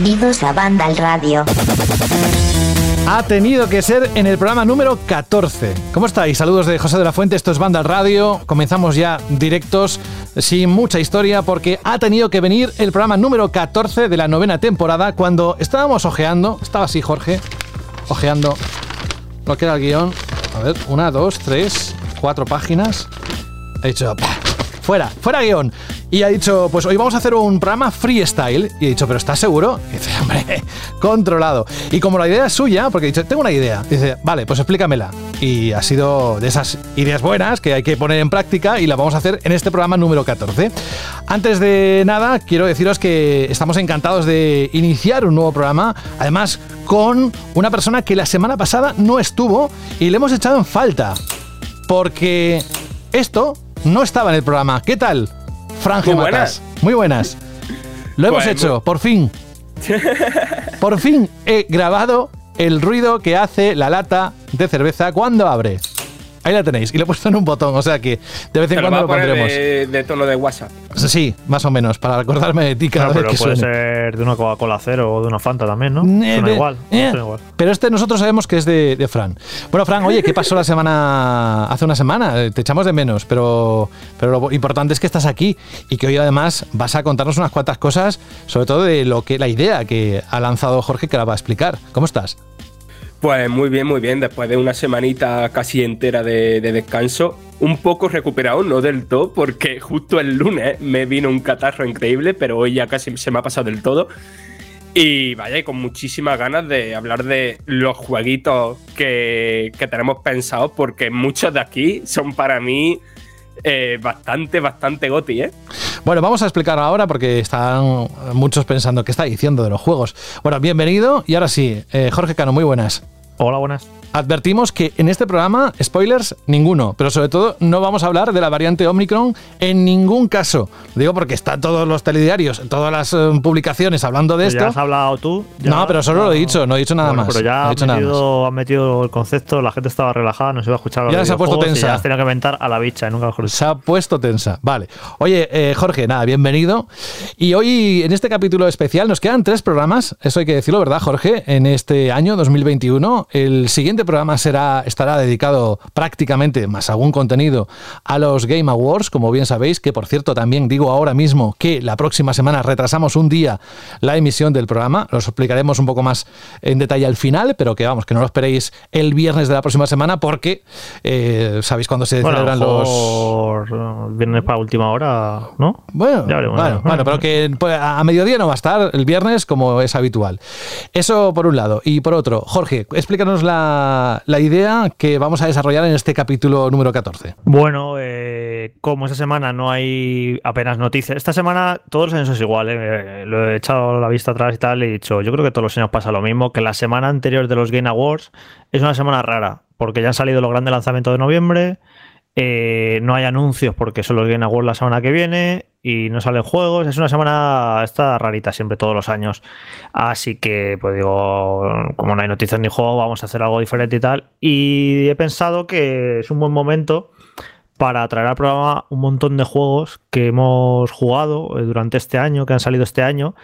Bienvenidos a Banda al Radio. Ha tenido que ser en el programa número 14. ¿Cómo estáis? Saludos de José de la Fuente, esto es Banda al Radio. Comenzamos ya directos, sin mucha historia, porque ha tenido que venir el programa número 14 de la novena temporada, cuando estábamos ojeando, estaba así Jorge, ojeando lo que era el guion. A ver, una, dos, tres, cuatro páginas. He dicho, "Bah, fuera, fuera guion. Y ha dicho, pues hoy vamos a hacer un programa freestyle. Y he dicho, ¿pero estás seguro? Y dice, hombre, controlado. Y como la idea es suya, porque he dicho, tengo una idea. Dice, vale, pues explícamela. Y ha sido de esas ideas buenas que hay que poner en práctica y la vamos a hacer en este programa número 14. Antes de nada, quiero deciros que estamos encantados de iniciar un nuevo programa. Además, con una persona que la semana pasada no estuvo y le hemos echado en falta. Porque esto no estaba en el programa. ¿Qué tal? Fran Muy. Muy buenas. Lo hemos hecho, por fin. Por fin he grabado el ruido que hace la lata de cerveza cuando abre. Ahí la tenéis. Y lo he puesto en un botón, o sea que de vez en Te lo cuando lo pondremos. de, de tono de WhatsApp. Sí, más o menos, para recordarme de ti cada Claro, vez pero que puede suene. ser de una Coca-Cola cero o de una Fanta también, ¿no? Eh, Suena de- igual. eh, suena igual. Pero este nosotros sabemos que es de, de Fran. Bueno, Fran, oye, ¿qué pasó la semana? Hace una semana, Eh, te echamos de menos, pero, pero lo importante es que estás aquí y que hoy además vas a contarnos unas cuantas cosas, sobre todo de lo que la idea que ha lanzado Jorge que la va a explicar. ¿Cómo estás? Pues muy bien, muy bien. Después de una semanita casi entera de, de descanso, un poco recuperado, no del todo, porque justo el lunes me vino un catarro increíble, pero hoy ya casi se me ha pasado del todo. Y vaya, y con muchísimas ganas de hablar de los jueguitos que, que tenemos pensados, porque muchos de aquí son para mí eh, bastante, bastante goti, ¿eh? Bueno, vamos a explicar ahora porque están muchos pensando qué está diciendo de los juegos. Bueno, bienvenido y ahora sí, eh, Jorge Cano, muy buenas. Hola, buenas. Advertimos que en este programa, spoilers, ninguno, pero sobre todo no vamos a hablar de la variante Omicron en ningún caso. Lo digo porque están todos los telediarios, todas las eh, publicaciones hablando de Pues ya esto. has hablado tú. ya- No, pero solo lo he dicho, no he dicho nada Bueno, más. Pero ya No he has dicho nada metido, metido el concepto, la gente estaba relajada, no se iba a escuchar. Ya se ha puesto tensa. Ya que inventar a la bicha, nunca mejor. Se ha puesto tensa. Vale. Oye, eh, Jorge, nada, bienvenido. Y hoy, en este capítulo especial, nos quedan tres programas. Eso hay que decirlo, ¿verdad, Jorge? En este año 2021. El siguiente programa será, estará dedicado prácticamente, más algún contenido, a los Game Awards, como bien sabéis, que por cierto también digo ahora mismo que la próxima semana retrasamos un día la emisión del programa. Los explicaremos un poco más en detalle al final, pero que vamos, que no lo esperéis el viernes de la próxima semana porque eh, sabéis cuándo se Bueno, celebran los... mejor, eh, viernes para última hora, ¿no? Bueno, bueno, pero que pues, a mediodía no va a estar el viernes como es habitual. Eso por un lado. Y por otro, Jorge, explícanos la, la idea que vamos a desarrollar en este capítulo número 14. Bueno, eh, como esta semana no hay apenas noticias, esta semana todos los años es igual, eh, lo he echado la vista atrás y tal, y he dicho, yo creo que todos los años pasa lo mismo, que la semana anterior de los Game Awards es una semana rara, porque ya han salido los grandes lanzamientos de noviembre, eh, no hay anuncios porque son los Game Awards la semana que viene y no salen juegos. Es una semana esta rarita siempre todos los años. Así que, pues digo, como no hay noticias ni juegos, vamos a hacer algo diferente y tal. Y he pensado que es un buen momento para traer al programa un montón de juegos que hemos jugado eh, durante este año, que han salido este año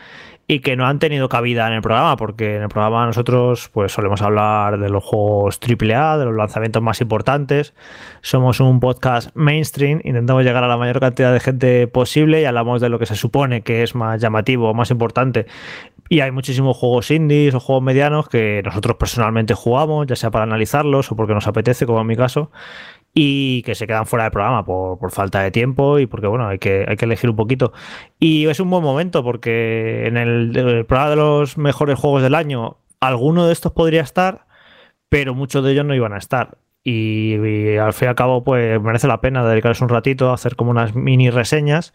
y que no han tenido cabida en el programa, porque en el programa nosotros pues solemos hablar de los juegos AAA, de los lanzamientos más importantes. Somos un podcast mainstream, intentamos llegar a la mayor cantidad de gente posible y hablamos de lo que se supone que es más llamativo, más importante. Y hay muchísimos juegos indies o juegos medianos que nosotros personalmente jugamos, ya sea para analizarlos o porque nos apetece, como en mi caso, y que se quedan fuera del programa por, por falta de tiempo y porque, bueno, hay que, hay que elegir un poquito. Y es un buen momento porque en el, programa de los mejores juegos del año, alguno de estos podría estar, pero muchos de ellos no iban a estar. Y, y al fin y al cabo, pues merece la pena dedicarles un ratito a hacer como unas mini reseñas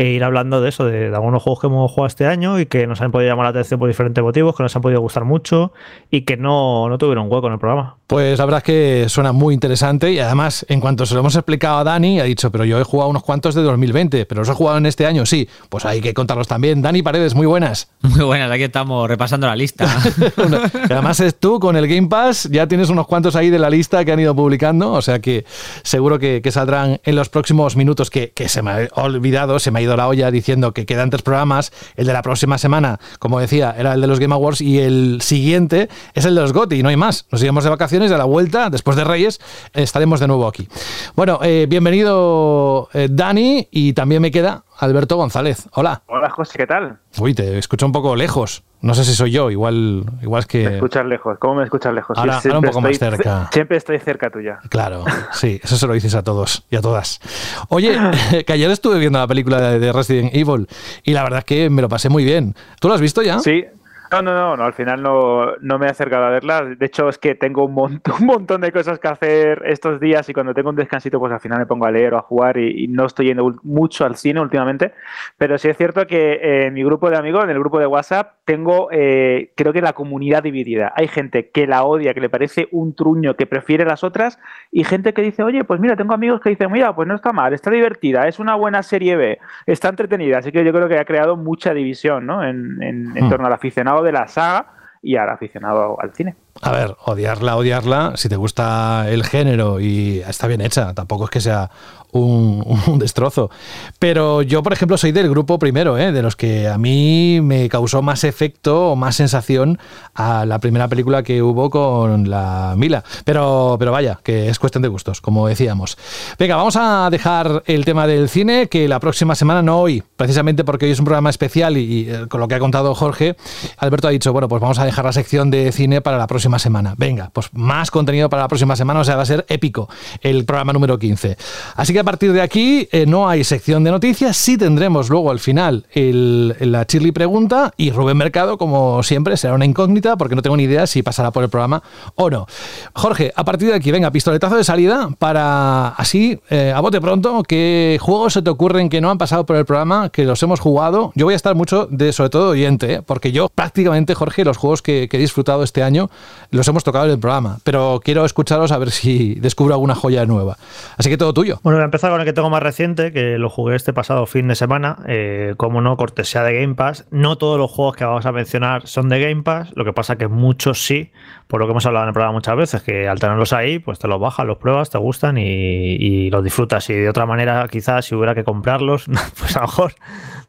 e ir hablando de eso, de, de algunos juegos que hemos jugado este año y que nos han podido llamar la atención por diferentes motivos, que nos han podido gustar mucho y que no, no tuvieron hueco en el programa. Pues la verdad es que suena muy interesante y además, en cuanto se lo hemos explicado a Dani, ha dicho, pero yo he jugado unos cuantos de 2020, pero los he jugado en este año, sí. Pues hay que contarlos también. Dani Paredes, muy buenas. Muy buenas, aquí estamos repasando la lista. Además es tú con el Game Pass, ya tienes unos cuantos ahí de la lista que han ido publicando, o sea que seguro que, que saldrán en los próximos minutos que, que se me ha olvidado, se me ha ido ido la olla diciendo que quedan tres programas. El de la próxima semana, como decía, era el de los Game Awards y el siguiente es el de los GOTY, no hay más. Nos iremos de vacaciones, a la vuelta, después de Reyes, estaremos de nuevo aquí. Bueno, eh, bienvenido eh, Dani y también me queda Alberto González. Hola. Hola José, ¿qué tal? Uy, te escucho un poco lejos. No sé si soy yo, igual, igual es que. Me escuchas lejos. ¿Cómo me escuchas lejos? Ahora, ahora un poco más cerca. Siempre estoy cerca tuya. Claro, sí, eso se lo dices a todos y a todas. Oye, que ayer estuve viendo la película de Resident Evil y la verdad es que me lo pasé muy bien. ¿Tú lo has visto ya? Sí, no, no, no, al final no, no, me he acercado a verla. De hecho, es que tengo un montón, un montón de cosas que hacer estos días y cuando tengo un descansito, pues al final me pongo a leer o a jugar y, no estoy yendo mucho al cine últimamente. Pero sí es cierto que eh, mi grupo de amigos, en el grupo de WhatsApp, tengo, eh, creo que la comunidad dividida. Hay gente que la odia, que le parece un truño, que prefiere las otras, y gente que dice, oye, pues mira, tengo amigos que dicen, mira, pues no está mal, está divertida, es una buena serie B, está entretenida. Así que yo creo que ha creado mucha división ¿no? en, en, en hmm. torno al aficionado de la saga y al aficionado al cine. A ver, odiarla, odiarla, si te gusta el género y está bien hecha, tampoco es que sea un, destrozo. Pero yo, por ejemplo, soy del grupo primero, ¿eh? de los que a mí me causó más efecto o más sensación a la primera película que hubo con la Mila. Pero, pero vaya, que es cuestión de gustos, como decíamos. Venga, vamos a dejar el tema del cine, que la próxima semana, no hoy, precisamente porque hoy es un programa especial y, eh, con lo que ha contado Jorge, Alberto ha dicho, bueno, pues vamos a dejar la sección de cine para la próxima semana. Venga, pues más contenido para la próxima semana, o sea, va a ser épico el programa número 15. Así que a partir de aquí eh, no hay sección de noticias, sí tendremos luego al final el, la Chirly pregunta y Rubén Mercado, como siempre, será una incógnita porque no tengo ni idea si pasará por el programa o no. Jorge, a partir de aquí, venga, pistoletazo de salida para así, eh, a bote pronto, ¿qué juegos se te ocurren que no han pasado por el programa, que los hemos jugado? Yo voy a estar mucho de, sobre todo, oyente, ¿eh? porque yo prácticamente, Jorge, los juegos que he disfrutado este año los hemos tocado en el programa, pero quiero escucharos a ver si descubro alguna joya nueva. Así que todo tuyo. Bueno, empezar con el que tengo más reciente, que lo jugué este pasado fin de semana. Eh, como no, cortesía de Game Pass. No todos los juegos que vamos a mencionar son de Game Pass, lo que pasa que muchos sí, por lo que hemos hablado en el programa muchas veces, que al tenerlos ahí, pues te los bajas, los pruebas, te gustan y, los disfrutas. Y de otra manera, quizás si hubiera que comprarlos, pues a lo mejor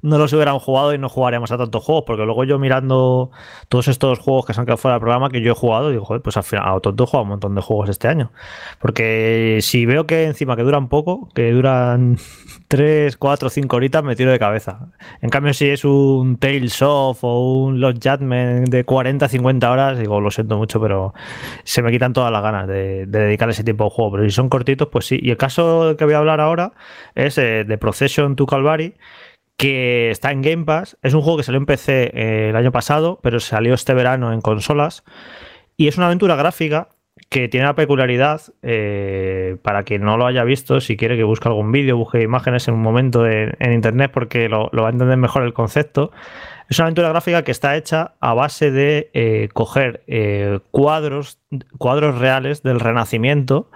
no los hubieran jugado y no jugaríamos a tantos juegos, porque luego yo mirando todos estos juegos que se han quedado fuera del programa que yo he jugado, digo, joder, pues al final a tonto he jugado un montón de juegos este año. Porque si veo que encima que duran poco, que duran 3, 4, 5 horitas, me tiro de cabeza. En cambio, si es un Tales of o un Lost Judgment de 40, 50 horas, digo, lo siento mucho, pero pero se me quitan todas las ganas de, dedicar ese tiempo al juego. Pero si son cortitos, pues sí. Y el caso que voy a hablar ahora es eh, de Procession to Calvary, que está en Game Pass. Es un juego que salió en PC eh, el año pasado, pero salió este verano en consolas. Y es una aventura gráfica que tiene la peculiaridad, eh, para quien no lo haya visto, si quiere que busque algún vídeo, busque imágenes en un momento en, internet porque lo, va a entender mejor el concepto, es una aventura gráfica que está hecha a base de eh, coger eh, cuadros, cuadros reales del Renacimiento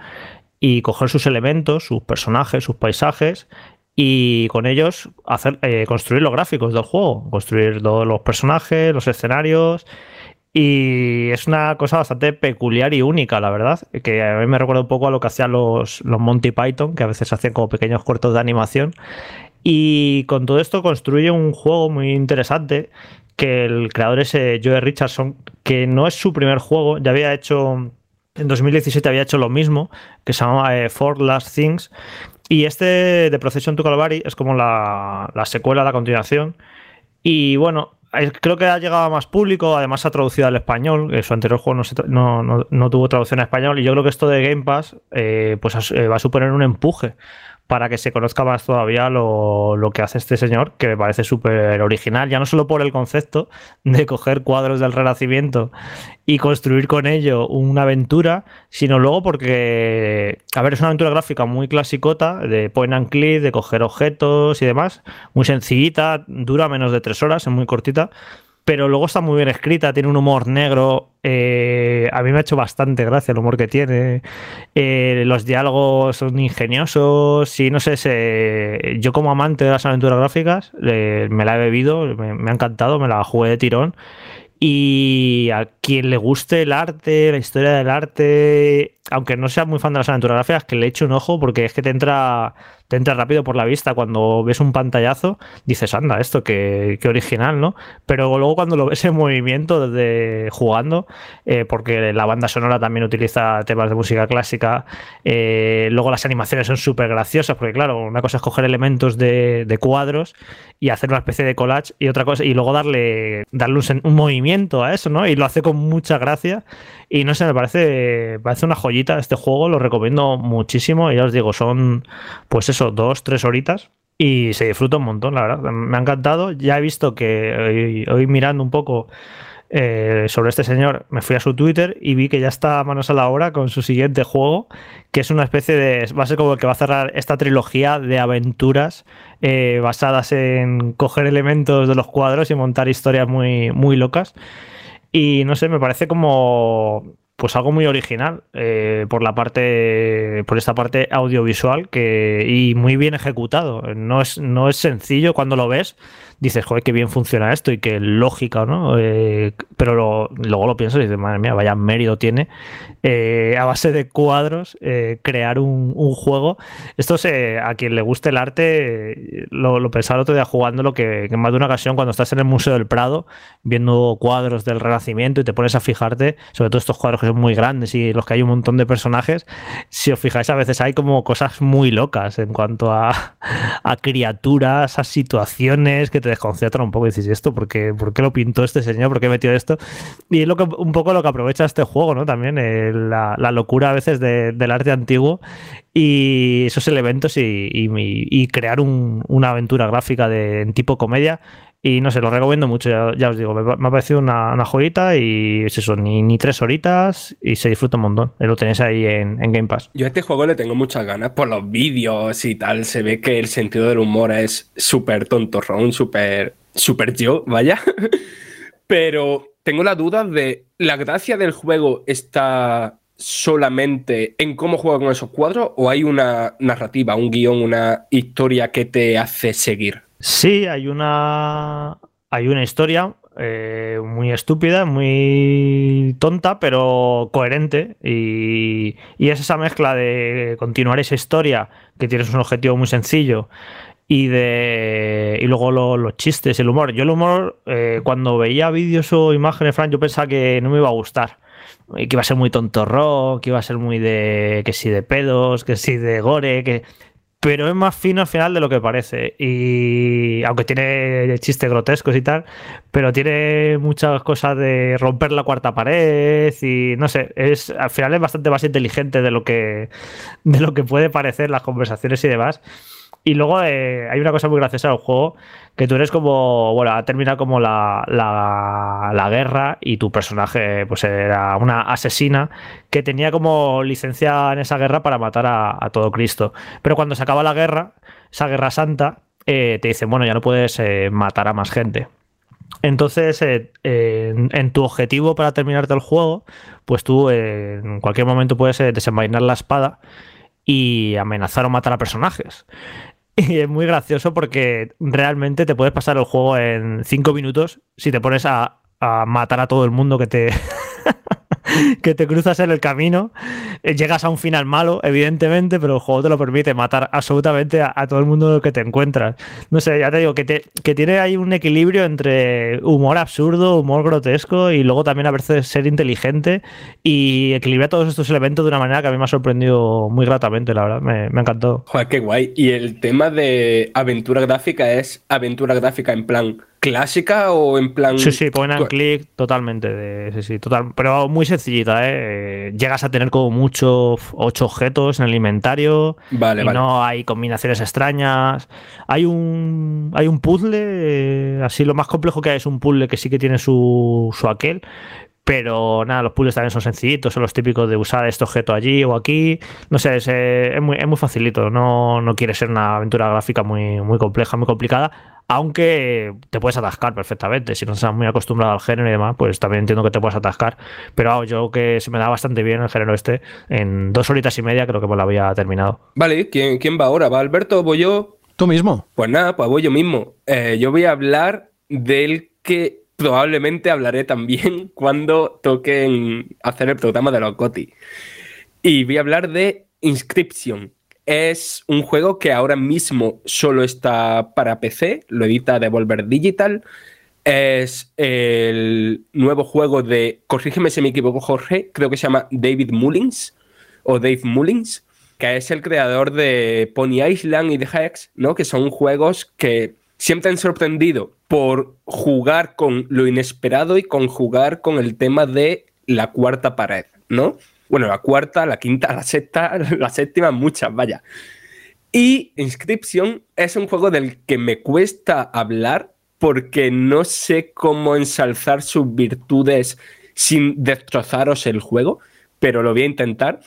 y coger sus elementos, sus personajes, sus paisajes y con ellos hacer, eh, construir los gráficos del juego, construir todos los personajes, los escenarios. Y es una cosa bastante peculiar y única, la verdad, que a mí me recuerda un poco a lo que hacían los, los Monty Python, que a veces hacían como pequeños cortos de animación. Y con todo esto construye un juego muy interesante que el creador es eh, Joe Richardson, que no es su primer juego, ya había hecho, en 2017 había hecho lo mismo, que se llama eh, Four Last Things, y este de Procession to Calvary es como la, secuela, la continuación, y bueno, creo que ha llegado a más público, además ha traducido al español, su anterior juego no, tuvo traducción a español, y yo creo que esto de Game Pass eh, pues va a suponer un empuje para que se conozca más todavía lo, que hace este señor, que me parece súper original, ya no solo por el concepto de coger cuadros del Renacimiento y construir con ello una aventura, sino luego porque, a ver, es una aventura gráfica muy clasicota, de point and click, de coger objetos y demás, muy sencillita, dura menos de tres horas, es muy cortita, pero luego está muy bien escrita, tiene un humor negro. Eh, a mí me ha hecho bastante gracia el humor que tiene. Eh, los diálogos son ingeniosos. y no sé, yo como amante de las aventuras gráficas me la he bebido, me, ha encantado, me la jugué de tirón. Y a quien le guste el arte, la historia del arte aunque no sea muy fan de las aventuras gráficas, que le eche un ojo porque es que te entra, te entra rápido por la vista. Cuando ves un pantallazo, dices, anda, esto qué, original, ¿no? Pero luego cuando lo ves en movimiento desde jugando, eh, porque la banda sonora también utiliza temas de música clásica, eh, luego las animaciones son súper graciosas, porque claro, una cosa es coger elementos de, cuadros y hacer una especie de collage y otra cosa, y luego darle, darle un movimiento a eso, ¿no? Y lo hace con mucha gracia. Y no sé, me parece, parece una joyita este juego, lo recomiendo muchísimo. Y ya os digo, son pues eso, dos, tres horitas. Y se disfruta un montón, la verdad. Me ha encantado. Ya he visto que hoy, mirando un poco eh, sobre este señor, me fui a su Twitter y vi que ya está a manos a la obra con su siguiente juego, que es una especie de. Va a ser como el que va a cerrar esta trilogía de aventuras eh, basadas en coger elementos de los cuadros y montar historias muy, muy locas. Y no sé, me parece como pues algo muy original eh, por la parte por esta parte audiovisual que y muy bien ejecutado. No es no es sencillo cuando lo ves dices, joder, qué bien funciona esto y qué lógica, ¿no? Eh, pero luego lo piensas y dices, madre mía, vaya mérito tiene eh, a base de cuadros eh, crear un, juego. Esto se, a quien le guste el arte, lo, lo pensaba el otro día jugándolo, que, que más de una ocasión cuando estás en el Museo del Prado viendo cuadros del Renacimiento y te pones a fijarte, sobre todo estos cuadros que son muy grandes y los que hay un montón de personajes, si os fijáis a veces hay como cosas muy locas en cuanto a, a criaturas, a situaciones que te desconcentra un poco y dices, ¿esto por qué, lo pintó este señor? ¿Por qué metió esto? Y es lo que, un poco lo que aprovecha este juego, ¿no? También eh, la, locura a veces del arte antiguo y esos elementos y, crear una aventura gráfica de en tipo comedia y no sé, lo recomiendo mucho, ya, os digo, me, ha parecido una, una, joyita y es eso, ni, ni, tres horitas y se disfruta un montón. Lo tenéis ahí en, Game Pass. Yo a este juego le tengo muchas ganas por los vídeos y tal. Se ve que el sentido del humor es súper tontorrón, súper, súper yo, vaya. Pero tengo la duda de, ¿la gracia del juego está solamente en cómo juega con esos cuadros o hay una narrativa, un guion, una historia que te hace seguir? Sí, hay una, hay una historia eh, muy estúpida, muy tonta, pero coherente. Y, es esa mezcla de continuar esa historia, que tienes un objetivo muy sencillo, y de y luego los chistes, el humor. Yo el humor, eh, cuando veía vídeos o imágenes, Frank, yo pensaba que no me iba a gustar. Que iba a ser muy tontorro, que iba a ser muy de que si de pedos, que si de gore, que pero es más fino al final de lo que parece. Y aunque tiene chistes grotescos y tal, pero tiene muchas cosas de romper la cuarta pared y no sé, es al final es bastante más inteligente de lo que de lo que puede parecer las conversaciones y demás. Y luego eh, hay una cosa muy graciosa del juego, que tú eres como, bueno, ha terminado como la, la, guerra y tu personaje pues era una asesina que tenía como licencia en esa guerra para matar a, todo Cristo. Pero cuando se acaba la guerra, esa guerra santa, eh, te dicen, bueno, ya no puedes eh, matar a más gente. Entonces, en, en, tu objetivo para terminarte el juego, pues tú en cualquier momento puedes desenvainar la espada y amenazar o matar a personajes. Y es muy gracioso porque realmente te puedes pasar el juego en 5 minutos si te pones a, a matar a todo el mundo que te, que te cruzas en el camino, eh, llegas a un final malo, evidentemente, pero el juego te lo permite matar absolutamente a, todo el mundo que te encuentras. No sé, ya te digo, que, que tiene ahí un equilibrio entre humor absurdo, humor grotesco y luego también a veces ser inteligente y equilibrar todos estos elementos de una manera que a mí me ha sorprendido muy gratamente, la verdad, me, me ha encantado. Joder, qué guay. Y el tema de aventura gráfica es aventura gráfica en plan clásica o en plan. Sí, sí, point and click totalmente. De, sí, sí, total, pero muy sencillita, ¿eh? Llegas a tener como muchos ocho objetos en el inventario. Vale, y No hay combinaciones extrañas. Hay un, hay un puzzle, eh, así lo más complejo que hay es un puzzle que sí que tiene su, su aquel. Pero nada, los puzzles también son sencillitos, son los típicos de usar este objeto allí o aquí. No sé, es, eh, es, muy, es muy facilito. No, no quiere ser una aventura gráfica muy, muy compleja, muy complicada aunque te puedes atascar perfectamente. Si no estás muy acostumbrado al género y demás, pues también entiendo que te puedes atascar. Pero yo que se me da bastante bien el género este, en dos horitas y media creo que me lo había terminado. Vale, ¿quién, quién va ahora? ¿Va Alberto o voy yo? Tú mismo. Pues nada, pues voy yo mismo. Eh, yo voy a hablar del que probablemente hablaré también cuando toquen hacer el programa de los GOTI. Y voy a hablar de Inscription. Es un juego que ahora mismo solo está para PC, lo edita Devolver Digital. Es el nuevo juego de, corrígeme si me equivoco Jorge, creo que se llama David Mullins o Dave Mullins, que es el creador de Pony Island y The Hex, ¿no? que son juegos que siempre han sorprendido por jugar con lo inesperado y con jugar con el tema de la cuarta pared, ¿no? Bueno, la cuarta, la quinta, la sexta, la séptima, muchas, vaya. Y Inscription es un juego del que me cuesta hablar porque no sé cómo ensalzar sus virtudes sin destrozaros el juego, pero lo voy a intentar.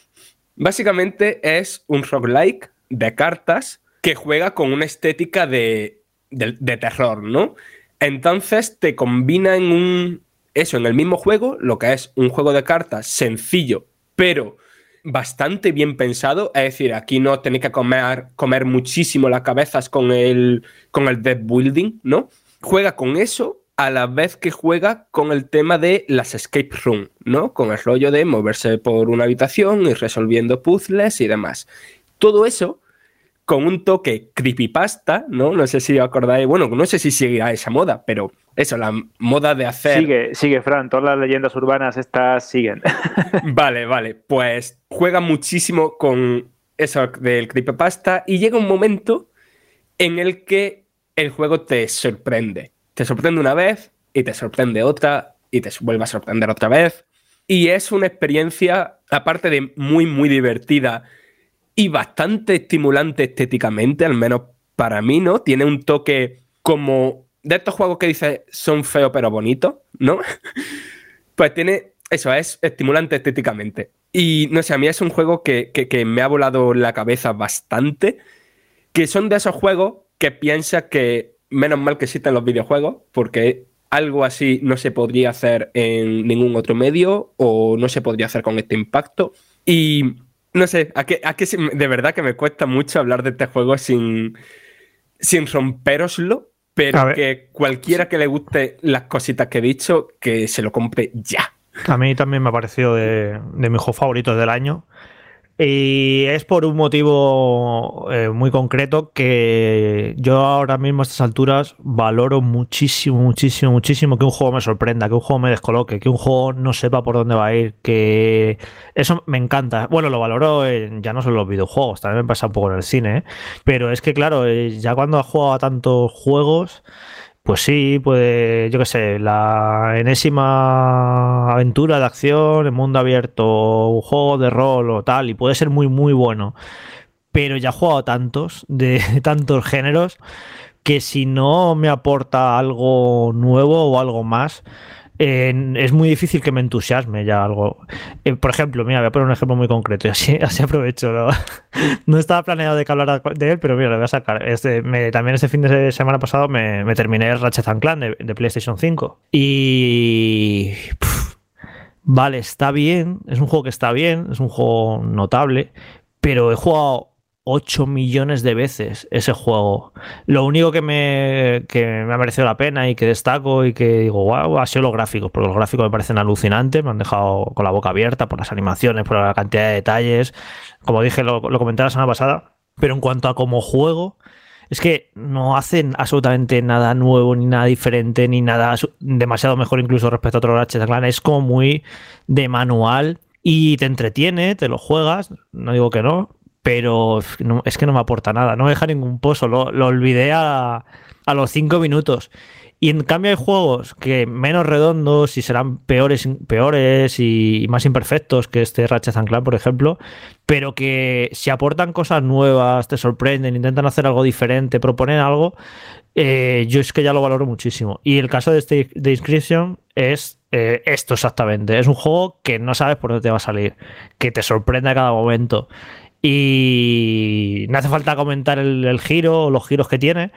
Básicamente es un roguelike de cartas que juega con una estética de, de terror, ¿no? Entonces te combina en un. Eso, en el mismo juego, lo que es un juego de cartas sencillo pero bastante bien pensado. Es decir, aquí no tenéis que comer, comer muchísimo las cabezas con el, con el deck building, ¿no? Juega con eso a la vez que juega con el tema de las escape room, ¿no? Con el rollo de moverse por una habitación y resolviendo puzzles y demás. Todo eso con un toque creepypasta, ¿no? No sé si acordáis, bueno, no sé si seguirá esa moda, pero eso, la moda de hacer... Sigue, sigue, Fran, todas las leyendas urbanas estas siguen. vale, vale, pues juega muchísimo con eso del creepypasta y llega un momento en el que el juego te sorprende. Te sorprende una vez y te sorprende otra y te vuelve a sorprender otra vez. Y es una experiencia, aparte de muy, muy divertida, y bastante estimulante estéticamente, al menos para mí, ¿no? Tiene un toque como de estos juegos que dices son feos pero bonitos, ¿no? pues tiene, eso, es estimulante estéticamente. Y no sé, a mí es un juego que, que, me ha volado la cabeza bastante, que son de esos juegos que piensa que menos mal que existen los videojuegos, porque algo así no se podría hacer en ningún otro medio o no se podría hacer con este impacto. Y no sé, a que, de verdad que me cuesta mucho hablar de este juego sin, sin romperoslo, pero que cualquiera que le guste las cositas que he dicho, que se lo compre ya. A mí también me ha parecido de, de mis juegos favoritos del año. Y es por un motivo eh, muy concreto que yo ahora mismo a estas alturas valoro muchísimo, muchísimo, muchísimo que un juego me sorprenda, que un juego me descoloque, que un juego no sepa por dónde va a ir, que eso me encanta. Bueno, lo valoro ya no solo en los videojuegos, también me pasa un poco en el cine, ¿eh? pero es que claro, eh, ya cuando has jugado a tantos juegos... Pues sí, pues yo qué sé, la enésima aventura de acción en mundo abierto, un juego de rol o tal, y puede ser muy, muy bueno. Pero ya he jugado tantos, de tantos géneros, que si no me aporta algo nuevo o algo más, es muy difícil que me entusiasme ya algo. Eh, por ejemplo, mira, voy a poner un ejemplo muy concreto y así, así aprovecho. ¿no? estaba planeado de que hablara de él, pero mira, lo voy a sacar. Este, también este fin de semana pasado me, terminé el Ratchet Clank de, de, PlayStation 5. Y. vale, está bien. Es un juego que está bien. Es un juego notable. Pero he jugado 8 millones de veces ese juego. Lo único que me, me ha merecido la pena y que destaco y que digo, wow, ha sido los gráficos, porque los gráficos me parecen alucinantes, me han dejado con la boca abierta por las animaciones, por la cantidad de detalles. Como dije, lo, lo comenté la semana pasada. Pero en cuanto a como juego, es que no hacen absolutamente nada nuevo, ni nada diferente, ni nada demasiado mejor incluso respecto a otro Ratchet Clan. Es como muy de manual y te entretiene, te lo juegas, no digo que no, pero es que no me aporta nada, no me deja ningún pozo, lo, olvidé a, los cinco minutos. Y en cambio hay juegos que menos redondos y serán peores, peores y, más imperfectos que este Ratchet Clank, por ejemplo, pero que si aportan cosas nuevas, te sorprenden, intentan hacer algo diferente, proponen algo, eh, yo es que ya lo valoro muchísimo. Y el caso de este de Inscription es eh, esto exactamente. Es un juego que no sabes por dónde te va a salir, que te sorprende a cada momento y no hace falta comentar el, giro o los giros que tiene,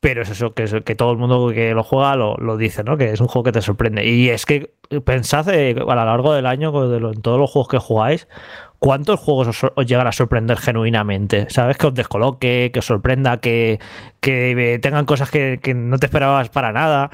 pero es eso, que, que todo el mundo que lo juega lo, dice, ¿no? Que es un juego que te sorprende. Y es que pensad eh, a lo largo del año, en todos los juegos que jugáis, ¿cuántos juegos os, llegan a sorprender genuinamente? ¿Sabes? Que os descoloque, que os sorprenda, que, que tengan cosas que, que no te esperabas para nada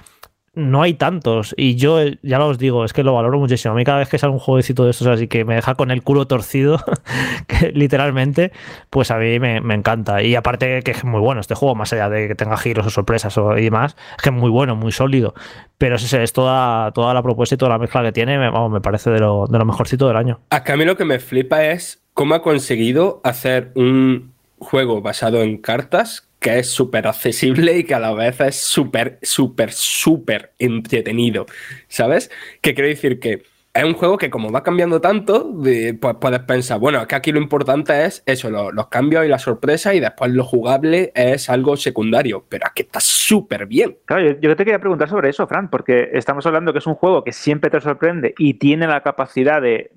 no hay tantos. Y yo ya lo os digo, es que lo valoro muchísimo. A mí cada vez que sale un jueguecito de estos así que me deja con el culo torcido, literalmente, pues a mí me, encanta. Y aparte que es muy bueno este juego, más allá de que tenga giros o sorpresas o, y demás, es que es muy bueno, muy sólido. Pero es, es toda, toda la propuesta y toda la mezcla que tiene, me, me parece de lo, de lo mejorcito del año. A mí lo que me flipa es cómo ha conseguido hacer un juego basado en cartas que es súper accesible y que a la vez es súper, súper, súper entretenido, ¿sabes? Que quiere decir que es un juego que como va cambiando tanto, pues puedes pensar, bueno, que aquí lo importante es eso, los, cambios y la sorpresa y después lo jugable es algo secundario, pero aquí está súper bien. Claro, yo, yo, te quería preguntar sobre eso, Fran, porque estamos hablando que es un juego que siempre te sorprende y tiene la capacidad de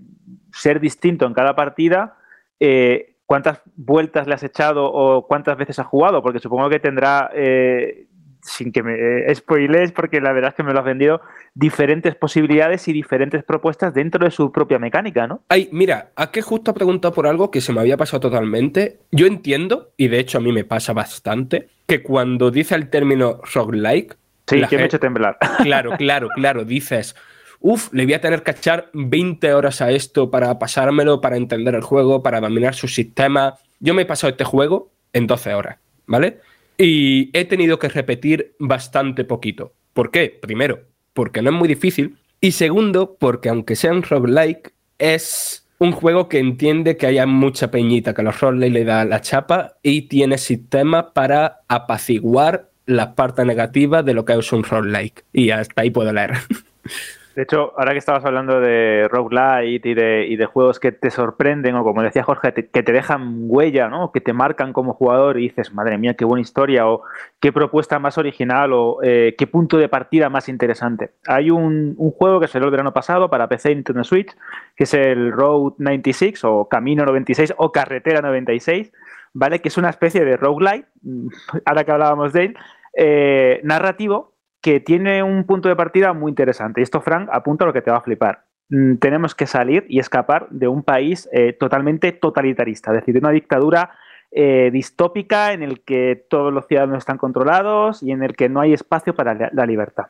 ser distinto en cada partida. Eh, cuántas vueltas le has echado o cuántas veces has jugado, porque supongo que tendrá, eh, sin que me eh, spoilees, porque la verdad es que me lo has vendido, diferentes posibilidades y diferentes propuestas dentro de su propia mecánica, ¿no? Ay, mira, a qué justo ha preguntado por algo que se me había pasado totalmente. Yo entiendo, y de hecho a mí me pasa bastante, que cuando dice el término roguelike... Sí, que me he hecho temblar. Claro, claro, claro, dices Uf, le voy a tener que echar 20 horas a esto para pasármelo, para entender el juego, para dominar su sistema. Yo me he pasado este juego en 12 horas, ¿vale? Y he tenido que repetir bastante poquito. ¿Por qué? Primero, porque no es muy difícil. Y segundo, porque aunque sea un roguelike, es un juego que entiende que haya mucha peñita, que los roguelike le da la chapa y tiene sistema para apaciguar la parte negativa de lo que es un roguelike. Y hasta ahí puedo leer. De hecho, ahora que estabas hablando de roguelite y de, y de juegos que te sorprenden, o como decía Jorge, que te dejan huella, ¿no? que te marcan como jugador y dices, madre mía, qué buena historia, o qué propuesta más original, o eh, qué punto de partida más interesante. Hay un, juego que salió el verano pasado para PC y Nintendo Switch, que es el Road 96, o Camino 96, o Carretera 96, ¿vale? Que es una especie de roguelite, ahora que hablábamos de él, eh, narrativo que tiene un punto de partida muy interesante. Y esto, Frank, apunta a lo que te va a flipar. Mm, tenemos que salir y escapar de un país eh, totalmente totalitarista, es decir, de una dictadura eh, distópica en el que todos los ciudadanos están controlados y en el que no hay espacio para la, libertad.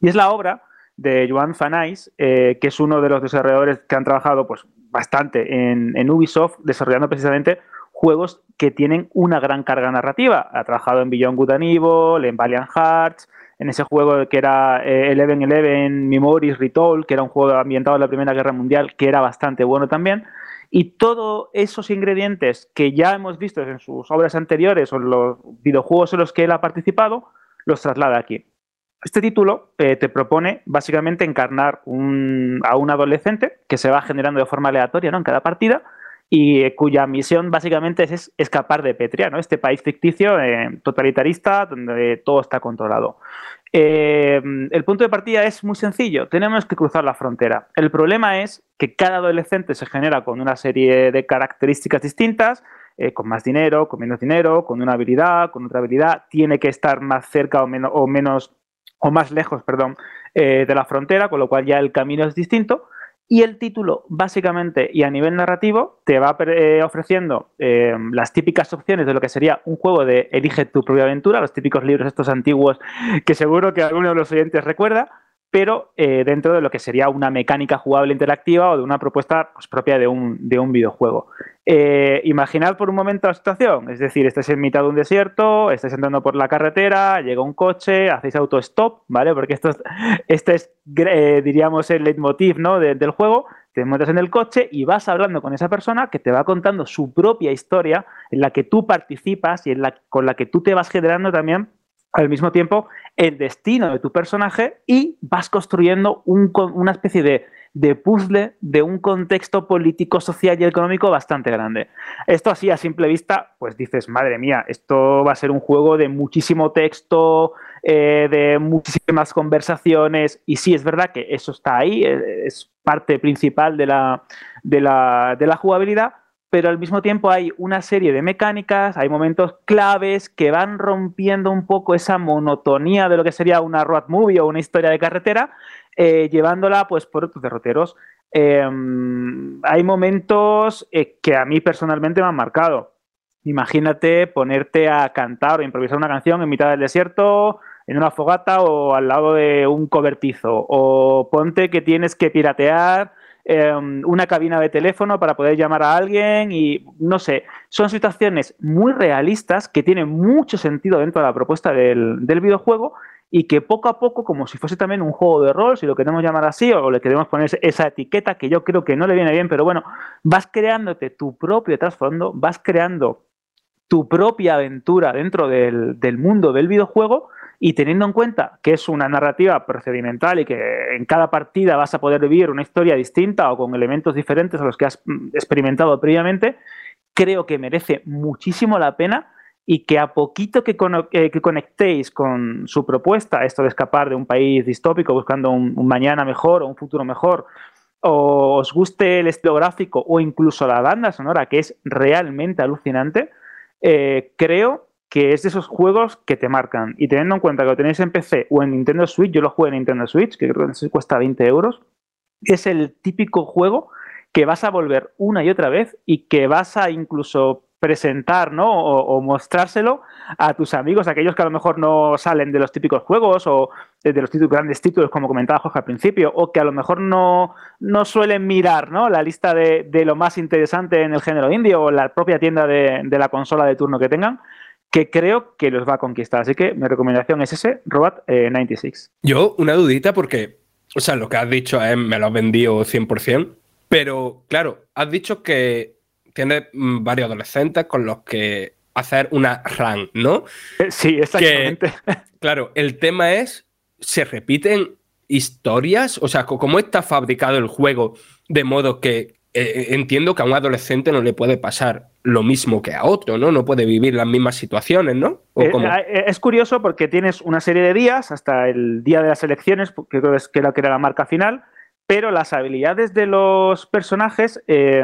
Y es la obra de Joan Fanais, eh, que es uno de los desarrolladores que han trabajado pues, bastante en, en Ubisoft, desarrollando precisamente juegos que tienen una gran carga narrativa. Ha trabajado en Beyond Good and Evil, en Valiant Hearts, en ese juego que era eh, Eleven Eleven Memories Retold, que era un juego ambientado en la Primera Guerra Mundial, que era bastante bueno también. Y todos esos ingredientes que ya hemos visto en sus obras anteriores o en los videojuegos en los que él ha participado, los traslada aquí. Este título eh, te propone básicamente encarnar a un adolescente que se va generando de forma aleatoria en cada partida y cuya misión básicamente es escapar de Petria, ¿no? este país ficticio eh, totalitarista donde todo está controlado. Eh, el punto de partida es muy sencillo, tenemos que cruzar la frontera. El problema es que cada adolescente se genera con una serie de características distintas, eh, con más dinero, con menos dinero, con una habilidad, con otra habilidad, tiene que estar más cerca o, menos, o, menos, o más lejos perdón, de la frontera, con lo cual ya el camino es distinto. Y el título, básicamente, y a nivel narrativo, te va eh, ofreciendo eh, las típicas opciones de lo que sería un juego de elige tu propia aventura, los típicos libros estos antiguos que seguro que alguno de los oyentes recuerda, pero eh, dentro de lo que sería una mecánica jugable interactiva o de una propuesta pues, propia de un, de un videojuego. Eh, imaginad por un momento la situación, es decir, estáis en mitad de un desierto, estáis entrando por la carretera, llega un coche, hacéis auto-stop, ¿vale? Porque esto es, este es, eh, diríamos, el leitmotiv ¿no? del juego, te montas en el coche y vas hablando con esa persona que te va contando su propia historia en la que tú participas y en la, con la que tú te vas generando también al mismo tiempo el destino de tu personaje y vas construyendo una especie de, de, puzzle de un contexto político, social y económico bastante grande. Esto así a simple vista, pues dices, madre mía, esto va a ser un juego de muchísimo texto, eh, de muchísimas conversaciones y sí, es verdad que eso está ahí, eh, es parte principal de la, de la, de la jugabilidad, pero al mismo tiempo hay una serie de mecánicas, hay momentos claves que van rompiendo un poco esa monotonía de lo que sería una road movie o una historia de carretera, eh, llevándola pues por otros derroteros. Em, hay momentos eh, que a mí personalmente me han marcado. Imagínate ponerte a cantar o improvisar una canción en mitad del desierto, en una fogata o al lado de un cobertizo. O ponte que tienes que piratear em, una cabina de teléfono para poder llamar a alguien y no sé, son situaciones muy realistas que tienen mucho sentido dentro de la propuesta del, del videojuego y que poco a poco, como si fuese también un juego de rol, si lo queremos llamar así, o le queremos poner esa etiqueta que yo creo que no le viene bien, pero bueno, vas creándote tu propio trasfondo, vas creando tu propia aventura dentro del, del, mundo del videojuego y teniendo en cuenta que es una narrativa procedimental y que en cada partida vas a poder vivir una historia distinta o con elementos diferentes a los que has mm, experimentado previamente, creo que merece muchísimo la pena y que a poquito que, eh, que, conectéis con su propuesta, esto de escapar de un país distópico buscando un, un, mañana mejor o un futuro mejor, o os guste el estilo gráfico o incluso la banda sonora, que es realmente alucinante, eh, creo que es de esos juegos que te marcan. Y teniendo en cuenta que lo tenéis en PC o en Nintendo Switch, yo lo juego en Nintendo Switch, que creo que cuesta 20 euros, es el típico juego que vas a volver una y otra vez y que vas a incluso presentar, ¿no? O, mostrárselo a tus amigos, aquellos que a lo mejor no salen de los típicos juegos o de los grandes títulos, como comentaba Jorge al principio, o que a lo mejor no, no suelen mirar, ¿no? La lista de, de, lo más interesante en el género indio o la propia tienda de, de, la consola de turno que tengan, que creo que los va a conquistar. Así que mi recomendación es ese, Robot eh, 96. Yo, una dudita porque, o sea, lo que has dicho es, me lo has vendido 100%, pero claro, has dicho que tiene mm, varios adolescentes con los que hacer una run, ¿no? Sí, exactamente. Que, claro, el tema es, ¿se repiten historias? O sea, ¿cómo está fabricado el juego de modo que eh, entiendo que a un adolescente no le puede pasar lo mismo que a otro, ¿no? No puede vivir las mismas situaciones, ¿no? Eh, eh, es curioso porque tienes una serie de días hasta el día de las elecciones, que creo que era la marca final, pero las habilidades de los personajes eh,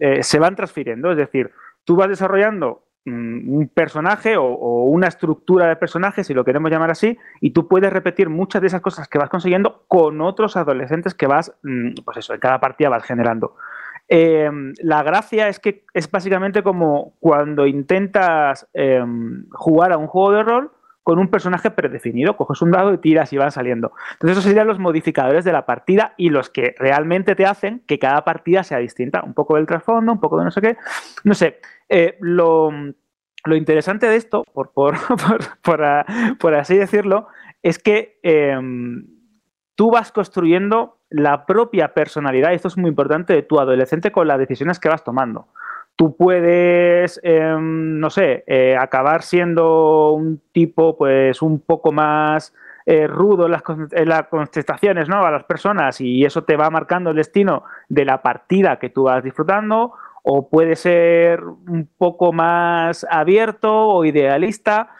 eh, se van transfiriendo. Es decir, tú vas desarrollando mm, un personaje o, o, una estructura de personaje, si lo queremos llamar así, y tú puedes repetir muchas de esas cosas que vas consiguiendo con otros adolescentes que vas, mm, pues eso, en cada partida vas generando. Eh, la gracia es que es básicamente como cuando intentas eh, jugar a un juego de rol con un personaje predefinido. Coges un dado y tiras y van saliendo. Entonces, esos serían los modificadores de la partida y los que realmente te hacen que cada partida sea distinta. Un poco del trasfondo, un poco de no sé qué. No sé. Eh, lo, lo, interesante de esto, por, por, por, por así decirlo, es que eh, tú vas construyendo la propia personalidad, esto es muy importante, de tu adolescente con las decisiones que vas tomando tú puedes, eh, no sé, eh, acabar siendo un tipo pues un poco más eh, rudo en las, en las, contestaciones ¿no? a las personas y eso te va marcando el destino de la partida que tú vas disfrutando o puede ser un poco más abierto o idealista.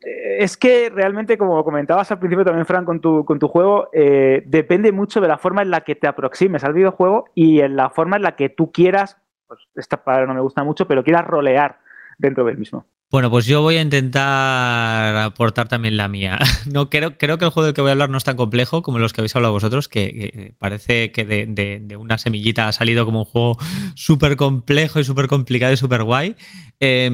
Es que realmente, como comentabas al principio también, Fran, con tu, con tu juego, eh, depende mucho de la forma en la que te aproximes al videojuego y en la forma en la que tú quieras pues esta palabra no me gusta mucho, pero quieras rolear dentro del mismo. Bueno, pues yo voy a intentar aportar también la mía. No creo, creo que el juego del que voy a hablar no es tan complejo como los que habéis hablado vosotros, que, parece que de, una semillita ha salido como un juego súper complejo y súper complicado y súper guay. Eh,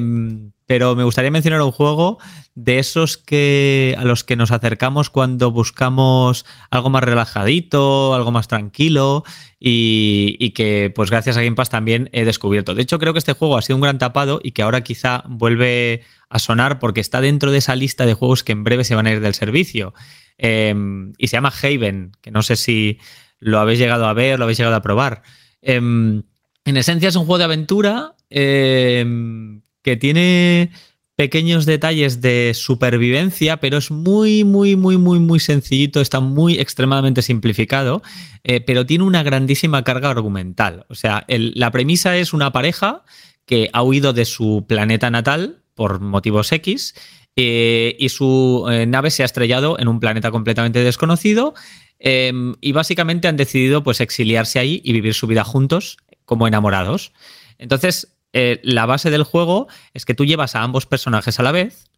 pero me gustaría mencionar un juego de esos que a los que nos acercamos cuando buscamos algo más relajadito, algo más tranquilo y, que pues gracias a Game Pass también he descubierto. De hecho creo que este juego ha sido un gran tapado y que ahora quizá vuelve a sonar porque está dentro de esa lista de juegos que en breve se van a ir del servicio. Eh, y se llama Haven, que no sé si lo habéis llegado a ver, lo habéis llegado a probar. Eh, en esencia es un juego de aventura eh, que tiene pequeños detalles de supervivencia, pero es muy, muy, muy, muy, muy sencillito, está muy extremadamente simplificado, eh, pero tiene una grandísima carga argumental. O sea, la premisa es una pareja que ha huido de su planeta natal por motivos X eh, y su eh, nave se ha estrellado en un planeta completamente desconocido em, y básicamente han decidido pues exiliarse ahí y vivir su vida juntos como enamorados. Entonces, eh, la base del juego es que tú llevas a ambos personajes a la vez.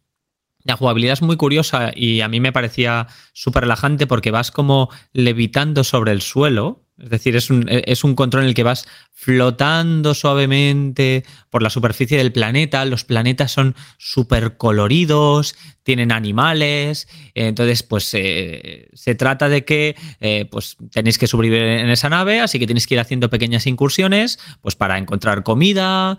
La jugabilidad es muy curiosa y a mí me parecía súper relajante porque vas como levitando sobre el suelo. Es decir, es un, es un, control en el que vas flotando suavemente por la superficie del planeta. Los planetas son súper coloridos, tienen animales, entonces pues se trata de que pues tenéis que sobrevivir en esa nave, así que tienes que ir haciendo pequeñas incursiones pues para encontrar comida,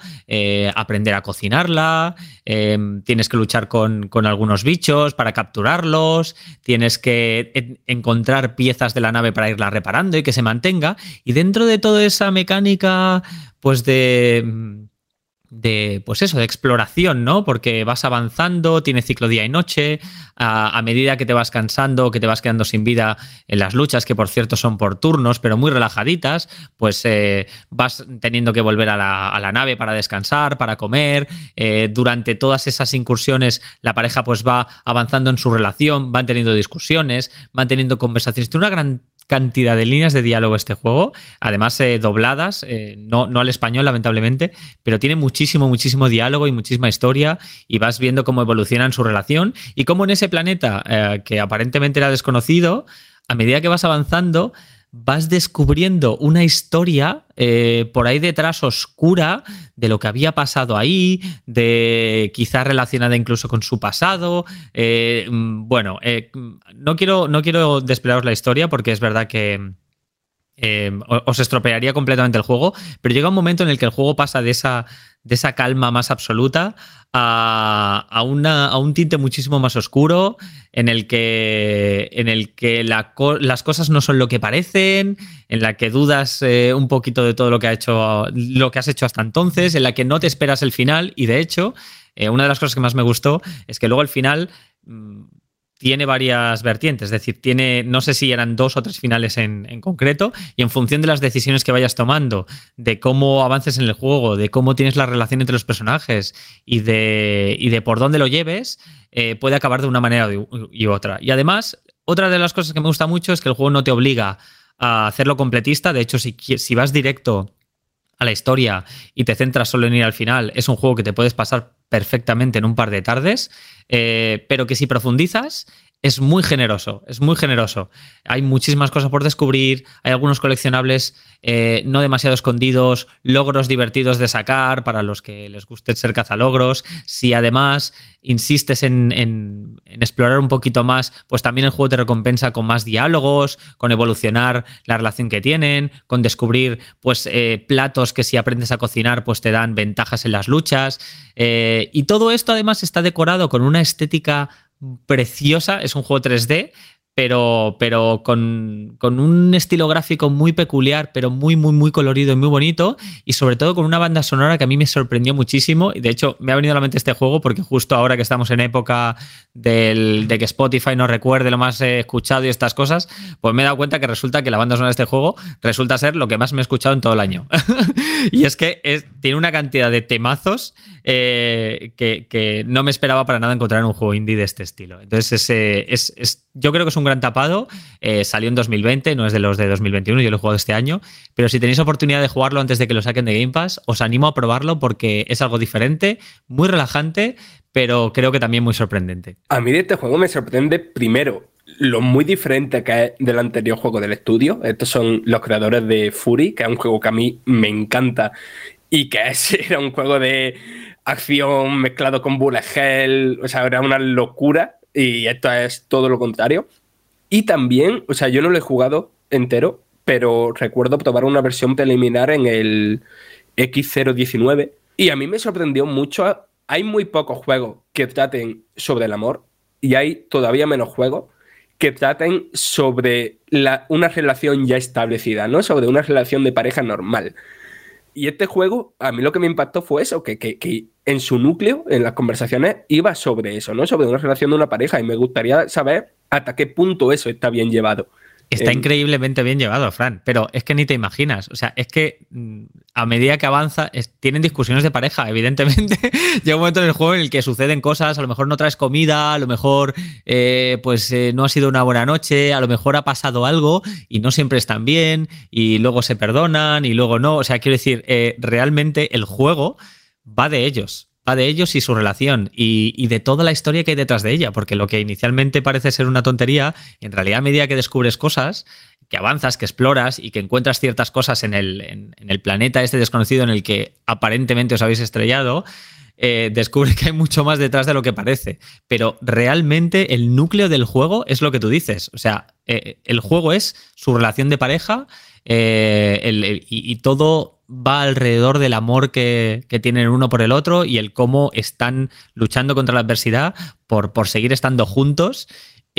aprender a cocinarla, tienes que luchar con, con algunos bichos para capturarlos, tienes que encontrar piezas de la nave para irla reparando y que se mantenga, y dentro de toda esa mecánica pues de de, pues eso, de exploración, ¿no? Porque vas avanzando, tiene ciclo día y noche, a, medida que te vas cansando, que te vas quedando sin vida en las luchas, que por cierto son por turnos, pero muy relajaditas, pues eh, vas teniendo que volver a la, nave para descansar, para comer. Eh, durante todas esas incursiones, la pareja pues va avanzando en su relación, van teniendo discusiones, van teniendo conversaciones. Tiene una gran cantidad de líneas de diálogo este juego, además eh, dobladas, eh, no, no, al español lamentablemente, pero tiene muchísimo, muchísimo diálogo y muchísima historia y vas viendo cómo evolucionan su relación y cómo en ese planeta eh, que aparentemente era desconocido, a medida que vas avanzando, vas descubriendo una historia eh, por ahí detrás oscura de lo que había pasado ahí, de quizás relacionada incluso con su pasado. Eh, mm, bueno, eh, no, quiero, no quiero la historia porque es verdad que os estropearía completamente el juego, pero llega un momento en el que el juego pasa de esa, de esa calma más absoluta a, una, a, un tinte muchísimo más oscuro, en el que, en el que las cosas no son lo que parecen, en la que dudas eh, un poquito de todo lo que, ha hecho, lo que has hecho hasta entonces, en la que no te esperas el final, y de hecho, eh, una de las cosas que más me gustó es que luego al final mm, tiene varias vertientes, es decir, tiene, no sé si eran dos o tres finales en, concreto, y en función de las decisiones que vayas tomando, de cómo avances en el juego, de cómo tienes la relación entre los personajes y de, y de por dónde lo lleves, eh, puede acabar de una manera y otra. Y además, otra de las cosas que me gusta mucho es que el juego no te obliga a hacerlo completista, de hecho, si, si vas directo a la historia y te centras solo en ir al final, es un juego que te puedes pasar perfectamente en un par de tardes, eh, pero que si profundizas es muy generoso, es muy generoso. Hay muchísimas cosas por descubrir, hay algunos coleccionables eh, no demasiado escondidos, logros divertidos de sacar para los que les guste ser cazalogros. Si además insistes en, explorar un poquito más, pues también el juego te recompensa con más diálogos, con evolucionar la relación que tienen, con descubrir pues eh, platos que si aprendes a cocinar pues te dan ventajas en las luchas. Eh, y todo esto además está decorado con una estética preciosa, es un juego 3D, pero, pero con, un estilo gráfico muy peculiar, pero muy, muy, muy colorido y muy bonito, y sobre todo con una banda sonora que a mí me sorprendió muchísimo, y de hecho me ha venido a la mente este juego porque justo ahora que estamos en época de que Spotify no recuerde lo más escuchado y estas cosas, pues me he dado cuenta que resulta que la banda sonora de este juego resulta ser lo que más me he escuchado en todo el año. y es que tiene una cantidad de temazos eh, que, no me esperaba para nada encontrar en un juego indie de este estilo. Entonces, es, yo creo que es un gran tapado. Eh, salió en 2020, no es de los de 2021, yo lo he jugado este año. Pero si tenéis oportunidad de jugarlo antes de que lo saquen de Game Pass, os animo a probarlo porque es algo diferente, muy relajante, pero creo que también muy sorprendente. A mí de este juego me sorprende primero lo muy diferente que es del anterior juego del estudio. Estos son los creadores de Fury, que es un juego que a mí me encanta y que era un juego de acción mezclado con bullet hell, o sea, era una locura y esto es todo lo contrario. Y también, o sea, yo no lo he jugado entero, pero recuerdo probar una versión preliminar en el X019 y a mí me sorprendió mucho. Hay muy pocos juegos que traten sobre el amor y hay todavía menos juegos que traten sobre una relación ya establecida, ¿no? Sobre una relación de pareja normal. Y este juego, a mí lo que me impactó fue eso, que, que, en su núcleo, en las conversaciones, iba sobre eso, ¿no? Sobre una relación de una pareja. Y me gustaría saber hasta qué punto eso está bien llevado. Está increíblemente bien llevado, Fran, pero es que ni te imaginas. O sea, es que mm, a medida que avanza, tienen discusiones de pareja, evidentemente. Llega un momento en el juego en el que suceden cosas, a lo mejor no traes comida, a lo mejor eh, pues eh, no ha sido una buena noche, a lo mejor ha pasado algo y no siempre están bien, y luego se perdonan y luego no. O sea, quiero decir, eh, realmente el juego va de ellos de ellos y su relación y, de toda la historia que hay detrás de ella, porque lo que inicialmente parece ser una tontería, en realidad a medida que descubres cosas, que avanzas, que exploras y que encuentras ciertas cosas en el, en, el planeta este desconocido en el que aparentemente os habéis estrellado, eh, descubre que hay mucho más detrás de lo que parece. Pero realmente el núcleo del juego es lo que tú dices. O sea, eh, el juego es su relación de pareja y, y, todo va alrededor del amor que, que, tienen uno por el otro y el cómo están luchando contra la adversidad por, por seguir estando juntos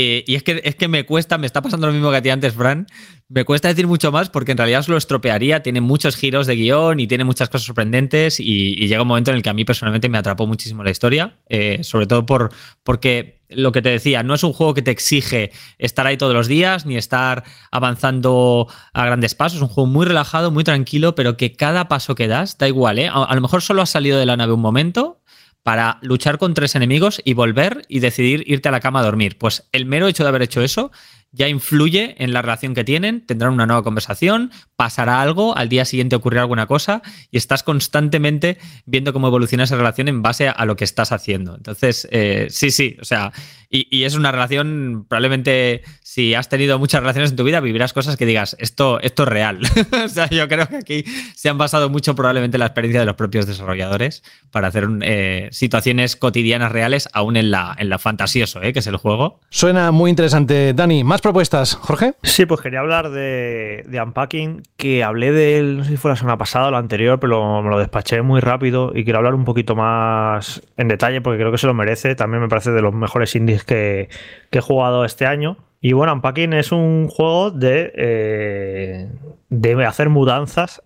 eh, y es que, es que me cuesta, me está pasando lo mismo que a ti antes, Fran. Me cuesta decir mucho más porque en realidad os lo estropearía. Tiene muchos giros de guion y tiene muchas cosas sorprendentes. Y, llega un momento en el que a mí personalmente me atrapó muchísimo la historia. Eh, sobre todo por, porque lo que te decía, no es un juego que te exige estar ahí todos los días ni estar avanzando a grandes pasos. Es un juego muy relajado, muy tranquilo, pero que cada paso que das, da igual, ¿eh? a lo mejor solo has salido de la nave un momento para luchar con tres enemigos y volver y decidir irte a la cama a dormir. Pues el mero hecho de haber hecho eso ya influye en la relación que tienen, tendrán una nueva conversación, pasará algo, al día siguiente ocurrirá alguna cosa y estás constantemente viendo cómo evoluciona esa relación en base a, lo que estás haciendo. Entonces, eh, sí, sí, o sea, y, es una relación, probablemente si has tenido muchas relaciones en tu vida, vivirás cosas que digas, esto, esto es real. o sea, yo creo que aquí se han basado mucho probablemente en la experiencia de los propios desarrolladores para hacer eh, situaciones cotidianas reales, aún en la, en la fantasioso, ¿eh? que es el juego. Suena muy interesante. Dani, ¿más propuestas, Jorge? Sí, pues quería hablar de, Unpacking, que hablé de él, no sé si fue la semana pasada o la anterior, pero me lo despaché muy rápido y quiero hablar un poquito más en detalle porque creo que se lo merece. También me parece de los mejores indies que, he jugado este año. Y bueno, Unpacking es un juego de, eh, de hacer mudanzas.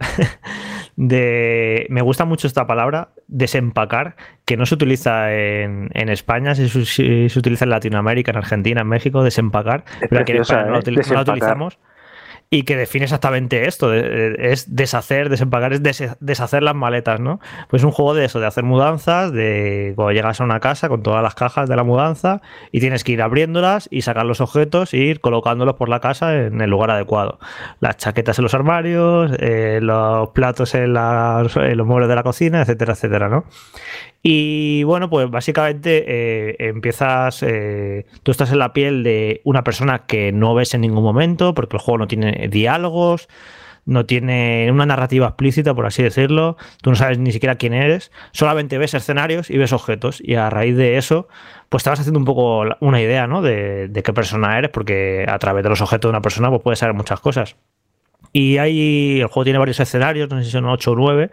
de, me gusta mucho esta palabra, desempacar, que no se utiliza en, España, se, se, utiliza en Latinoamérica, en Argentina, en México, desempacar. pero aquí en España no, lo ¿eh? utilizamos y que define exactamente esto, es deshacer, desempacar, es deshacer las maletas, ¿no? Pues es un juego de eso, de hacer mudanzas, de cuando llegas a una casa con todas las cajas de la mudanza y tienes que ir abriéndolas y sacar los objetos e ir colocándolos por la casa en el lugar adecuado. Las chaquetas en los armarios, eh, los platos en, en los muebles de la cocina, etcétera, etcétera, ¿no? Y bueno, pues básicamente eh, empiezas, eh, tú estás en la piel de una persona que no ves en ningún momento, porque el juego no tiene diálogos, no tiene una narrativa explícita, por así decirlo, tú no sabes ni siquiera quién eres, solamente ves escenarios y ves objetos, y a raíz de eso, pues te vas haciendo un poco una idea, ¿no? De, qué persona eres, porque a través de los objetos de una persona, pues puedes saber muchas cosas. Y hay, el juego tiene varios escenarios, no sé si son 8 o 9,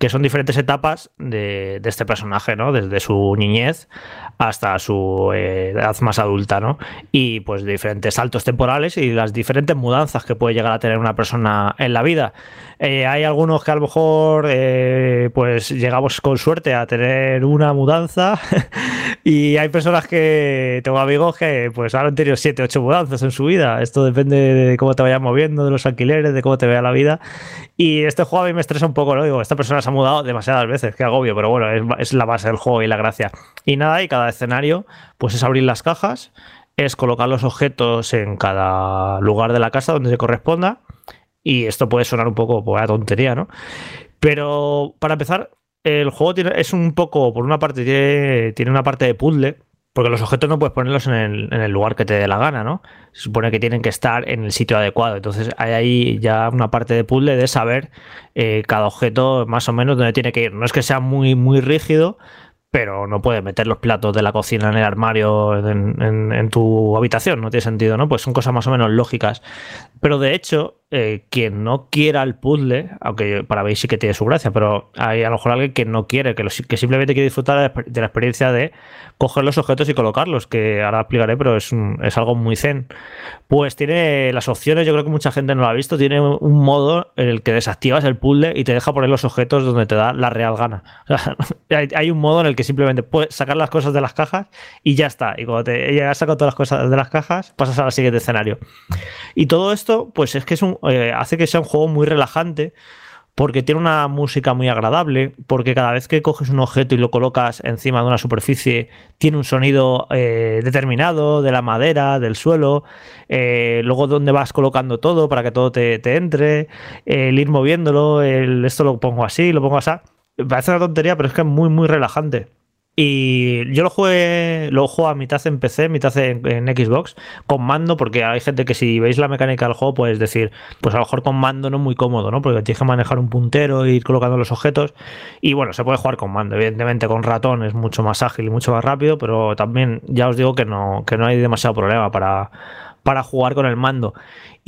que son diferentes etapas de, este personaje, ¿no? Desde su niñez hasta su eh, edad más adulta, ¿no? Y pues diferentes saltos temporales y las diferentes mudanzas que puede llegar a tener una persona en la vida. Eh, hay algunos que a lo mejor eh, pues llegamos con suerte a tener una mudanza y hay personas que tengo amigos que pues han tenido 7, 8 mudanzas en su vida. Esto depende de cómo te vayas moviendo, de los alquileres, de cómo te vea la vida. Y este juego a mí me estresa un poco, ¿no? Digo, esta persona se ha mudado demasiadas veces, qué agobio, pero bueno, es, la base del juego y la gracia. Y nada, y cada escenario pues es abrir las cajas, es colocar los objetos en cada lugar de la casa donde se corresponda y esto puede sonar un poco pues, a tontería, ¿no? Pero para empezar, el juego tiene, es un poco, por una parte, tiene, tiene una parte de puzzle, porque los objetos no puedes ponerlos en el, lugar que te dé la gana, ¿no? Se supone que tienen que estar en el sitio adecuado. Entonces hay ahí ya una parte de puzzle de saber eh, cada objeto más o menos dónde tiene que ir. No es que sea muy, muy rígido, pero no puedes meter los platos de la cocina en el armario en, tu habitación, no tiene sentido, ¿no? Pues son cosas más o menos lógicas. Pero de hecho, eh, quien no quiera el puzzle, aunque para mí sí que tiene su gracia, pero hay a lo mejor alguien que no quiere, que, simplemente quiere disfrutar de la experiencia de coger los objetos y colocarlos, que ahora explicaré, pero es, es algo muy zen. Pues tiene las opciones, yo creo que mucha gente no lo ha visto, tiene un modo en el que desactivas el puzzle y te deja poner los objetos donde te da la real gana. hay, un modo en el que simplemente puedes sacar las cosas de las cajas y ya está. Y cuando te has sacado todas las cosas de las cajas, pasas al siguiente escenario. Y todo esto, pues es que es un, eh, hace que sea un juego muy relajante porque tiene una música muy agradable, porque cada vez que coges un objeto y lo colocas encima de una superficie, tiene un sonido eh, determinado de la madera, del suelo, eh, luego donde vas colocando todo para que todo te, entre, el ir moviéndolo, el, esto lo pongo así, lo pongo así. Parece una tontería, pero es que es muy, muy relajante. Y yo lo jugué, lo a mitad en PC, mitad en, Xbox, con mando, porque hay gente que si veis la mecánica del juego, puedes decir, pues a lo mejor con mando no es muy cómodo, ¿no? Porque tienes que manejar un puntero e ir colocando los objetos. Y bueno, se puede jugar con mando. Evidentemente con ratón es mucho más ágil y mucho más rápido, pero también ya os digo que no, que no hay demasiado problema para, para jugar con el mando.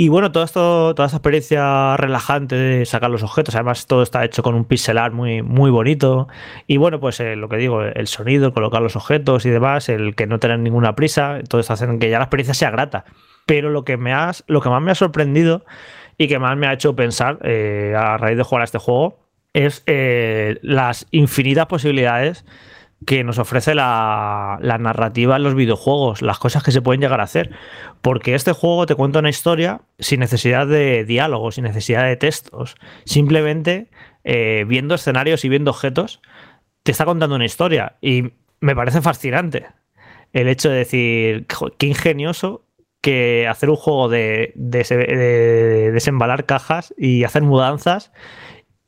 Y bueno, todo esto, toda esa experiencia relajante de sacar los objetos, además todo está hecho con un pixel muy, muy bonito. Y bueno, pues eh, lo que digo, el sonido, colocar los objetos y demás, el que no tener ninguna prisa, todo esto hace que ya la experiencia sea grata. Pero lo que, me has, lo que más me ha sorprendido y que más me ha hecho pensar eh, a raíz de jugar a este juego es eh, las infinitas posibilidades que nos ofrece la, narrativa en los videojuegos, las cosas que se pueden llegar a hacer. Porque este juego te cuenta una historia sin necesidad de diálogos, sin necesidad de textos. Simplemente eh, viendo escenarios y viendo objetos, te está contando una historia. Y me parece fascinante el hecho de decir, qué ingenioso que hacer un juego de, de desembalar cajas y hacer mudanzas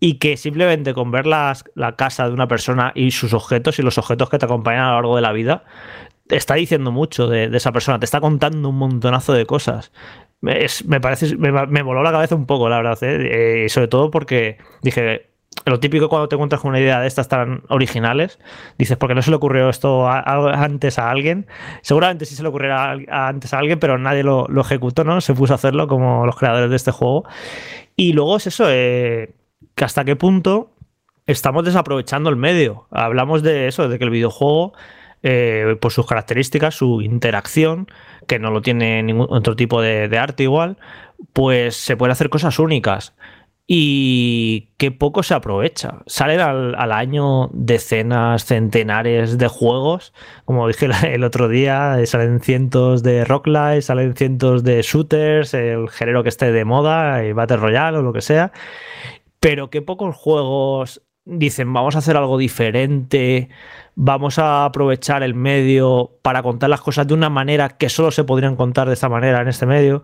y que simplemente con ver la casa de una persona y sus objetos y los objetos que te acompañan a lo largo de la vida, está diciendo mucho de, esa persona, te está contando un montonazo de cosas. me parece, me, voló la cabeza un poco, la verdad, ¿eh? Eh, sobre todo porque dije, lo típico cuando te encuentras con una idea de estas tan originales, dices, porque no se le ocurrió esto antes a alguien. Seguramente sí se le ocurriera antes a alguien, pero nadie lo, ejecutó, ¿no? Se puso a hacerlo como los creadores de este juego. Y luego es eso, eh, que hasta qué punto estamos desaprovechando el medio. Hablamos de eso, de que el videojuego, eh, por sus características, su interacción, que no lo tiene ningún otro tipo de, arte igual, pues se pueden hacer cosas únicas. Y que poco se aprovecha. Salen al, año decenas, centenares de juegos. Como dije el otro día, salen cientos de rocklight, salen cientos de shooters, el género que esté de moda, el Battle Royale o lo que sea pero qué pocos juegos dicen vamos a hacer algo diferente, vamos a aprovechar el medio para contar las cosas de una manera que solo se podrían contar de esta manera en este medio.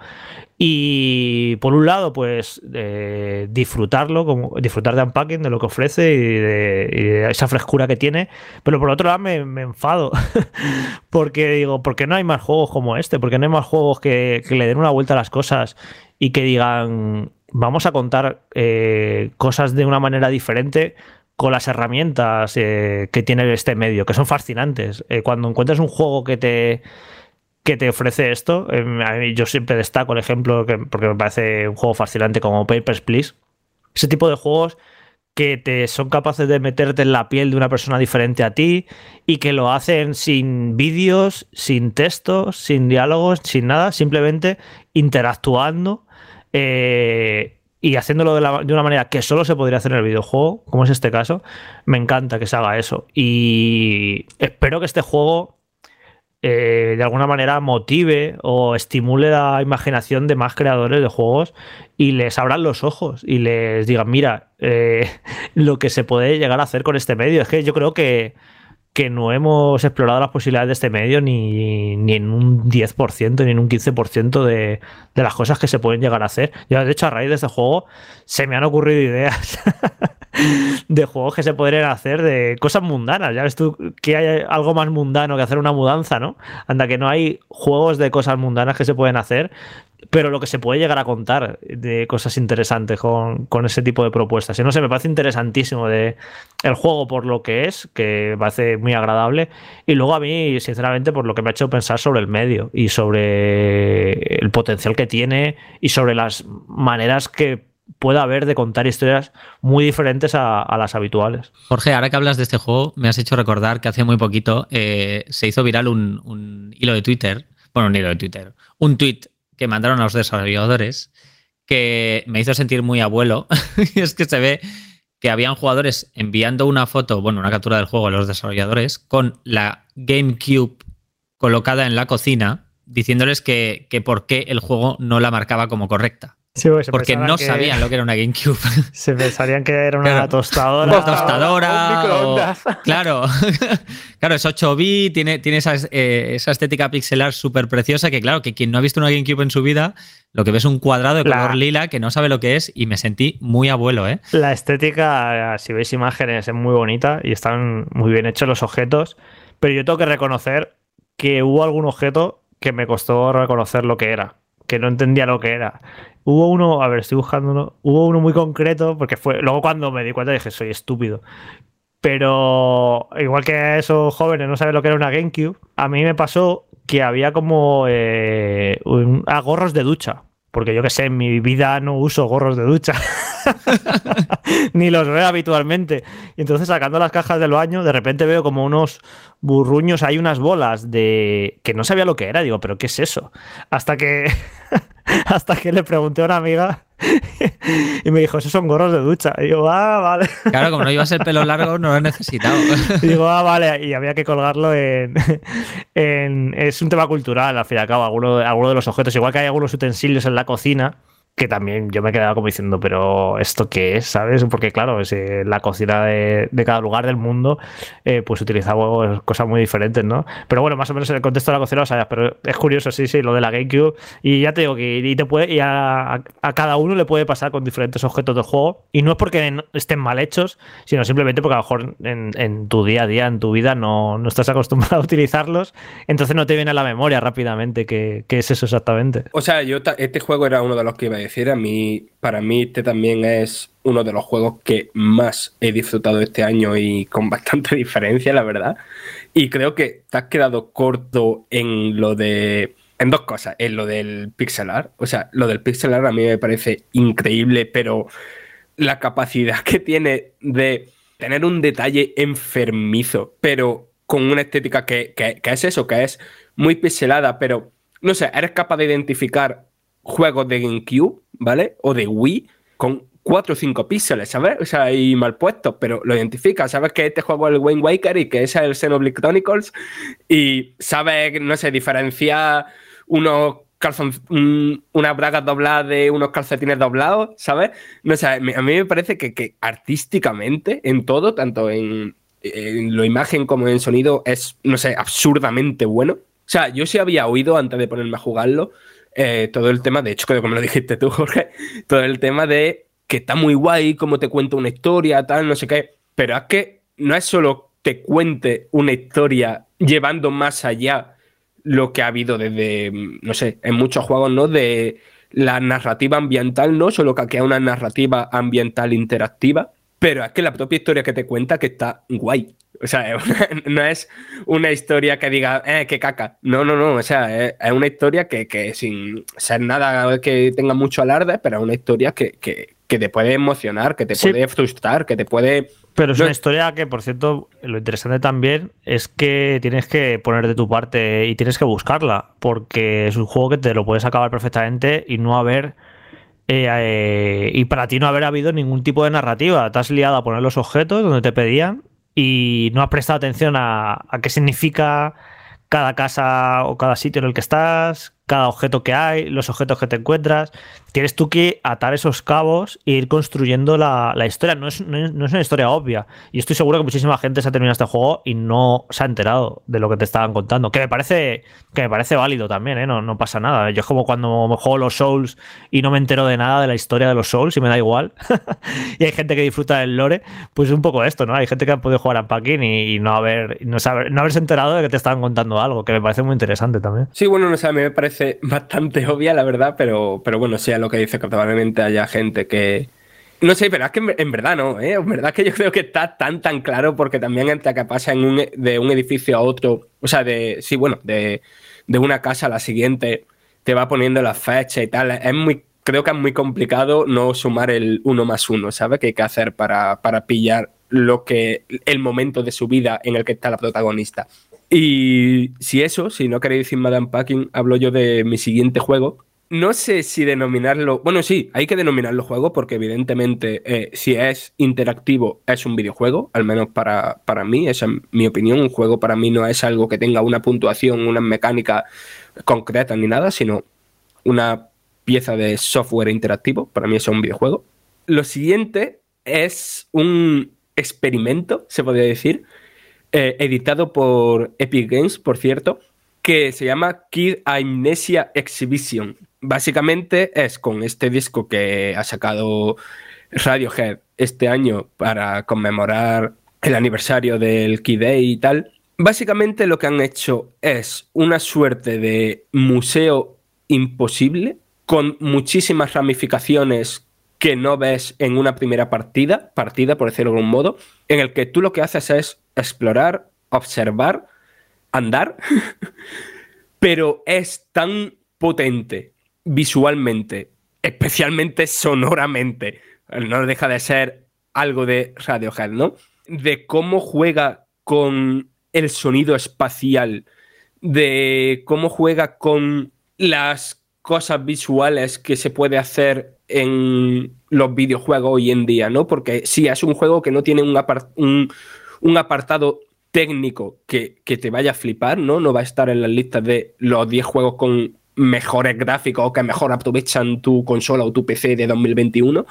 Y por un lado, pues eh, disfrutarlo, como, disfrutar de Unpacking, de lo que ofrece y de, esa frescura que tiene. Pero por otro lado me, enfado, porque digo, ¿por qué no hay más juegos como este? ¿Por qué no hay más juegos que, que le den una vuelta a las cosas y que digan, vamos a contar eh, cosas de una manera diferente con las herramientas eh, que tiene este medio, que son fascinantes. Eh, cuando encuentras un juego que te, que te ofrece esto, yo siempre destaco el ejemplo que, porque me parece un juego fascinante como Papers, Please. Ese tipo de juegos que te son capaces de meterte en la piel de una persona diferente a ti y que lo hacen sin vídeos, sin textos, sin diálogos, sin nada, simplemente interactuando eh, y haciéndolo de, una manera que solo se podría hacer en el videojuego, como es este caso, me encanta que se haga eso. Y espero que este juego eh, de alguna manera motive o estimule la imaginación de más creadores de juegos y les abran los ojos y les digan, mira, eh, lo que se puede llegar a hacer con este medio. Es que yo creo que que no hemos explorado las posibilidades de este medio ni, en un 10% ni en un 15% de, de las cosas que se pueden llegar a hacer. Yo, de hecho, a raíz de este juego se me han ocurrido ideas de juegos que se podrían hacer de cosas mundanas. Ya ves tú que hay algo más mundano que hacer una mudanza, ¿no? Anda que no hay juegos de cosas mundanas que se pueden hacer pero lo que se puede llegar a contar de cosas interesantes con, ese tipo de propuestas. Y no sé, me parece interesantísimo de el juego por lo que es, que me parece muy agradable, y luego a mí, sinceramente, por lo que me ha hecho pensar sobre el medio y sobre el potencial que tiene y sobre las maneras que pueda haber de contar historias muy diferentes a, las habituales. Jorge, ahora que hablas de este juego, me has hecho recordar que hace muy poquito eh, se hizo viral un, hilo de Twitter, bueno, un hilo de Twitter, un tweet que mandaron a los desarrolladores que me hizo sentir muy abuelo. y es que se ve que habían jugadores enviando una foto, bueno, una captura del juego a los desarrolladores con la GameCube colocada en la cocina, diciéndoles que, que por qué el juego no la marcaba como correcta. Sí, pues porque no que- sabían lo que era una GameCube. Se pensarían que era una Claro. tostadora. Una tostadora. o- claro, claro, es 8 bit, tiene, tiene esa, eh, esa estética pixelar súper preciosa que, claro, que quien no ha visto una GameCube en su vida, lo que ve es un cuadrado de La- color lila que no sabe lo que es y me sentí muy abuelo, ¿eh? La estética, si veis imágenes, es muy bonita y están muy bien hechos los objetos. Pero yo tengo que reconocer que hubo algún objeto que me costó reconocer lo que era, que no entendía lo que era. Hubo uno, a ver, estoy buscándolo, hubo uno muy concreto, porque fue, luego cuando me di cuenta dije, soy estúpido. Pero igual que esos jóvenes no saben lo que era una GameCube, a mí me pasó que había como eh, un- ah, gorros de ducha. Porque yo que sé, en mi vida no uso gorros de ducha. Ni los veo habitualmente. Y entonces sacando las cajas del baño, de repente veo como unos burruños, hay unas bolas de... que no sabía lo que era. Digo, pero ¿qué es eso? Hasta que... hasta que le pregunté a una amiga y me dijo, esos son gorros de ducha. Y digo, ah, vale. Claro, como no ibas el pelo largo, no lo he necesitado. Y digo, ah, vale, y había que colgarlo en, en- Es un tema cultural, al fin y al cabo, alguno, alguno de los objetos. Igual que hay algunos utensilios en la cocina, que también yo me quedaba como diciendo, pero ¿esto qué es? ¿Sabes? Porque claro, es, la cocina de, cada lugar del mundo, eh, pues utilizaba cosas muy diferentes, ¿no? Pero bueno, más o menos en el contexto de la cocina lo sabías, pero es curioso, sí, sí, lo de la GameCube. Y ya te digo que y te puede, y a, cada uno le puede pasar con diferentes objetos del juego. Y no es porque estén mal hechos, sino simplemente porque a lo mejor en, tu día a día, en tu vida, no, no estás acostumbrado a utilizarlos. Entonces no te viene a la memoria rápidamente qué, qué es eso exactamente. O sea, yo este juego era uno de los que iba a decir. A mí, para mí, este también es uno de los juegos que más he disfrutado este año y con bastante diferencia, la verdad. Y creo que te has quedado corto en lo de. En dos cosas. En lo del pixel art. O sea, lo del pixel art a mí me parece increíble, pero la capacidad que tiene de tener un detalle enfermizo, pero con una estética que, que- que es eso, que es muy pixelada, pero no sé, eres capaz de identificar juegos de GameCube, ¿vale? O de Wii con 4 o 5 píxeles, ¿sabes? O sea, y mal puestos, pero lo identificas, sabes que este juego es el Wayne Waker y que ese es el Xenoblade Chronicles y sabes, no sé, diferenciar unos calzon un- unas bragas dobladas de unos calcetines doblados, ¿sabes? No sé, a mí me parece que, que artísticamente, en todo, tanto en, en lo imagen como en sonido, es, no sé, absurdamente bueno. O sea, yo sí había oído antes de ponerme a jugarlo eh, todo el tema, de hecho, me lo dijiste tú, Jorge, todo el tema de que está muy guay, cómo te cuenta una historia, tal, no sé qué, pero es que no es solo te cuente una historia llevando más allá lo que ha habido desde, no sé, en muchos juegos, ¿no? De la narrativa ambiental, no solo que aquí hay una narrativa ambiental interactiva, pero es que la propia historia que te cuenta que está guay. O sea, no es una historia que diga, eh, qué caca. No, no, no. O sea, es, es una historia que, que sin ser nada que tenga mucho alarde, pero es una historia que, que, que te puede emocionar, que te Sí. puede frustrar, que te puede. Pero es No- una historia que, por cierto, lo interesante también es que tienes que poner de tu parte y tienes que buscarla, porque es un juego que te lo puedes acabar perfectamente y no haber... eh, eh, y para ti no haber habido ningún tipo de narrativa. Te has liado a poner los objetos donde te pedían y no has prestado atención a, a qué significa cada casa o cada sitio en el que estás, cada objeto que hay, los objetos que te encuentras. Tienes tú que atar esos cabos e ir construyendo la, la historia. No es, no, es, una historia obvia. Y estoy seguro que muchísima gente se ha terminado este juego y no se ha enterado de lo que te estaban contando. Que me parece, que me parece válido también, ¿eh? no, no pasa nada. Yo es como cuando me juego los Souls y no me entero de nada de la historia de los Souls y me da igual. y hay gente que disfruta del lore. Pues es un poco esto, ¿no? Hay gente que ha podido jugar a Packing y, no, haber, no, saber, no haberse enterado de que te estaban contando algo, que me parece muy interesante también. Sí, bueno, no sé, a mí me parece bastante obvia, la verdad, pero, pero bueno, sí, lo que dice que probablemente haya gente que. No sé, pero es que en, verdad no, ¿eh? En verdad que yo creo que está tan, tan claro porque también entre que pasa en un, de un edificio a otro, o sea, de. Sí, bueno, de, de una casa a la siguiente, te va poniendo la fecha y tal. Es muy. Creo que es muy complicado no sumar el uno más uno, ¿sabes? Que hay que hacer para, para pillar lo que. el momento de su vida en el que está la protagonista. Y si eso, si no queréis decir Madame Packing, hablo yo de mi siguiente juego. No sé si denominarlo. Bueno, sí, hay que denominarlo juego porque, evidentemente, eh, si es interactivo, es un videojuego, al menos para, para mí, esa es mi opinión. Un juego para mí no es algo que tenga una puntuación, una mecánica concreta ni nada, sino una pieza de software interactivo. Para mí es un videojuego. Lo siguiente es un experimento, se podría decir, eh, editado por Epic Games, por cierto, que se llama Kid Amnesia Exhibition. Básicamente es con este disco que ha sacado Radiohead este año para conmemorar el aniversario del Kid Day y tal. Básicamente lo que han hecho es una suerte de museo imposible con muchísimas ramificaciones que no ves en una primera partida, partida por decirlo de algún modo, en el que tú lo que haces es explorar, observar, andar, pero es tan potente visualmente, especialmente sonoramente, no deja de ser algo de Radiohead, ¿no? De cómo juega con el sonido espacial, de cómo juega con las cosas visuales que se puede hacer en los videojuegos hoy en día, ¿no? Porque sí, es un juego que no tiene un, apartado técnico que, que, te vaya a flipar, ¿no? No va a estar en las listas de los 10 juegos con mejores gráficos o que mejor aprovechan tu consola o tu PC de 2021,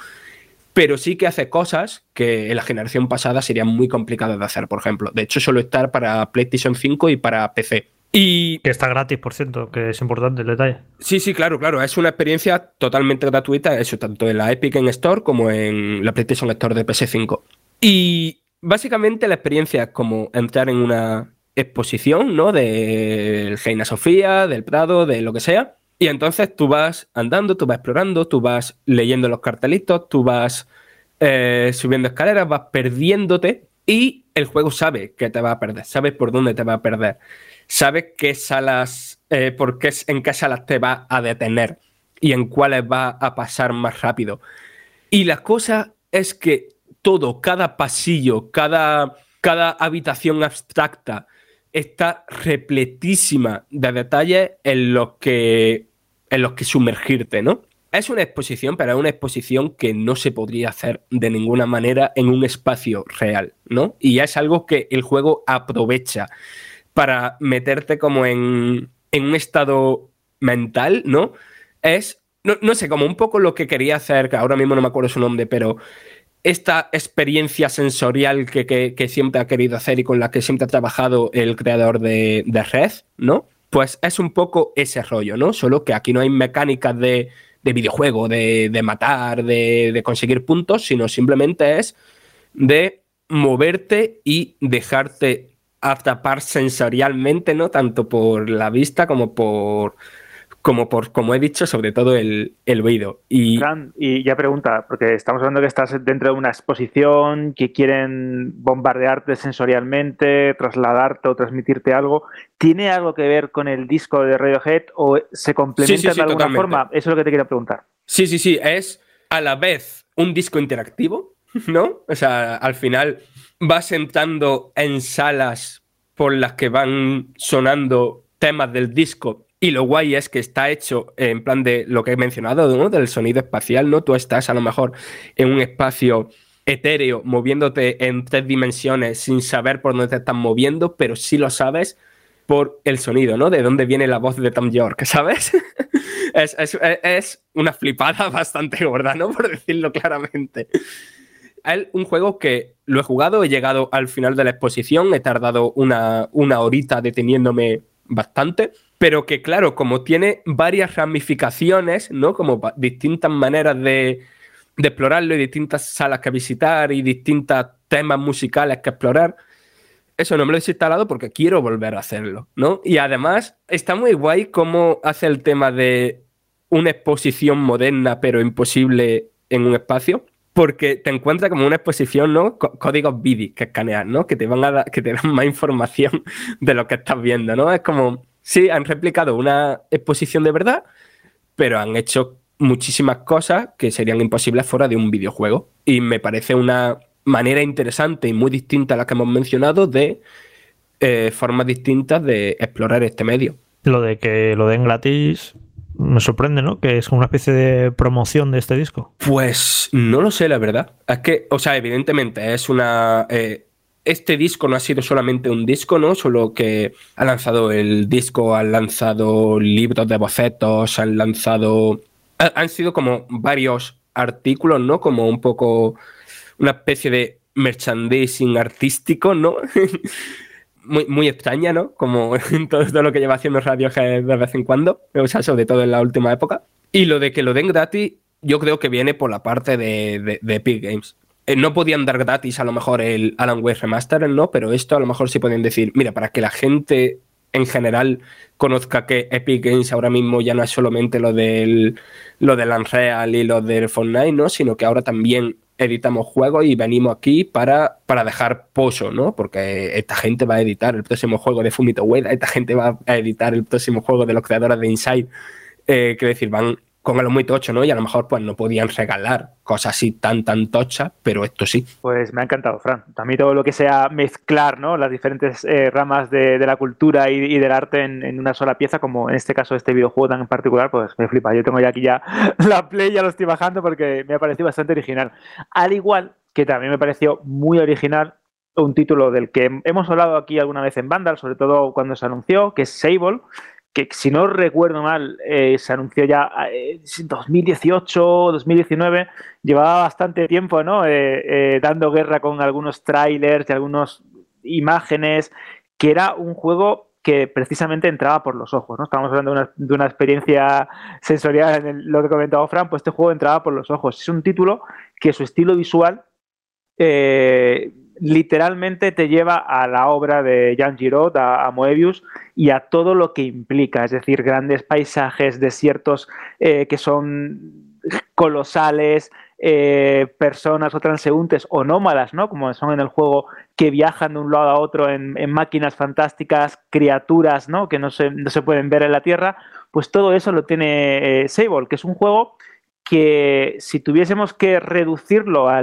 pero sí que hace cosas que en la generación pasada serían muy complicadas de hacer, por ejemplo. De hecho, suele estar para PlayStation 5 y para PC. Y... Que está gratis, por cierto, que es importante el detalle. Sí, sí, claro, claro. Es una experiencia totalmente gratuita, eso tanto en la Epic en Store como en la PlayStation Store de PS5. Y básicamente la experiencia es como entrar en una exposición, ¿no? De Reina Sofía, del Prado, de lo que sea. Y entonces tú vas andando, tú vas explorando, tú vas leyendo los cartelitos, tú vas eh, subiendo escaleras, vas perdiéndote y el juego sabe que te va a perder, sabe por dónde te va a perder, sabe qué salas, eh, por qué, en qué salas te va a detener y en cuáles va a pasar más rápido. Y la cosa es que todo, cada pasillo, cada, cada habitación abstracta está repletísima de detalles en los que en los que sumergirte, ¿no? Es una exposición, pero es una exposición que no se podría hacer de ninguna manera en un espacio real, ¿no? Y es algo que el juego aprovecha para meterte como en, un estado mental, ¿no? Es, no, sé, como un poco lo que quería hacer, que ahora mismo no me acuerdo su nombre, pero esta experiencia sensorial que, siempre ha querido hacer y con la que siempre ha trabajado el creador de, de Red, ¿no? Pues es un poco ese rollo, ¿no? Solo que aquí no hay mecánicas de, videojuego, de, matar, de, conseguir puntos, sino simplemente es de moverte y dejarte atrapar sensorialmente, ¿no? Tanto por la vista como por, como por, como he dicho, sobre todo el, el oído. Y... y ya pregunta, porque estamos hablando que estás dentro de una exposición, que quieren bombardearte sensorialmente, trasladarte o transmitirte algo. ¿Tiene algo que ver con el disco de Radiohead o se complementa de alguna forma? Eso es lo que te quiero preguntar. Sí, sí, sí. Es a la vez un disco interactivo, ¿no? O sea, al final vas entrando en salas por las que van sonando temas del disco y lo guay es que está hecho en plan de lo que he mencionado, ¿no? Del sonido espacial, ¿no? Tú estás a lo mejor en un espacio etéreo, moviéndote en tres dimensiones sin saber por dónde te estás moviendo, pero sí lo sabes por el sonido, ¿no? De dónde viene la voz de Tom York, ¿sabes? es, una flipada bastante gorda, ¿no? Por decirlo claramente. Es un juego que lo he jugado, he llegado al final de la exposición, he tardado una, una horita deteniéndome bastante pero que claro, como tiene varias ramificaciones, ¿no? Como distintas maneras de, explorarlo y distintas salas que visitar y distintos temas musicales que explorar, eso no me lo he instalado porque quiero volver a hacerlo, ¿no? Y además está muy guay cómo hace el tema de una exposición moderna pero imposible en un espacio, porque te encuentras como una exposición, ¿no? Códigos BIDI que escaneas, ¿no? Que te van a que te dan más información de lo que estás viendo, ¿no? Es como sí, han replicado una exposición de verdad, pero han hecho muchísimas cosas que serían imposibles fuera de un videojuego. Y me parece una manera interesante y muy distinta a la que hemos mencionado de eh, formas distintas de explorar este medio. Lo de que lo den gratis me sorprende, ¿no? Que es una especie de promoción de este disco. Pues no lo sé, la verdad. Es que, o sea, evidentemente es una... Eh, este disco no ha sido solamente un disco, ¿no? Solo que ha lanzado el disco, han lanzado libros de bocetos, han lanzado Han sido como varios artículos, ¿no? Como un poco una especie de merchandising artístico, ¿no? muy, muy extraña, ¿no? Como todo, lo que lleva haciendo Radiohead de vez en cuando, o sea, sobre todo en la última época. Y lo de que lo den gratis, yo creo que viene por la parte de, de, Epic Games. Eh, no podían dar gratis a lo mejor el Alan Wake Remaster, ¿no? Pero esto a lo mejor sí pueden decir, mira, para que la gente en general conozca que Epic Games ahora mismo ya no es solamente lo del, lo del Unreal y lo del Fortnite, ¿no? Sino que ahora también editamos juegos y venimos aquí para, para dejar pozo, ¿no? Porque esta gente va a editar el próximo juego de Fumito Ueda, esta gente va a editar el próximo juego de los creadores de Inside. Eh, quiero decir, van con algo muy tocho, ¿no? Y a lo mejor pues no podían regalar cosas así tan, tan tochas, pero esto sí. Pues me ha encantado, Fran. También todo lo que sea mezclar, ¿no? Las diferentes eh, ramas de, la cultura y, del arte en, una sola pieza, como en este caso este videojuego tan en particular, pues me flipa. Yo tengo ya aquí ya la play, ya lo estoy bajando porque me ha parecido bastante original. Al igual que también me pareció muy original un título del que hemos hablado aquí alguna vez en Vandal, sobre todo cuando se anunció, que es Sable, que si no recuerdo mal, eh, se anunció ya en 2018, 2019, llevaba bastante tiempo, ¿no? Eh, eh, dando guerra con algunos trailers y algunas imágenes, que era un juego que precisamente entraba por los ojos, ¿no? Estamos hablando de una, experiencia sensorial en lo que comentaba Fran, pues este juego entraba por los ojos. Es un título que su estilo visual literalmente te lleva a la obra de Jean Giraud, a, Moebius, y a todo lo que implica, es decir, grandes paisajes, desiertos eh, que son colosales, eh, personas o transeúntes o nómadas, ¿no? Como son en el juego, que viajan de un lado a otro en, máquinas fantásticas, criaturas, ¿no? Que no se, no se, pueden ver en la Tierra, pues todo eso lo tiene eh, Sable, que es un juego que si tuviésemos que reducirlo a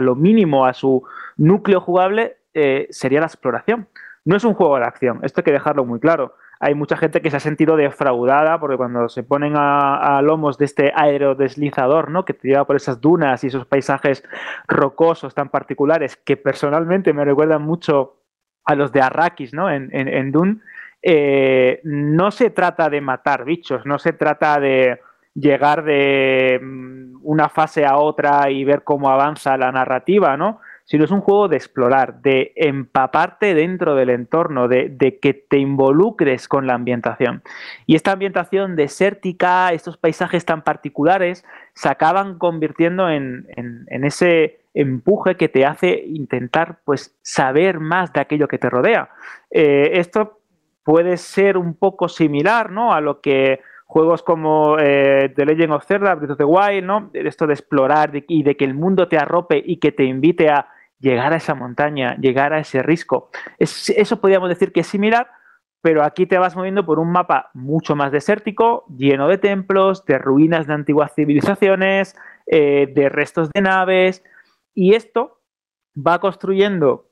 lo mínimo, a su núcleo jugable, eh, sería la exploración. No es un juego de acción, esto hay que dejarlo muy claro. Hay mucha gente que se ha sentido defraudada porque cuando se ponen a, lomos de este aerodeslizador, ¿no? que te lleva por esas dunas y esos paisajes rocosos tan particulares que personalmente me recuerdan mucho a los de Arrakis ¿no? en, en, Dune, eh, no se trata de matar bichos, no se trata de llegar de mm, una fase a otra y ver cómo avanza la narrativa, ¿no? Sino es un juego de explorar, de empaparte dentro del entorno, de, que te involucres con la ambientación. Y esta ambientación desértica, estos paisajes tan particulares, se acaban convirtiendo en, ese empuje que te hace intentar pues saber más de aquello que te rodea. Eh, esto puede ser un poco similar ¿no? a lo que juegos como eh, The Legend of Zelda, Breath of the Wild, ¿no? Esto de explorar y de que el mundo te arrope y que te invite a llegar a esa montaña, llegar a ese risco. eso podríamos decir que es similar, pero aquí te vas moviendo por un mapa mucho más desértico, lleno de templos, de ruinas de antiguas civilizaciones, eh, de restos de naves, y esto va construyendo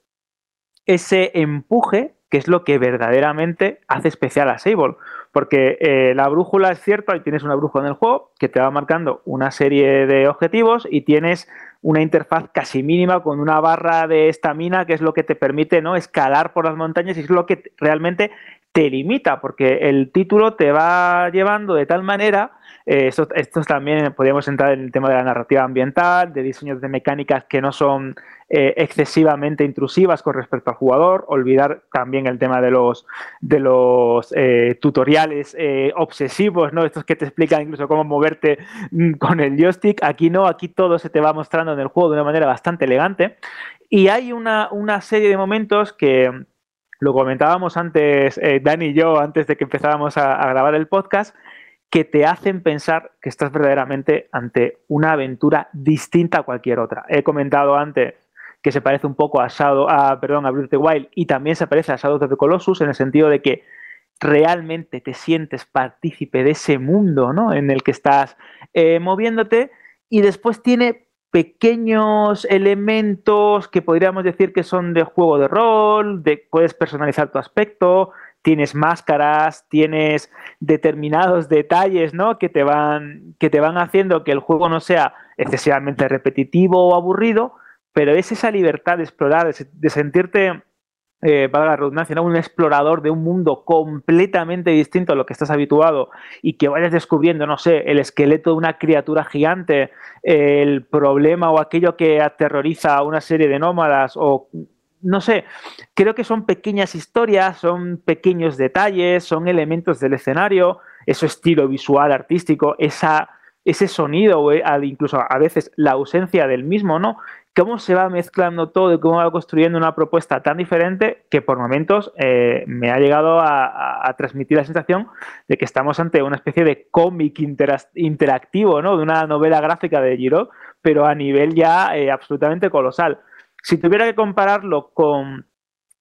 ese empuje que es lo que verdaderamente hace especial a Sable. Porque eh, la brújula es cierto, ahí tienes una brújula en el juego que te va marcando una serie de objetivos y tienes una interfaz casi mínima con una barra de estamina que es lo que te permite ¿no? escalar por las montañas y es lo que realmente te limita, porque el título te va llevando de tal manera eh, estos, también podríamos entrar en el tema de la narrativa ambiental, de diseños de mecánicas que no son eh, excesivamente intrusivas con respecto al jugador, olvidar también el tema de los, de los eh, tutoriales obsesivos, ¿no? estos que te explican incluso cómo moverte mm, con el joystick. Aquí no, aquí todo se te va mostrando en el juego de una manera bastante elegante. Y hay una, serie de momentos que lo comentábamos antes, Dani y yo, antes de que empezáramos a grabar el podcast, que te hacen pensar que estás verdaderamente ante una aventura distinta a cualquier otra. He comentado antes que se parece un poco a Shadow, a, perdón, a Breath the Wild y también se parece a Shadow of the Colossus en el sentido de que realmente te sientes partícipe de ese mundo ¿no? en el que estás eh, moviéndote y después tiene pequeños elementos que podríamos decir que son de juego de rol, de puedes personalizar tu aspecto, tienes máscaras, tienes determinados detalles, ¿no? Que te van, que te van haciendo que el juego no sea excesivamente repetitivo o aburrido, pero es esa libertad de explorar, de sentirte eh, para la redundancia, ¿no? un explorador de un mundo completamente distinto a lo que estás habituado y que vayas descubriendo, no sé, el esqueleto de una criatura gigante, el problema o aquello que aterroriza a una serie de nómadas o no sé, creo que son pequeñas historias, son pequeños detalles, son elementos del escenario, ese estilo visual, artístico, esa, ese sonido, incluso a veces la ausencia del mismo, ¿no? Cómo se va mezclando todo y cómo va construyendo una propuesta tan diferente que por momentos eh, me ha llegado a, transmitir la sensación de que estamos ante una especie de cómic interactivo, ¿no? De una novela gráfica de Giro, pero a nivel ya eh, absolutamente colosal. Si tuviera que compararlo con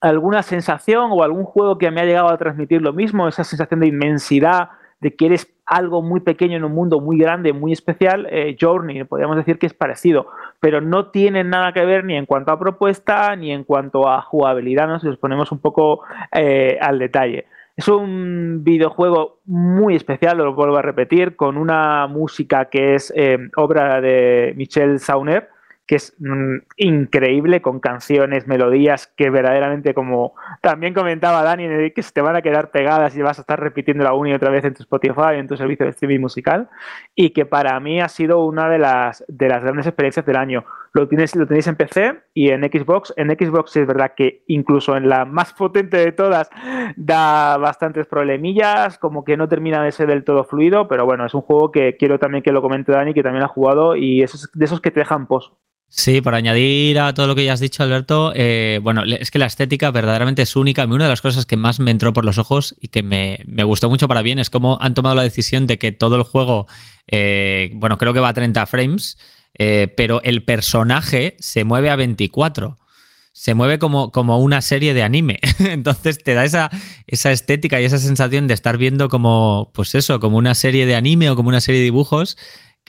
alguna sensación o algún juego que me ha llegado a transmitir lo mismo, esa sensación de inmensidad, de que eres algo muy pequeño en un mundo muy grande, muy especial, eh, Journey, podríamos decir que es parecido, pero no tiene nada que ver ni en cuanto a propuesta ni en cuanto a jugabilidad, ¿no? si nos ponemos un poco eh, al detalle. Es un videojuego muy especial, lo vuelvo a repetir, con una música que es eh, obra de Michel Sauner, que es mm, increíble, con canciones, melodías que verdaderamente, como también comentaba Dani, que se te van a quedar pegadas y vas a estar repitiendo la una y otra vez en tu Spotify, en tu servicio de streaming musical, y que para mí ha sido una de las, de las grandes experiencias del año. Lo, tienes, lo tenéis en PC y en Xbox. En Xbox es verdad que incluso en la más potente de todas da bastantes problemillas, como que no termina de ser del todo fluido, pero bueno, es un juego que quiero también que lo comente Dani, que también ha jugado, y esos, de esos que te dejan post. Sí, por añadir a todo lo que ya has dicho, Alberto, eh, bueno, es que la estética verdaderamente es única. Una de las cosas que más me entró por los ojos y que me, gustó mucho para bien es cómo han tomado la decisión de que todo el juego, eh, bueno, creo que va a 30 frames, eh, pero el personaje se mueve a 24 se mueve como, como, una serie de anime. Entonces te da esa, esa, estética y esa sensación de estar viendo como, pues eso, como una serie de anime o como una serie de dibujos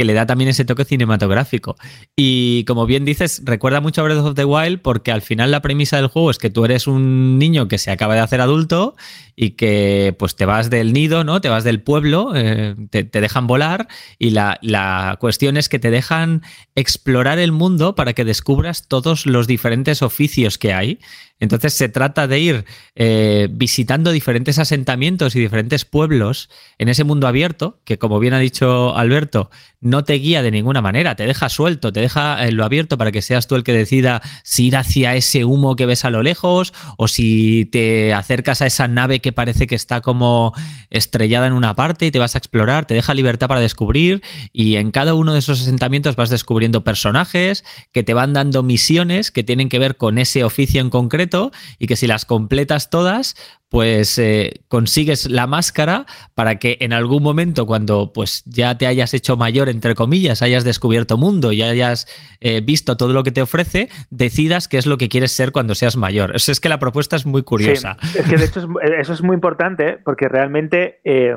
que le da también ese toque cinematográfico. Y como bien dices, recuerda mucho a Breath of the Wild porque al final la premisa del juego es que tú eres un niño que se acaba de hacer adulto y que pues te vas del nido, ¿no? Te vas del pueblo, eh, te, dejan volar y la, la, cuestión es que te dejan explorar el mundo para que descubras todos los diferentes oficios que hay. Entonces se trata de ir eh, visitando diferentes asentamientos y diferentes pueblos en ese mundo abierto, que como bien ha dicho Alberto, no te guía de ninguna manera, te deja suelto, te deja en lo abierto para que seas tú el que decida si ir hacia ese humo que ves a lo lejos o si te acercas a esa nave que parece que está como estrellada en una parte y te vas a explorar, te deja libertad para descubrir y en cada uno de esos asentamientos vas descubriendo personajes que te van dando misiones que tienen que ver con ese oficio en concreto y que si las completas todas pues eh, consigues la máscara para que en algún momento cuando pues ya te hayas hecho mayor entre comillas hayas descubierto mundo y hayas eh, visto todo lo que te ofrece decidas qué es lo que quieres ser cuando seas mayor. Eso es que la propuesta es muy curiosa. es que de hecho eso es muy importante porque realmente eh,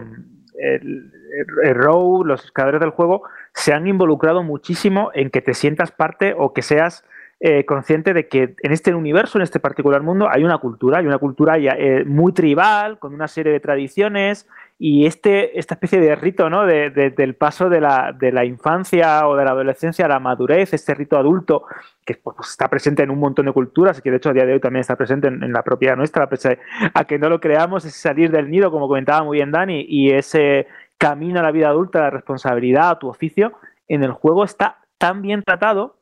el, el Row los creadores del juego se han involucrado muchísimo en que te sientas parte o que seas eh, consciente de que en este universo, en este particular mundo, hay una cultura, hay una cultura eh, muy tribal, con una serie de tradiciones, y este, esta especie de rito ¿no? del paso de la, de la, infancia o de la adolescencia a la madurez, este rito adulto que pues, está presente en un montón de culturas y que de hecho a día de hoy también está presente en, la propia nuestra, pese a que no lo creamos, es salir del nido, como comentaba muy bien Dani, y ese camino a la vida adulta, la responsabilidad, a tu oficio, en el juego está tan bien tratado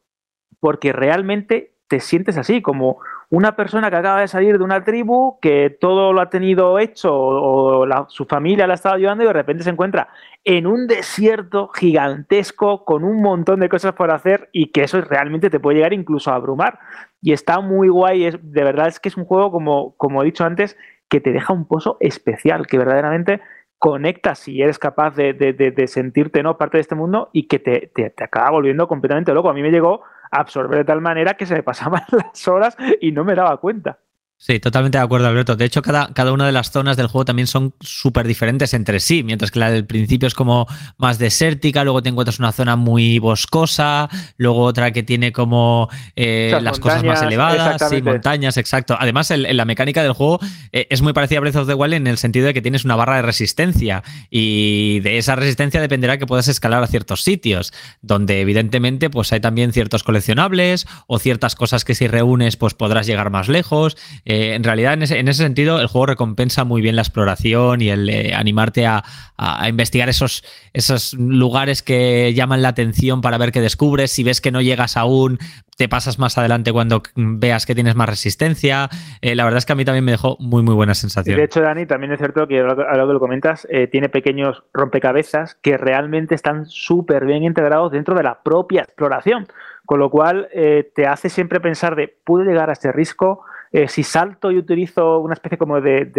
porque realmente te sientes así, como una persona que acaba de salir de una tribu, que todo lo ha tenido hecho o, su familia la ha estado ayudando y de repente se encuentra en un desierto gigantesco con un montón de cosas por hacer y que eso realmente te puede llegar incluso a abrumar. Y está muy guay, es, de verdad es que es un juego, como, como he dicho antes, que te deja un pozo especial, que verdaderamente conectas si eres capaz de, sentirte ¿no? parte de este mundo y que te, te, te acaba volviendo completamente loco. A mí me llegó absorber de tal manera que se me pasaban las horas y no me daba cuenta. Sí, totalmente de acuerdo, Alberto. De hecho, cada, cada una de las zonas del juego también son súper diferentes entre sí, mientras que la del principio es como más desértica, luego te encuentras una zona muy boscosa, luego otra que tiene como eh, las cosas más elevadas, sí, montañas, exacto. Además, la mecánica del juego eh, es muy parecida a Breath of the Wild en el sentido de que tienes una barra de resistencia y de esa resistencia dependerá que puedas escalar a ciertos sitios, donde evidentemente pues hay también ciertos coleccionables o ciertas cosas que si reúnes pues podrás llegar más lejos Eh, en realidad, en ese, en ese, sentido, el juego recompensa muy bien la exploración y el eh, animarte a, a, investigar esos, esos lugares que llaman la atención para ver qué descubres. Si ves que no llegas aún, te pasas más adelante cuando veas que tienes más resistencia. Eh, la verdad es que a mí también me dejó muy, muy buena sensación. De hecho, Dani, también es cierto que a lo que lo comentas, eh, tiene pequeños rompecabezas que realmente están súper bien integrados dentro de la propia exploración. Con lo cual, eh, te hace siempre pensar de, ¿puedo llegar a este risco? Eh, si salto y utilizo una especie como de,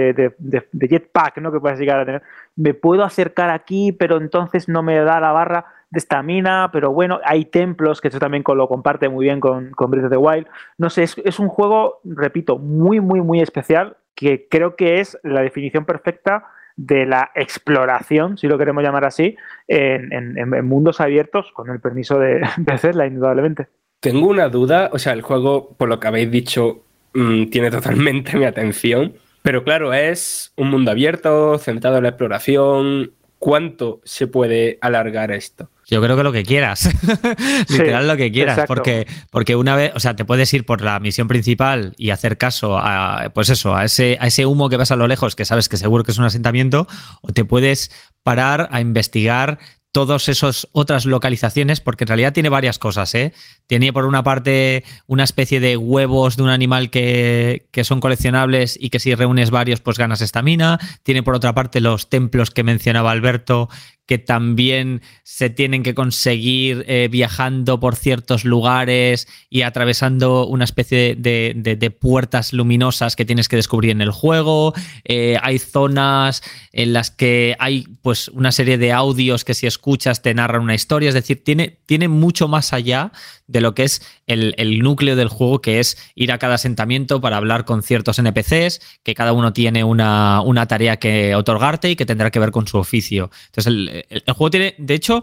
jetpack, ¿no? Que puedes llegar a tener, me puedo acercar aquí, pero entonces no me da la barra de estamina, pero bueno, hay templos, que eso también lo comparte muy bien con, Breath of the Wild. No sé, es, un juego, repito, muy, muy, muy especial, que creo que es la definición perfecta de la exploración, si lo queremos llamar así, en, mundos abiertos, con el permiso de, de Zelda, indudablemente. Tengo una duda, o sea, el juego, por lo que habéis dicho, mmm, tiene totalmente mi atención, pero claro, es un mundo abierto, centrado en la exploración. ¿Cuánto se puede alargar esto? Yo creo que lo que quieras, literal sí, lo que quieras, porque, porque una vez, o sea, te puedes ir por la misión principal y hacer caso a, pues eso, a ese, a ese humo que ves a lo lejos, que sabes que seguro que es un asentamiento, o te puedes parar a investigar todas esas otras localizaciones, porque en realidad tiene varias cosas. ¿eh? Tiene por una parte una especie de huevos de un animal que, que, son coleccionables y que si reúnes varios pues ganas estamina. Tiene por otra parte los templos que mencionaba Alberto, que también se tienen que conseguir eh, viajando por ciertos lugares y atravesando una especie de, puertas luminosas que tienes que descubrir en el juego. Eh, hay zonas en las que hay pues una serie de audios que si escuchas te narran una historia. Es decir, tiene, tiene mucho más allá de lo que es el, el, núcleo del juego, que es ir a cada asentamiento para hablar con ciertos NPCs, que cada uno tiene una, una tarea que otorgarte y que tendrá que ver con su oficio. Entonces, el, el, juego tiene, de hecho,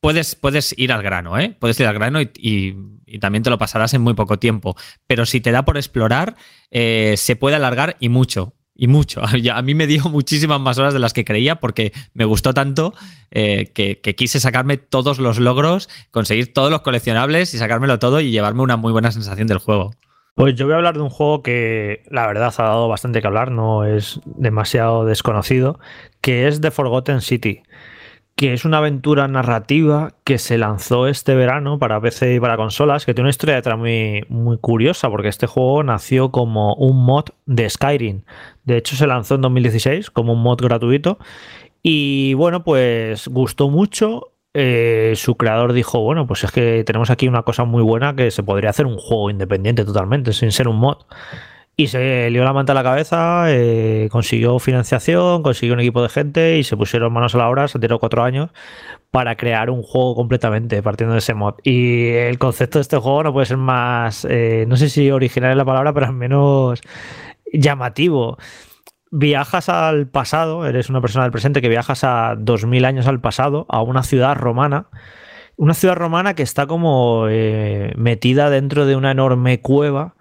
puedes, puedes ir al grano, ¿eh? Puedes ir al grano y, y, y, también te lo pasarás en muy poco tiempo. Pero si te da por explorar, eh, se puede alargar y mucho. Y mucho. A mí me dio muchísimas más horas de las que creía porque me gustó tanto eh, que, que, quise sacarme todos los logros, conseguir todos los coleccionables y sacármelo todo y llevarme una muy buena sensación del juego. Pues yo voy a hablar de un juego que la verdad ha dado bastante que hablar, no es demasiado desconocido, que es The Forgotten City que es una aventura narrativa que se lanzó este verano para PC y para consolas, que tiene una historia detrás muy, muy curiosa, porque este juego nació como un mod de Skyrim. De hecho, se lanzó en 2016 como un mod gratuito. Y bueno, pues gustó mucho. Eh, su creador dijo, bueno, pues es que tenemos aquí una cosa muy buena que se podría hacer un juego independiente totalmente, sin ser un mod. Y se lió la manta a la cabeza, eh, consiguió financiación, consiguió un equipo de gente y se pusieron manos a la obra, se tiró cuatro años para crear un juego completamente partiendo de ese mod. Y el concepto de este juego no puede ser más, eh, no sé si original es la palabra, pero al menos llamativo. Viajas al pasado, eres una persona del presente que viajas a 2000 años al pasado, a una ciudad romana. Una ciudad romana que está como eh, metida dentro de una enorme cueva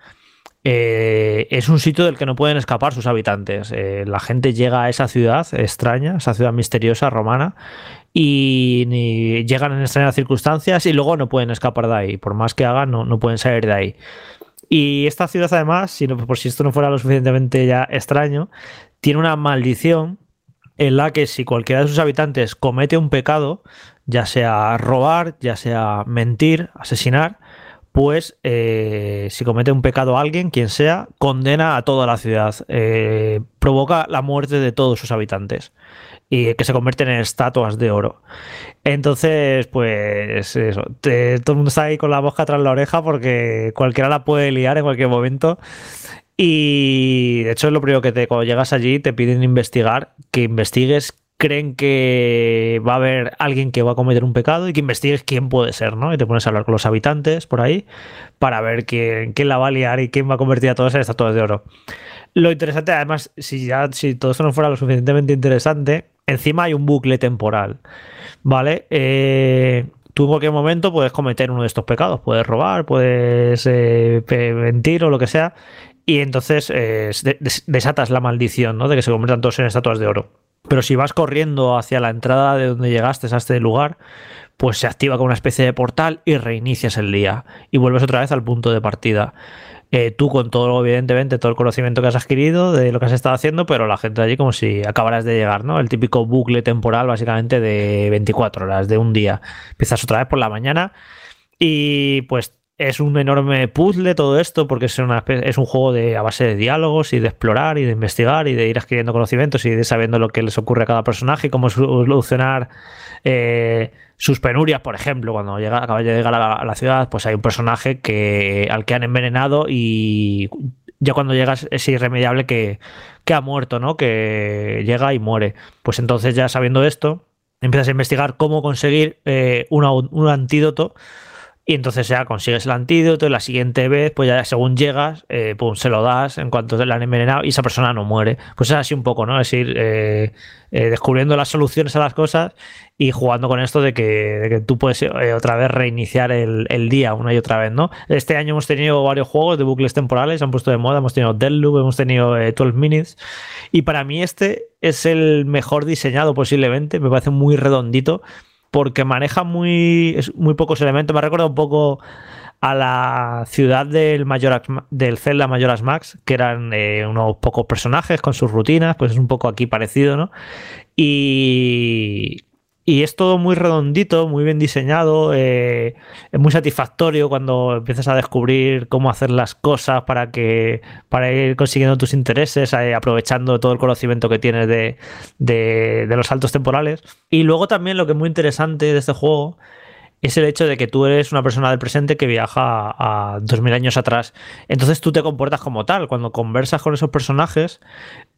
eh, es un sitio del que no pueden escapar sus habitantes. Eh, la gente llega a esa ciudad extraña, esa ciudad misteriosa romana, y ni, llegan en extrañas circunstancias y luego no pueden escapar de ahí. Por más que hagan, no, no pueden salir de ahí. Y esta ciudad, además, si no, por si esto no fuera lo suficientemente ya extraño, tiene una maldición en la que si cualquiera de sus habitantes comete un pecado, ya sea robar, ya sea mentir, asesinar, pues eh, si comete un pecado a alguien, quien sea, condena a toda la ciudad, eh, provoca la muerte de todos sus habitantes y que se convierten en estatuas de oro. Entonces, pues todo el mundo está ahí con la boca tras la oreja porque cualquiera la puede liar en cualquier momento. Y de hecho es lo primero que te, cuando llegas allí te piden investigar, que investigues creen que va a haber alguien que va a cometer un pecado y que investigues quién puede ser, ¿no? Y te pones a hablar con los habitantes por ahí para ver quién, quién la va a liar y quién va a convertir a todos en estatuas de oro. Lo interesante, además, si ya si todo esto no fuera lo suficientemente interesante, encima hay un bucle temporal, ¿vale? Eh, tú en cualquier momento puedes cometer uno de estos pecados, puedes robar, puedes eh, mentir o lo que sea, y entonces eh, desatas la maldición, ¿no? De que se conviertan todos en estatuas de oro. Pero si vas corriendo hacia la entrada de donde llegaste a este lugar, pues se activa como una especie de portal y reinicias el día y vuelves otra vez al punto de partida. eh, tú con todo, evidentemente, todo el conocimiento que has adquirido de lo que has estado haciendo, pero la gente allí como si acabaras de llegar, ¿no? El típico bucle temporal básicamente de 24 horas, de un día. Empiezas otra vez por la mañana y pues es un enorme puzzle todo esto porque es, una, es un juego de, a base de diálogos y de explorar y de investigar y de ir adquiriendo conocimientos y de sabiendo lo que les ocurre a cada personaje y cómo solucionar eh, sus penurias, por ejemplo, cuando llega, de llegar a la, ciudad, pues hay un personaje que, al que han envenenado y ya cuando llegas es irremediable que, que ha muerto, ¿no? Que llega y muere. Pues entonces ya sabiendo esto, empiezas a investigar cómo conseguir eh, un antídoto y entonces ya consigues el antídoto y la siguiente vez, pues ya según llegas, eh, pum, se lo das en cuanto te la han envenenado y esa persona no muere. Es así un poco, ¿no? Es ir eh, eh, descubriendo las soluciones a las cosas y jugando con esto de que, de que tú puedes otra vez reiniciar el, el, día una y otra vez, ¿no? Este año hemos tenido varios juegos de bucles temporales, se han puesto de moda, hemos tenido Deadloop, hemos tenido 12 Minutes y para mí este es el mejor diseñado posiblemente, me parece muy redondito porque maneja muy, muy pocos elementos. Me recuerda un poco a la ciudad del, Mayor, del Zelda Majora's Max, que eran eh, unos pocos personajes con sus rutinas, pues es un poco aquí parecido, ¿no? Y, y es todo muy redondito, muy bien diseñado, eh, es muy satisfactorio cuando empiezas a descubrir cómo hacer las cosas para que para ir consiguiendo tus intereses, eh, aprovechando todo el conocimiento que tienes de, de, los saltos temporales. Y luego también lo que es muy interesante de este juego es el hecho de que tú eres una persona del presente que viaja a, dos 2000 años atrás. Entonces tú te comportas como tal. Cuando conversas con esos personajes,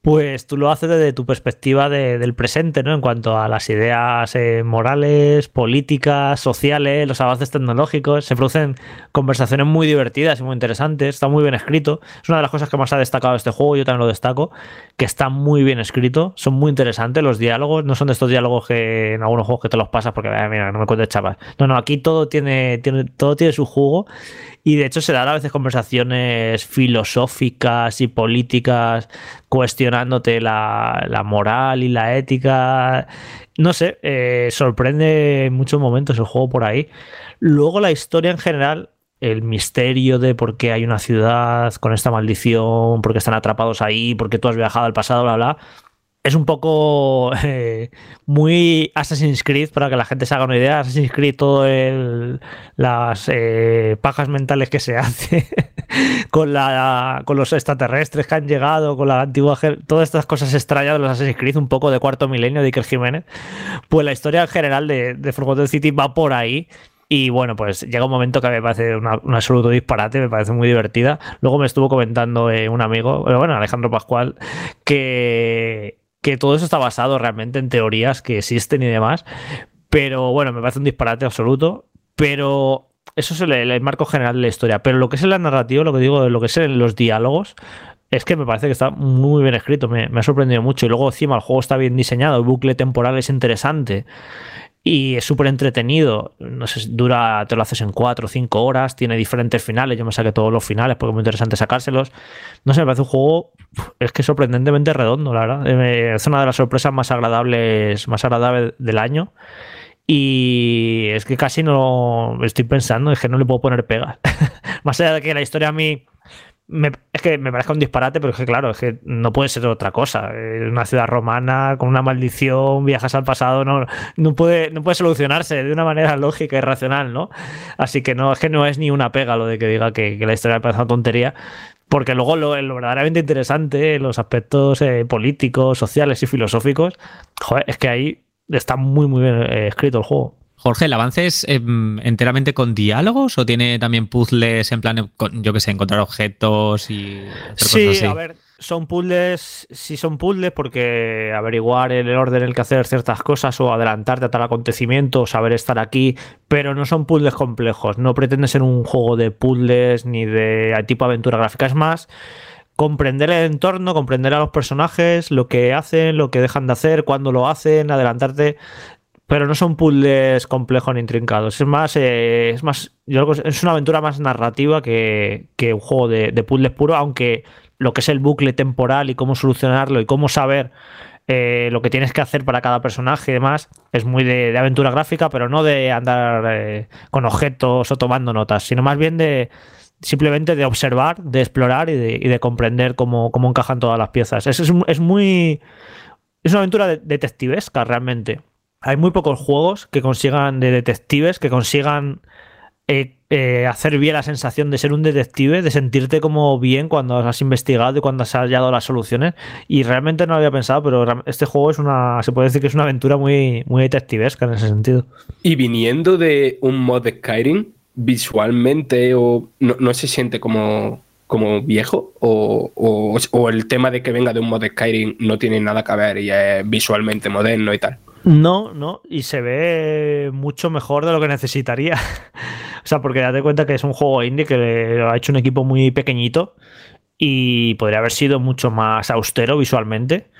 pues tú lo haces desde tu perspectiva del presente, ¿no? En cuanto a las ideas eh, morales, políticas, sociales, los avances tecnológicos. Se producen conversaciones muy divertidas y muy interesantes. Está muy bien escrito. Es una de las cosas que más ha destacado este juego. Yo también lo destaco. Que está muy bien escrito. Son muy interesantes los diálogos. No son de estos diálogos que en algunos juegos que te los pasas porque, mira, no me cuentes chaval. No, no aquí todo tiene, tiene, todo tiene su jugo y de hecho se dan a veces conversaciones filosóficas y políticas cuestionándote la, moral y la ética. No sé, eh, sorprende en muchos momentos el juego por ahí. Luego la historia en general el misterio de por qué hay una ciudad con esta maldición, por qué están atrapados ahí, por qué tú has viajado al pasado, bla, bla es un poco eh, muy Assassin's Creed para que la gente se haga una idea. Assassin's Creed, todas las eh, pajas mentales que se hace con, la, con los extraterrestres que han llegado, con la antigua. Todas estas cosas extrañas de los Assassin's Creed, un poco de cuarto milenio de Iker Jiménez. Pues la historia en general de, de Forgotten City va por ahí. Y bueno, pues llega un momento que me parece un absoluto disparate, me parece muy divertida. Luego me estuvo comentando eh, un amigo, bueno, Alejandro Pascual, que que todo eso está basado realmente en teorías que existen y demás. Pero bueno, me parece un disparate absoluto. Pero eso es el, marco general de la historia. Pero lo que es la narrativa, lo que digo, lo que es los diálogos, es que me parece que está muy bien escrito. Me, me ha sorprendido mucho. Y luego encima el juego está bien diseñado, el bucle temporal es interesante y es súper entretenido. No sé, dura, te lo haces en 4 o 5 horas, tiene diferentes finales. Yo me saqué todos los finales porque es muy interesante sacárselos. No sé, me parece un juego, es que sorprendentemente redondo, la verdad. Eh, es una de las sorpresas más agradables, más agradables del año. Y es que casi no estoy pensando, es que no le puedo poner pegas. más allá de que la historia a mí es que me parece un disparate, pero es que claro, es que no puede ser otra cosa. Una ciudad romana con una maldición, viajas al pasado, no, no, puede, no puede solucionarse de una manera lógica y racional, ¿no? Así que no, es que no es ni una pega lo de que diga que, la historia me parece una tontería. Porque luego lo, verdaderamente interesante, los aspectos eh, políticos, sociales y filosóficos, joder, es que ahí está muy, muy bien eh, escrito el juego. Jorge, ¿el avance es em, enteramente con diálogos o tiene también puzzles en plan, yo qué sé, encontrar objetos y hacer sí, cosas así? a ver, son puzzles, sí son puzzles porque averiguar el orden en el que hacer ciertas cosas o adelantarte a tal acontecimiento o saber estar aquí, pero no son puzzles complejos, no pretende ser un juego de puzzles ni de tipo aventura gráfica, es más comprender el entorno, comprender a los personajes, lo que hacen, lo que dejan de hacer, cuándo lo hacen, adelantarte pero no son puzzles complejos ni intrincados. Es más, eh, es más, que es una aventura más narrativa que, un juego de, puzzles puro, aunque lo que es el bucle temporal y cómo solucionarlo y cómo saber eh, lo que tienes que hacer para cada personaje y demás, es muy de, aventura gráfica, pero no de andar eh, con objetos o tomando notas, sino más bien de, simplemente de observar, de explorar y de, comprender cómo, encajan todas las piezas. Es, es, muy. Es una aventura detectivesca realmente. Hay muy pocos juegos que consigan de detectives, que consigan eh, eh, hacer bien la sensación de ser un detective, de sentirte como bien cuando has investigado y cuando has hallado las soluciones. Y realmente no había pensado, pero este juego es una, se puede decir que es una aventura muy, muy detectivesca en ese sentido. Y viniendo de un mod de Skyrim, visualmente o no, se siente como, como viejo o, o, el tema de que venga de un mod de Skyrim no tiene nada que ver y es visualmente moderno y tal. No, no, y se ve mucho mejor de lo que necesitaría. o sea, porque date cuenta que es un juego indie que lo ha hecho un equipo muy pequeñito y podría haber sido mucho más austero visualmente.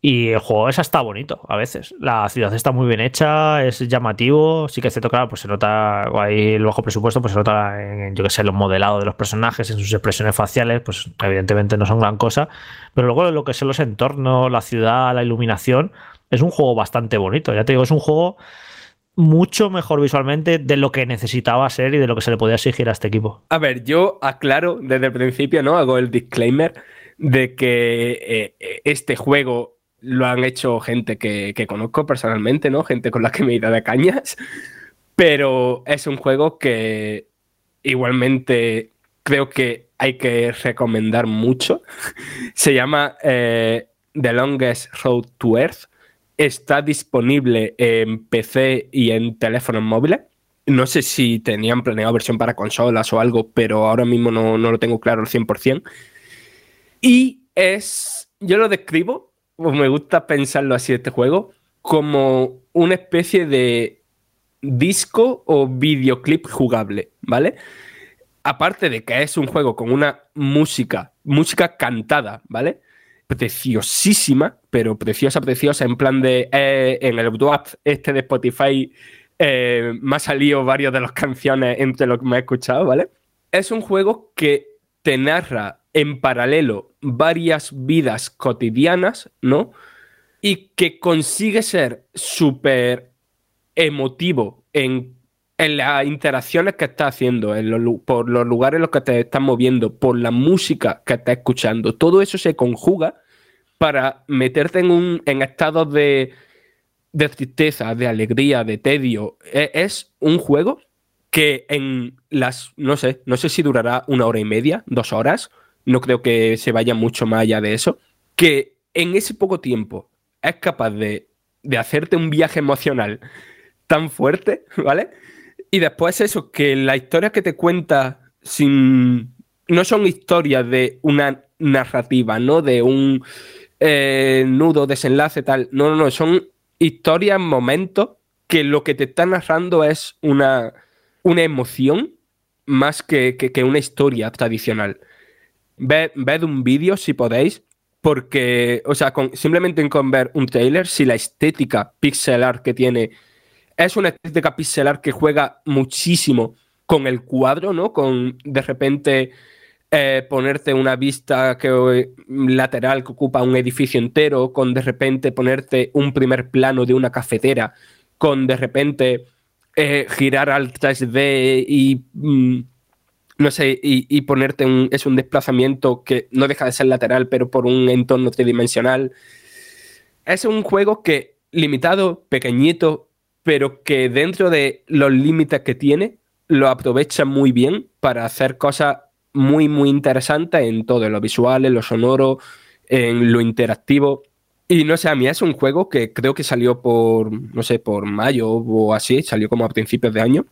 Y el juego es hasta bonito a veces. La ciudad está muy bien hecha, es llamativo. Sí que se toca, pues se nota ahí el bajo presupuesto, pues se nota en, yo que sé, los modelados de los personajes, en sus expresiones faciales, pues evidentemente no son gran cosa. Pero luego lo que son los entornos, la ciudad, la iluminación, es un juego bastante bonito. Ya te digo, es un juego mucho mejor visualmente de lo que necesitaba ser y de lo que se le podía exigir a este equipo. A ver, yo aclaro desde el principio, ¿no? Hago el disclaimer de que eh, este juego lo han hecho gente que, conozco personalmente, ¿no? Gente con la que me he ido de cañas. Pero es un juego que igualmente creo que hay que recomendar mucho. Se llama eh, The Longest Road to Earth. Está disponible en PC y en teléfonos móviles. No sé si tenían planeado versión para consolas o algo, pero ahora mismo no, no lo tengo claro al 100%. Y es, yo lo describo pues me gusta pensarlo así este juego, como una especie de disco o videoclip jugable, ¿vale? Aparte de que es un juego con una música, música cantada, ¿vale? Preciosísima, pero preciosa, preciosa, en plan de eh, en el WAP este de Spotify eh, me ha salido varias de las canciones entre lo que me he escuchado, ¿vale? Es un juego que te narra en paralelo varias vidas cotidianas, ¿no? Y que consigue ser súper emotivo en, las interacciones que está haciendo, en por los lugares en los que te estás moviendo, por la música que estás escuchando. Todo eso se conjuga para meterte en, un, en estados de, de tristeza, de alegría, de tedio. E, es un juego que en las, no sé, no sé si durará una hora y media, dos horas, no creo que se vaya mucho más allá de eso, que en ese poco tiempo es capaz de, hacerte un viaje emocional tan fuerte, ¿vale? Y después eso, que las historias que te cuenta sin... no son historias de una narrativa, ¿no? De un eh, nudo, desenlace, tal. No, no, no, son historias, momentos que lo que te está narrando es una, una emoción más que, que una historia tradicional ved, un vídeo si podéis, porque, o sea, simplemente con ver un trailer, si la estética pixelar que tiene es una estética pixelar que juega muchísimo con el cuadro, ¿no? Con de repente eh, ponerte una vista que, lateral que ocupa un edificio entero, con de repente ponerte un primer plano de una cafetera, con de repente eh, girar al 3D y mm, no sé, y, ponerte un, es un desplazamiento que no deja de ser lateral, pero por un entorno tridimensional. Es un juego que, limitado, pequeñito, pero que dentro de los límites que tiene, lo aprovecha muy bien para hacer cosas muy, muy interesantes en todo, en lo visual, en lo sonoro, en lo interactivo. Y no sé, a mí es un juego que creo que salió por, no sé, por mayo o así, salió como a principios de año.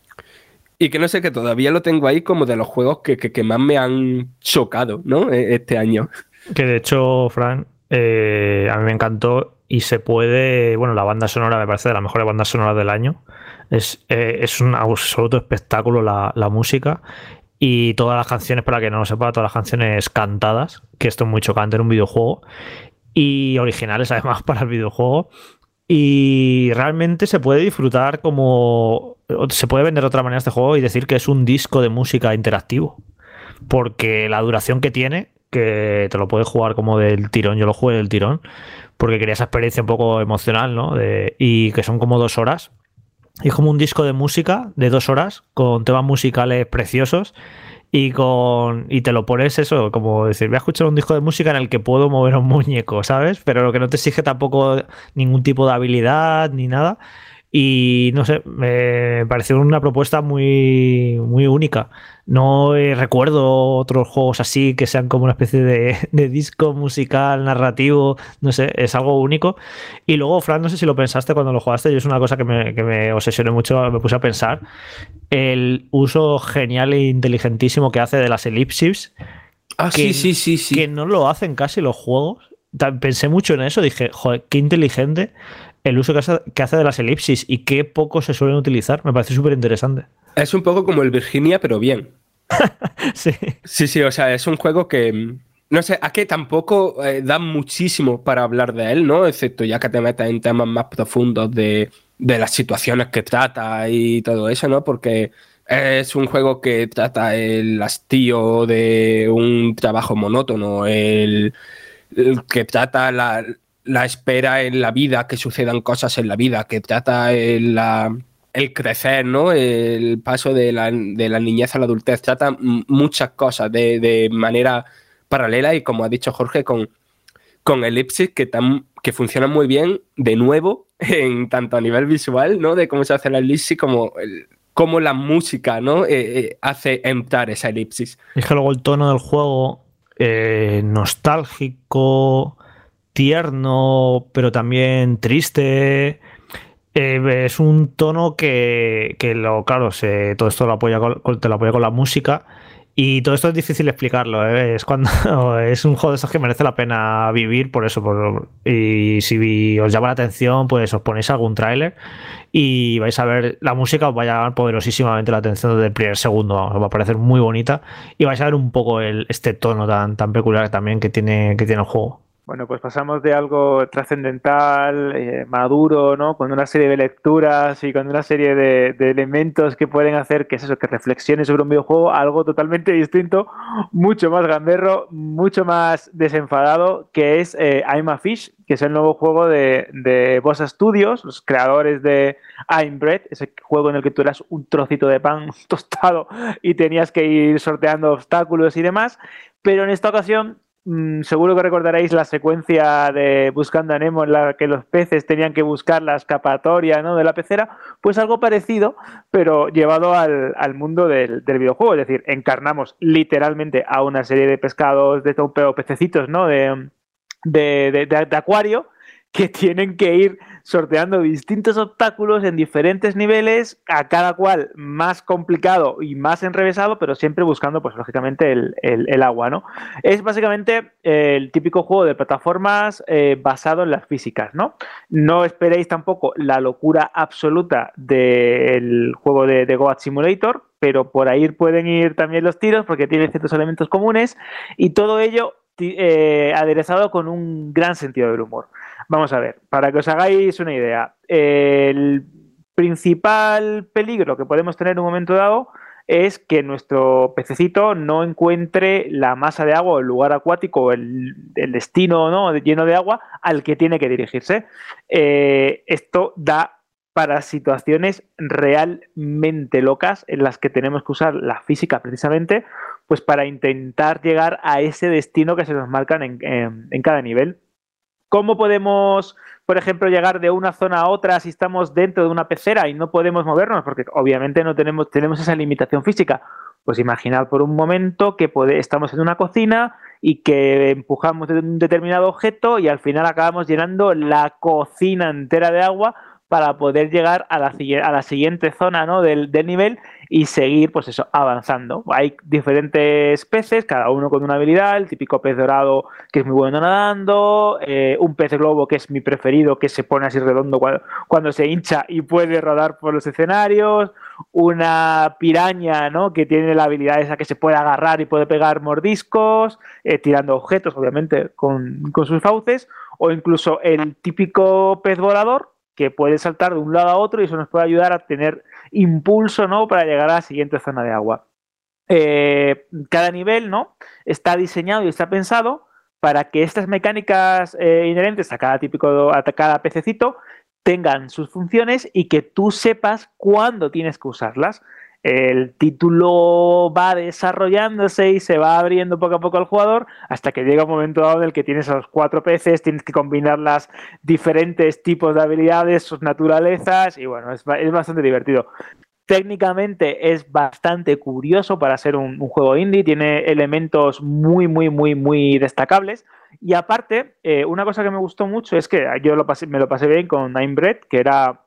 Y que no sé, que todavía lo tengo ahí como de los juegos que, más me han chocado, ¿no? E, este año. Que de hecho, Fran, eh, a mí me encantó y se puede, bueno, la banda sonora me parece de las mejores bandas sonoras del año. Es, eh, es un absoluto espectáculo la, música y todas las canciones, para que no lo sepa, todas las canciones cantadas, que esto es muy chocante en un videojuego, y originales además para el videojuego. Y realmente se puede disfrutar como se puede vender de otra manera este juego y decir que es un disco de música interactivo. Porque la duración que tiene, que te lo puedes jugar como del tirón, yo lo jugué del tirón, porque quería esa experiencia un poco emocional, ¿no? y que son como dos horas. Y es como un disco de música de dos horas con temas musicales preciosos y con y te lo pones eso, como decir, voy a escuchar un disco de música en el que puedo mover un muñeco, ¿sabes? Pero lo que no te exige tampoco ningún tipo de habilidad ni nada. Y no sé, me pareció una propuesta muy, muy única. No recuerdo otros juegos así que sean como una especie de, disco musical, narrativo, no sé, es algo único. Y luego, Fran, no sé si lo pensaste cuando lo jugaste, yo es una cosa que me, que me obsesioné mucho, me puse a pensar, el uso genial e inteligentísimo que hace de las elipsis. Ah, sí, sí, sí, sí. Que no lo hacen casi los juegos. Pensé mucho en eso, dije, joder, qué inteligente el uso que hace, de las elipsis y qué poco se suelen utilizar. Me parece súper interesante. Es un poco como el Virginia, pero bien. sí. Sí, sí, o sea, es un juego que. No sé, a que tampoco eh, da muchísimo para hablar de él, ¿no? Excepto ya que te metas en temas más profundos de, de las situaciones que trata y todo eso, ¿no? Porque es un juego que trata el hastío de un trabajo monótono, el que trata la, la espera en la vida, que sucedan cosas en la vida, que trata el, el crecer, ¿no? El paso de la, de la, niñez a la adultez, trata muchas cosas de, manera paralela y como ha dicho Jorge, con, con elipsis que, tan, que funciona muy bien, de nuevo, en tanto a nivel visual, ¿no? De cómo se hace la elipsis como... El, cómo la música ¿no? Eh, eh, hace entrar esa elipsis. Es que luego el tono del juego eh, nostálgico, tierno, pero también triste. Eh, es un tono que, lo, claro, se, todo esto lo apoya te lo apoya con la música. Y todo esto es difícil explicarlo, ¿eh? es cuando es un juego de esos que merece la pena vivir por eso. y si os llama la atención, pues os ponéis algún tráiler y vais a ver la música os va a llamar poderosísimamente la atención desde el primer segundo, os va a parecer muy bonita y vais a ver un poco el, este tono tan, tan peculiar también que tiene, que tiene el juego. Bueno, pues pasamos de algo trascendental, eh, maduro, ¿no? Con una serie de lecturas y con una serie de, elementos que pueden hacer que es eso, que reflexiones sobre un videojuego, algo totalmente distinto, mucho más gamberro, mucho más desenfadado, que es eh, I'm a Fish, que es el nuevo juego de, de Boss Studios, los creadores de I'm Bread, ese juego en el que tú eras un trocito de pan tostado y tenías que ir sorteando obstáculos y demás. Pero en esta ocasión Mm, seguro que recordaréis la secuencia de Buscando a Nemo en la que los peces tenían que buscar la escapatoria ¿no? de la pecera, pues algo parecido, pero llevado al, mundo del, videojuego. Es decir, encarnamos literalmente a una serie de pescados, de pececitos ¿no? de, de acuario que tienen que ir sorteando distintos obstáculos en diferentes niveles, a cada cual más complicado y más enrevesado, pero siempre buscando, pues lógicamente, el, agua, ¿no? Es básicamente eh, el típico juego de plataformas eh, basado en las físicas, ¿no? No esperéis tampoco la locura absoluta del juego de, de Goat Simulator, pero por ahí pueden ir también los tiros porque tiene ciertos elementos comunes y todo ello eh, aderezado con un gran sentido del humor. Vamos a ver, para que os hagáis una idea, el principal peligro que podemos tener en un momento dado es que nuestro pececito no encuentre la masa de agua o el lugar acuático, el, destino ¿no? lleno de agua al que tiene que dirigirse. Eh, esto da para situaciones realmente locas en las que tenemos que usar la física precisamente pues para intentar llegar a ese destino que se nos marcan en, cada nivel. ¿Cómo podemos, por ejemplo, llegar de una zona a otra si estamos dentro de una pecera y no podemos movernos? Porque obviamente no tenemos, tenemos esa limitación física. Pues imaginad por un momento que estamos en una cocina y que empujamos un determinado objeto y al final acabamos llenando la cocina entera de agua para poder llegar a la, siguiente zona ¿no? del, nivel y seguir, pues eso, avanzando. Hay diferentes peces, cada uno con una habilidad, el típico pez dorado que es muy bueno nadando, eh, un pez globo que es mi preferido, que se pone así redondo cuando, se hincha y puede rodar por los escenarios, una piraña, ¿no? Que tiene la habilidad esa que se puede agarrar y puede pegar mordiscos, eh, tirando objetos, obviamente, con sus fauces, o incluso el típico pez volador, que puede saltar de un lado a otro y eso nos puede ayudar a tener impulso ¿no? para llegar a la siguiente zona de agua. Eh, cada nivel ¿no? está diseñado y está pensado para que estas mecánicas eh, inherentes a cada típico, a cada pececito tengan sus funciones y que tú sepas cuándo tienes que usarlas. El título va desarrollándose y se va abriendo poco a poco al jugador hasta que llega un momento dado en el que tienes a los cuatro peces, tienes que combinar las diferentes tipos de habilidades, sus naturalezas y bueno, es, es bastante divertido. Técnicamente es bastante curioso para ser un, juego indie, tiene elementos muy, muy, muy, muy destacables. Y aparte, eh, una cosa que me gustó mucho es que yo me lo pasé bien con Nine Bread, que era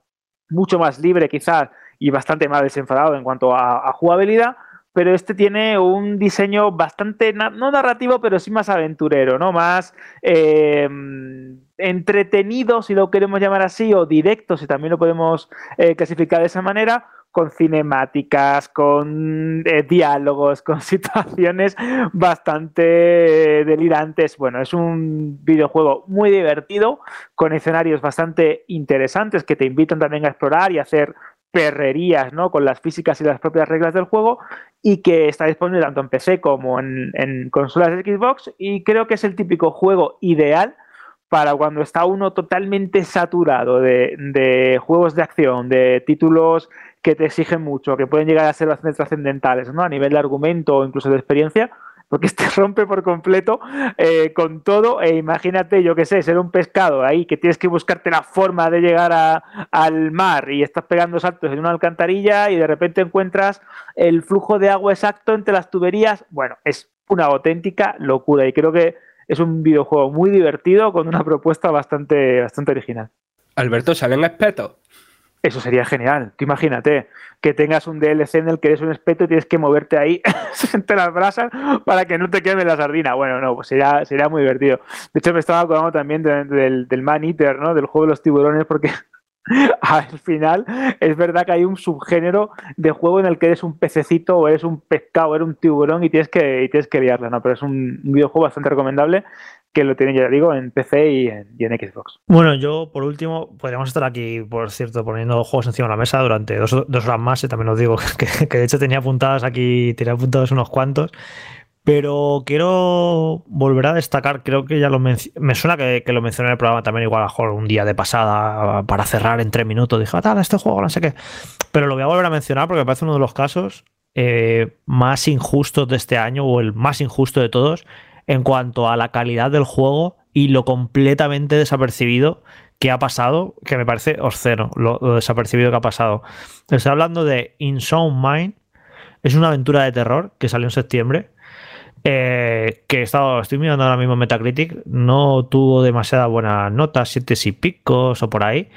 mucho más libre quizás y bastante más desenfadado en cuanto a, jugabilidad, pero este tiene un diseño bastante, no narrativo, pero sí más aventurero, ¿no? Más eh, entretenido, si lo queremos llamar así, o directo, si también lo podemos eh, clasificar de esa manera, con cinemáticas, con eh, diálogos, con situaciones bastante delirantes. Bueno, es un videojuego muy divertido, con escenarios bastante interesantes que te invitan también a explorar y hacer perrerías ¿no? con las físicas y las propias reglas del juego y que está disponible tanto en PC como en, consolas de Xbox y creo que es el típico juego ideal para cuando está uno totalmente saturado de, de, juegos de acción, de títulos que te exigen mucho, que pueden llegar a ser bastante trascendentales, ¿no? A nivel de argumento o incluso de experiencia, porque este rompe por completo eh, con todo. E imagínate, yo qué sé, ser un pescado ahí que tienes que buscarte la forma de llegar al mar y estás pegando saltos en una alcantarilla y de repente encuentras el flujo de agua exacto entre las tuberías. Bueno, es una auténtica locura y creo que es un videojuego muy divertido con una propuesta bastante, bastante original. Alberto, ¿salen espetos? Eso sería genial. Tú imagínate que tengas un DLC en el que eres un espeto y tienes que moverte ahí entre las brasas para que no te queme la sardina. Bueno, no, pues sería, sería muy divertido. De hecho, me estaba acordando también del, del Man Eater, ¿no? Del juego de los tiburones, porque al final es verdad que hay un subgénero de juego en el que eres un pececito o eres un pescado o eres un tiburón y tienes que, y tienes que ¿no? Pero es un videojuego bastante recomendable que lo tiene, ya digo, en PC y en, Xbox. Bueno, yo por último, podríamos estar aquí, por cierto, poniendo juegos encima de la mesa durante dos, horas más, y también os digo que, que, de hecho tenía apuntadas aquí, tenía apuntados unos cuantos. Pero quiero volver a destacar, creo que ya lo me suena que, lo mencioné en el programa también, igual a mejor un día de pasada para cerrar en tres minutos. Dije, ah, tal, este juego, no sé qué. Pero lo voy a volver a mencionar porque me parece uno de los casos eh, más injustos de este año o el más injusto de todos en cuanto a la calidad del juego y lo completamente desapercibido que ha pasado, que me parece obsceno lo, lo desapercibido que ha pasado. Estoy hablando de In Mind. Es una aventura de terror que salió en septiembre eh, que he estado, estoy mirando ahora mismo Metacritic, no tuvo demasiada buena nota, siete y picos o por ahí.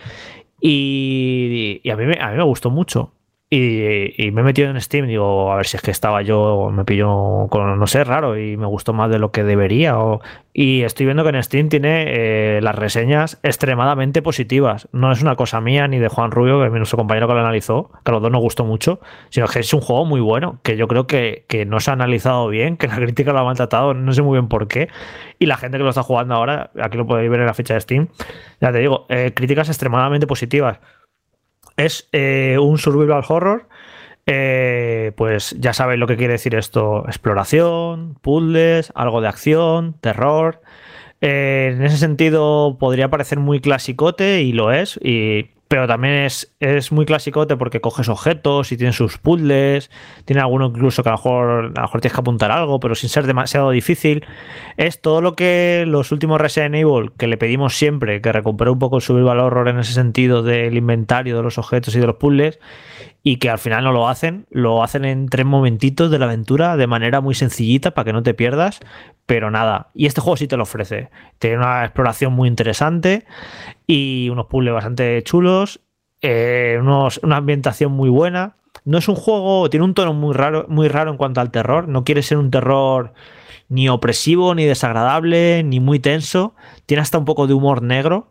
Y, a, mí a mí me gustó mucho. Y, me he metido en Steam, digo, a ver si es que estaba yo, me pillo con, no sé, raro y me gustó más de lo que debería. O, y estoy viendo que en Steam tiene eh, las reseñas extremadamente positivas. No es una cosa mía ni de Juan Rubio, que es nuestro compañero que lo analizó, que a los dos nos gustó mucho, sino que es un juego muy bueno, que yo creo que, que no se ha analizado bien, que la crítica lo ha maltratado, no sé muy bien por qué. Y la gente que lo está jugando ahora, aquí lo podéis ver en la ficha de Steam, ya te digo, eh, críticas extremadamente positivas. Es eh, un survival horror. Eh, pues ya sabéis lo que quiere decir esto: exploración, puzzles, algo de acción, terror. Eh, en ese sentido, podría parecer muy clasicote y lo es. Y pero también es, es muy clasicote porque coges objetos y tiene sus puzzles, tiene alguno incluso que a lo, mejor, a lo mejor tienes que apuntar algo, pero sin ser demasiado difícil. Es todo lo que los últimos Resident Evil, que le pedimos siempre, que recupere un poco el survival horror en ese sentido del inventario de los objetos y de los puzzles, y que al final no lo hacen, lo hacen en tres momentitos de la aventura de manera muy sencillita para que no te pierdas, pero nada. Y este juego sí te lo ofrece. Tiene una exploración muy interesante y unos puzzles bastante chulos, eh, una ambientación muy buena. No es un juego, tiene un tono muy raro, muy raro en cuanto al terror. No quiere ser un terror ni opresivo, ni desagradable, ni muy tenso. Tiene hasta un poco de humor negro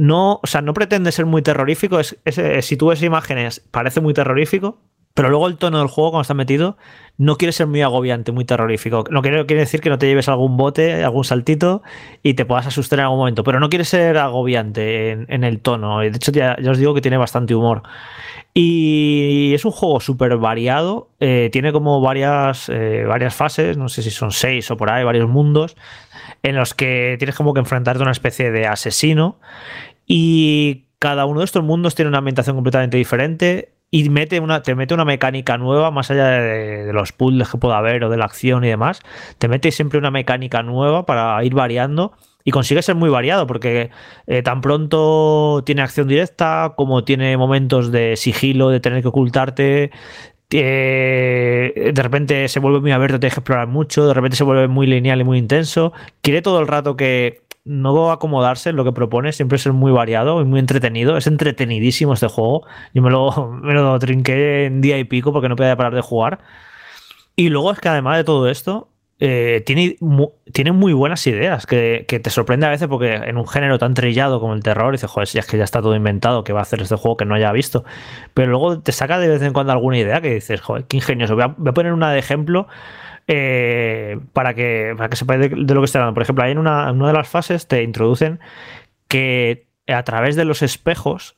no, o sea, no pretende ser muy terrorífico. Es, eh, si tú ves imágenes, parece muy terrorífico, pero luego el tono del juego, cuando está metido, no quiere ser muy agobiante, muy terrorífico. No quiere, quiere, decir que no te lleves algún bote, algún saltito y te puedas asustar en algún momento, pero no quiere ser agobiante en, el tono. De hecho, ya, os digo que tiene bastante humor. Y es un juego súper variado. Eh, tiene como varias, eh, varias fases, no sé si son seis o por ahí, varios mundos, en los que tienes como que enfrentarte a una especie de asesino y cada uno de estos mundos tiene una ambientación completamente diferente. y mete una, te mete una mecánica nueva, más allá de, los puzzles que pueda haber o de la acción y demás, te mete siempre una mecánica nueva para ir variando y consigue ser muy variado porque eh, tan pronto tiene acción directa como tiene momentos de sigilo, de tener que ocultarte. de repente se vuelve muy abierto, tienes que explorar mucho, de repente se vuelve muy lineal y muy intenso. Quiere todo el rato que no acomodarse en lo que propone, siempre ser muy variado y muy entretenido. Es entretenidísimo este juego. Yo me lo, me lo trinqué en día y pico porque no podía parar de jugar. Y luego es que además de todo esto, eh, tiene, tiene muy buenas ideas que, te sorprende a veces porque en un género tan trillado como el terror, dices, joder, si es que ya está todo inventado, que va a hacer este juego que no haya visto. Pero luego te saca de vez en cuando alguna idea que dices, joder, qué ingenioso. Voy a, voy a poner una de ejemplo eh, para, que, para que sepáis de, lo que estoy hablando. Por ejemplo, ahí en una, de las fases te introducen que a través de los espejos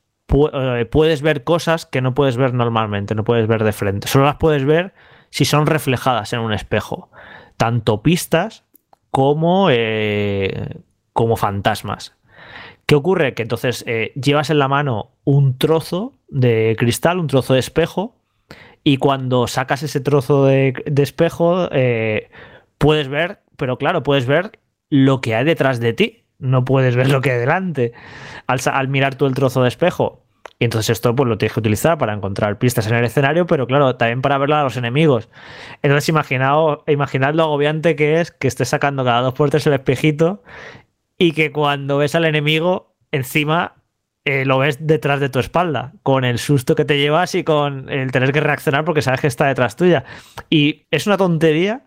eh, puedes ver cosas que no puedes ver normalmente, no puedes ver de frente. Solo las puedes ver si son reflejadas en un espejo. Tanto pistas como, eh, como fantasmas. ¿Qué ocurre? Que entonces llevas en la mano un trozo de cristal, un trozo de espejo, y cuando sacas ese trozo de, espejo, eh, puedes ver, pero claro, puedes ver lo que hay detrás de ti. No puedes ver lo que hay delante al, mirar tú el trozo de espejo. Y entonces esto pues lo tienes que utilizar para encontrar pistas en el escenario, pero claro, también para verlo a los enemigos. Entonces imaginaos, imaginad lo agobiante que es que estés sacando cada dos puertas el espejito y que cuando ves al enemigo, encima eh, lo ves detrás de tu espalda, con el susto que te llevas y con el tener que reaccionar porque sabes que está detrás tuya. Y es una tontería,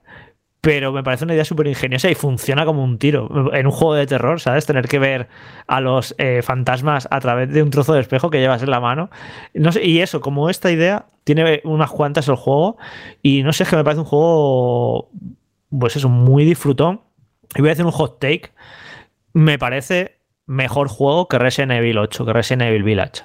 pero me parece una idea súper ingeniosa y funciona como un tiro. En un juego de terror, ¿sabes? Tener que ver a los eh, fantasmas a través de un trozo de espejo que llevas en la mano. No sé, y eso, como esta idea, tiene unas cuantas el juego y no sé, es que me parece un juego, pues eso, muy disfrutón. Y voy a hacer un hot take. Me parece mejor juego que Resident Evil 8, que Resident Evil Village.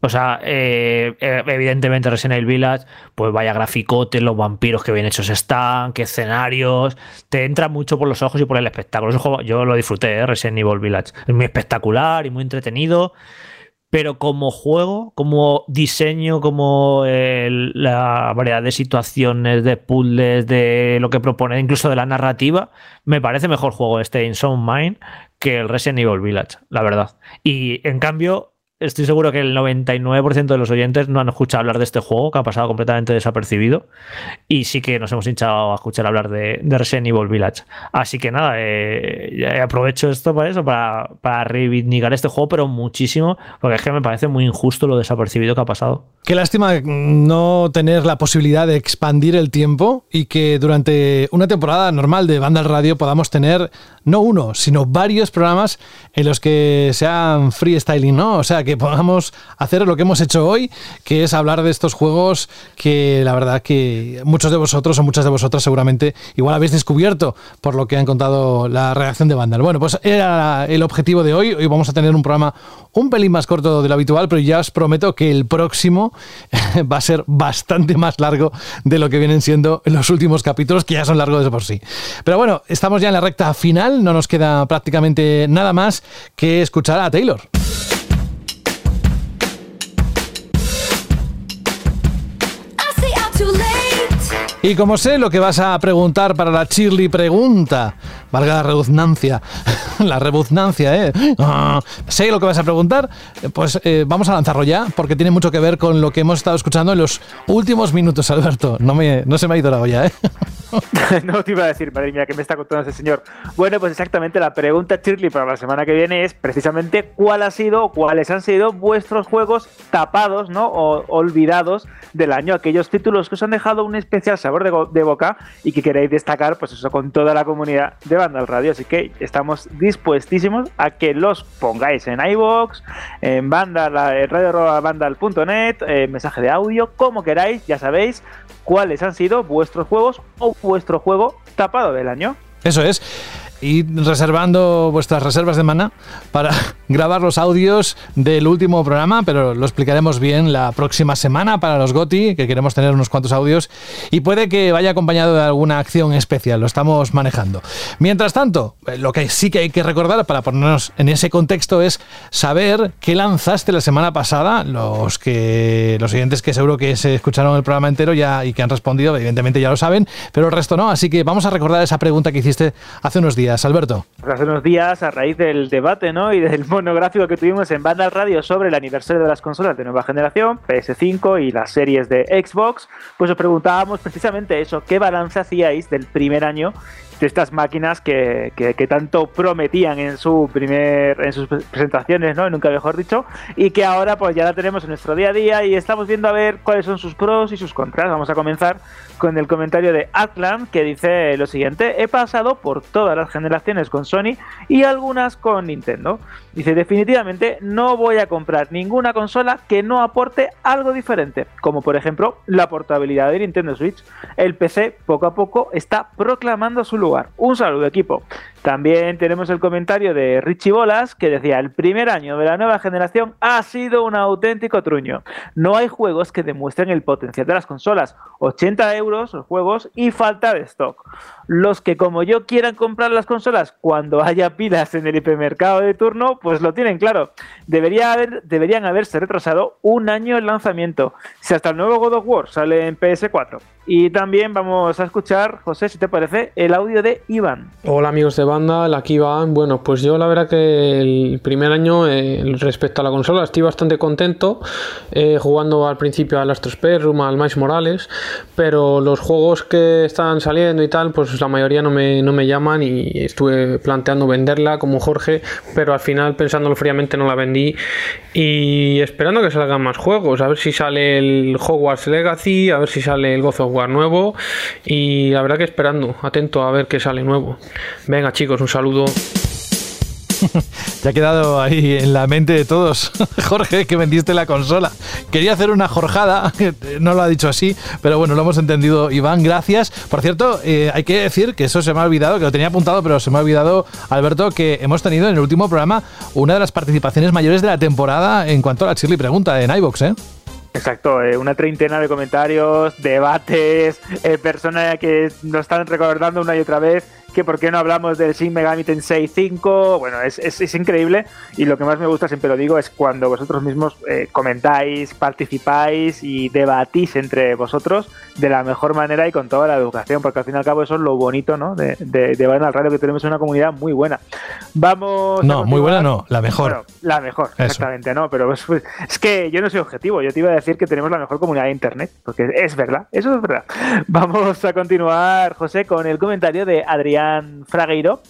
O sea, eh, eh, evidentemente Resident Evil Village, pues vaya graficotes, los vampiros que bien hechos están, qué escenarios, te entra mucho por los ojos y por el espectáculo. yo lo disfruté, ¿eh? Resident Evil Village. Es muy espectacular y muy entretenido pero como juego, como diseño, como la variedad de situaciones, de puzzles, de lo que propone, incluso de la narrativa, me parece mejor juego este Insome Mind que el Resident Evil Village, la verdad. Y en cambio, estoy seguro que el 99% de los oyentes no han escuchado hablar de este juego, que ha pasado completamente desapercibido. Y sí que nos hemos hinchado a escuchar hablar de, Resident Evil Village. Así que nada, eh, aprovecho esto para eso, para, para reivindicar este juego, pero muchísimo, porque es que me parece muy injusto lo desapercibido que ha pasado. Qué lástima no tener la posibilidad de expandir el tiempo y que durante una temporada normal de Banda Radio podamos tener no uno, sino varios programas en los que sean freestyling, ¿no? O sea, que podamos hacer lo que hemos hecho hoy, que es hablar de estos juegos que la verdad que muchos de vosotros o muchas de vosotras seguramente igual habéis descubierto por lo que han contado la reacción de Vandal. Bueno, pues era el objetivo de hoy. Hoy vamos a tener un programa un pelín más corto de lo habitual, pero ya os prometo que el próximo va a ser bastante más largo de lo que vienen siendo los últimos capítulos, que ya son largos de por sí. Pero bueno, estamos ya en la recta final, no nos queda prácticamente nada más que escuchar a Taylor. Y como sé lo que vas a preguntar para la Chirly pregunta, valga la redundancia, la redundancia, ¿eh? Ah, sé lo que vas a preguntar, pues eh, vamos a lanzarlo ya, porque tiene mucho que ver con lo que hemos estado escuchando en los últimos minutos, Alberto. No, me, no se me ha ido la olla, ¿eh? no te iba a decir, madre mía, que me está contando ese señor. Bueno, pues exactamente la pregunta, Shirley, para la semana que viene es precisamente cuál ha sido, cuáles han sido vuestros juegos tapados, ¿no? O olvidados del año, aquellos títulos que os han dejado un especial sabor de, boca y que queréis destacar, pues eso, con toda la comunidad de Vandal Radio. Así que estamos dispuestísimos a que los pongáis en iBox, en Vandal, radio.vandal.net, eh, mensaje de audio, como queráis, ya sabéis cuáles han sido vuestros juegos o vuestro juego tapado del año. Eso es. Y reservando vuestras reservas de mana para grabar los audios del último programa, pero lo explicaremos bien la próxima semana para los GOTI, que queremos tener unos cuantos audios y puede que vaya acompañado de alguna acción especial, lo estamos manejando. Mientras tanto, eh, lo que sí que hay que recordar para ponernos en ese contexto es saber qué lanzaste la semana pasada, los que los siguientes que seguro que se escucharon el programa entero ya y que han respondido, evidentemente ya lo saben, pero el resto no, así que vamos a recordar esa pregunta que hiciste hace unos días, Alberto. Hace unos días, a raíz del debate y del monográfico que tuvimos en Banda Radio sobre el aniversario de las consolas de nueva generación, PS5 y las series de Xbox, pues os preguntábamos precisamente eso, ¿qué balance hacíais del primer año de estas máquinas que, que, tanto prometían en su primer en sus presentaciones, ¿no? Nunca mejor dicho, y que ahora pues ya la tenemos en nuestro día a día y estamos viendo a ver cuáles son sus pros y sus contras. Vamos a comenzar con el comentario de Atlan que dice lo siguiente: he pasado por todas las generaciones con Sony y algunas con Nintendo. Dice definitivamente no voy a comprar ninguna consola que no aporte algo diferente, como por ejemplo la portabilidad de Nintendo Switch. El PC poco a poco está proclamando su lugar un saludo equipo. También tenemos el comentario de Richie Bolas que decía, el primer año de la nueva generación ha sido un auténtico truño. No hay juegos que demuestren el potencial de las consolas. 80 euros los juegos y falta de stock. Los que como yo quieran comprar las consolas cuando haya pilas en el hipermercado de turno, pues lo tienen claro. Debería deberían haberse retrasado un año el lanzamiento. Si hasta el nuevo God of War sale en PS4. Y también vamos a escuchar, José, si te parece, el audio de Iván. Hola amigos de banda, Iván. Bueno, pues yo la verdad que el primer año eh, respecto a la consola estoy bastante contento eh, jugando al principio al Astro Spectrum, al Miles Morales, pero los juegos que están saliendo y tal, pues la mayoría no me, no me llaman y estuve planteando venderla como Jorge, pero al final pensándolo fríamente no la vendí y esperando que salgan más juegos, a ver si sale el Hogwarts Legacy, a ver si sale el Gozo nuevo y la verdad que esperando, atento a ver qué sale nuevo. Venga chicos, un saludo. Te ha quedado ahí en la mente de todos, Jorge, que vendiste la consola. Quería hacer una jorjada, no lo ha dicho así, pero bueno, lo hemos entendido, Iván, gracias. Por cierto, eh, hay que decir que eso se me ha olvidado, que lo tenía apuntado, pero se me ha olvidado, Alberto, que hemos tenido en el último programa una de las participaciones mayores de la temporada en cuanto a la Chile Pregunta en iVox, ¿eh? Exacto, eh, una treintena de comentarios, debates, eh, personas que nos están recordando una y otra vez que por qué no hablamos del Shin Megami Tensei 5. Bueno, es, es, increíble y lo que más me gusta, siempre lo digo, es cuando vosotros mismos eh, comentáis, participáis y debatís entre vosotros de la mejor manera y con toda la educación, porque al fin y al cabo eso es lo bonito, ¿no? De, de, de al Radio, que tenemos una comunidad muy buena. Vamos. No, muy buena no, la mejor. la mejor, exactamente, ¿no? Pero es, es, que yo no soy objetivo, yo te iba a decir que tenemos la mejor comunidad de Internet, porque es verdad, eso es verdad. Vamos a continuar, José, con el comentario de Adrián Fragueiro,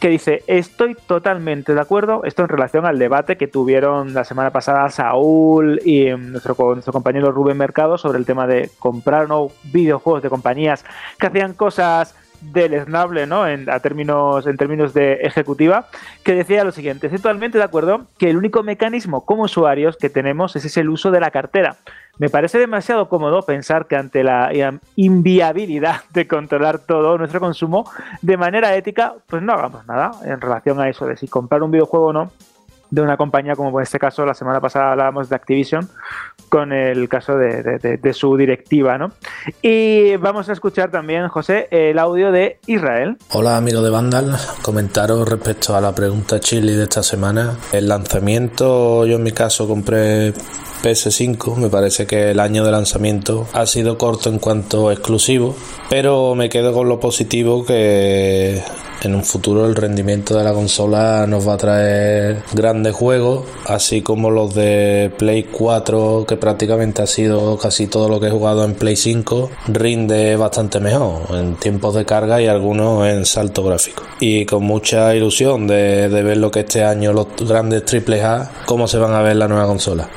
que dice, estoy totalmente de acuerdo, esto en relación al debate que tuvieron la semana pasada Saúl y mm, nuestro, nuestro compañero Rubén Mercado sobre el tema de comprar no videojuegos de compañías que hacían cosas deleznable ¿no? en, a términos, en términos de ejecutiva, que decía lo siguiente, estoy totalmente de acuerdo que el único mecanismo como usuarios que tenemos es el uso de la cartera. Me parece demasiado cómodo pensar que ante la inviabilidad de controlar todo nuestro consumo de manera ética, pues no hagamos nada en relación a eso de si comprar un videojuego o no de una compañía como en este caso la semana pasada hablábamos de Activision con el caso de, su directiva ¿no? y vamos a escuchar también José el audio de Israel Hola amigo de Vandal comentaros respecto a la pregunta Chile de esta semana el lanzamiento yo en mi caso compré PS5. Me parece que el año de lanzamiento ha sido corto en cuanto exclusivo, pero me quedo con lo positivo que en un futuro el rendimiento de la consola nos va a traer grandes juegos, así como los de Play 4, que prácticamente ha sido casi todo lo que he jugado en Play 5, rinde bastante mejor en tiempos de carga y algunos en salto gráfico. Y con mucha ilusión de, de ver lo que este año los grandes AAA, cómo se van a ver la nueva consola.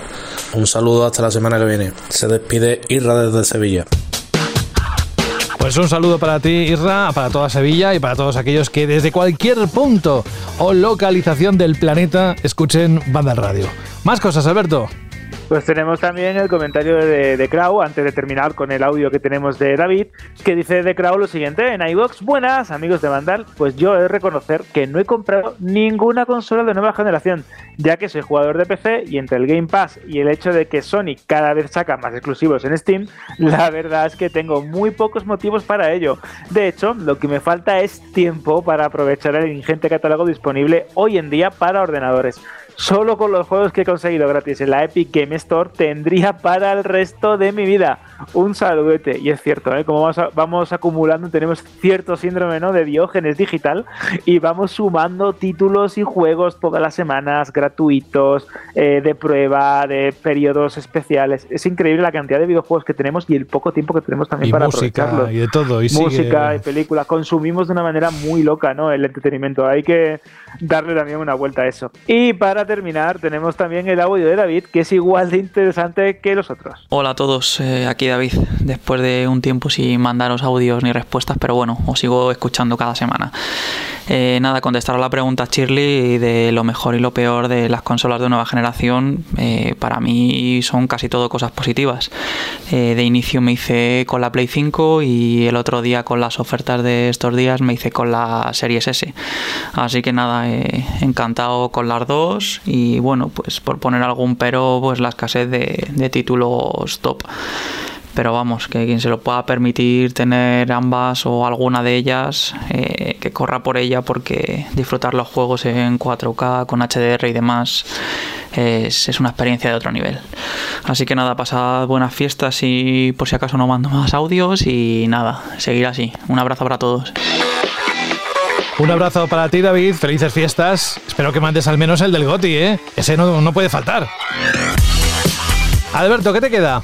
Un saludo hasta la semana que viene. Se despide Irra desde Sevilla. Pues un saludo para ti, Irra, para toda Sevilla y para todos aquellos que desde cualquier punto o localización del planeta escuchen Banda Radio. Más cosas, Alberto. Pues tenemos también el comentario de, de Crow, antes de terminar con el audio que tenemos de David, que dice de Crow lo siguiente, en iVox, buenas amigos de Vandal, pues yo he de reconocer que no he comprado ninguna consola de nueva generación, ya que soy jugador de PC y entre el Game Pass y el hecho de que Sony cada vez saca más exclusivos en Steam, la verdad es que tengo muy pocos motivos para ello. De hecho, lo que me falta es tiempo para aprovechar el ingente catálogo disponible hoy en día para ordenadores solo con los juegos que he conseguido gratis en la Epic Game Store tendría para el resto de mi vida. Un saludete. Y es cierto, ¿eh? como vamos, acumulando, tenemos cierto síndrome ¿no? de Diógenes digital y vamos sumando títulos y juegos todas las semanas gratuitos, eh, de prueba, de periodos especiales. Es increíble la cantidad de videojuegos que tenemos y el poco tiempo que tenemos también para música Y de todo. Y música y películas. Consumimos de una manera muy loca ¿no? el entretenimiento. Hay que darle también una vuelta a eso. Y para terminar, tenemos también el audio de David, que es igual de interesante que los otros. Hola a todos, eh, aquí David. Después de un tiempo sin mandaros audios ni respuestas, pero bueno, os sigo escuchando cada semana. Eh, nada, contestar a la pregunta Shirley de lo mejor y lo peor de las consolas de nueva generación, eh, para mí son casi todo cosas positivas. de inicio me hice con la Play 5 y el otro día con las ofertas de estos días me hice con la Series S. Así que nada, encantado con las dos y bueno, pues por poner algún pero, pues la escasez de, títulos top pero vamos, que quien se lo pueda permitir tener ambas o alguna de ellas, eh, que corra por ella porque disfrutar los juegos en 4K con HDR y demás es, es, una experiencia de otro nivel. Así que nada, pasad buenas fiestas y por si acaso no mando más audios y nada, seguir así. Un abrazo para todos. Un abrazo para ti, David. Felices fiestas. Espero que mandes al menos el del Goti, ¿eh? Ese no, no puede faltar. Alberto, ¿qué te queda?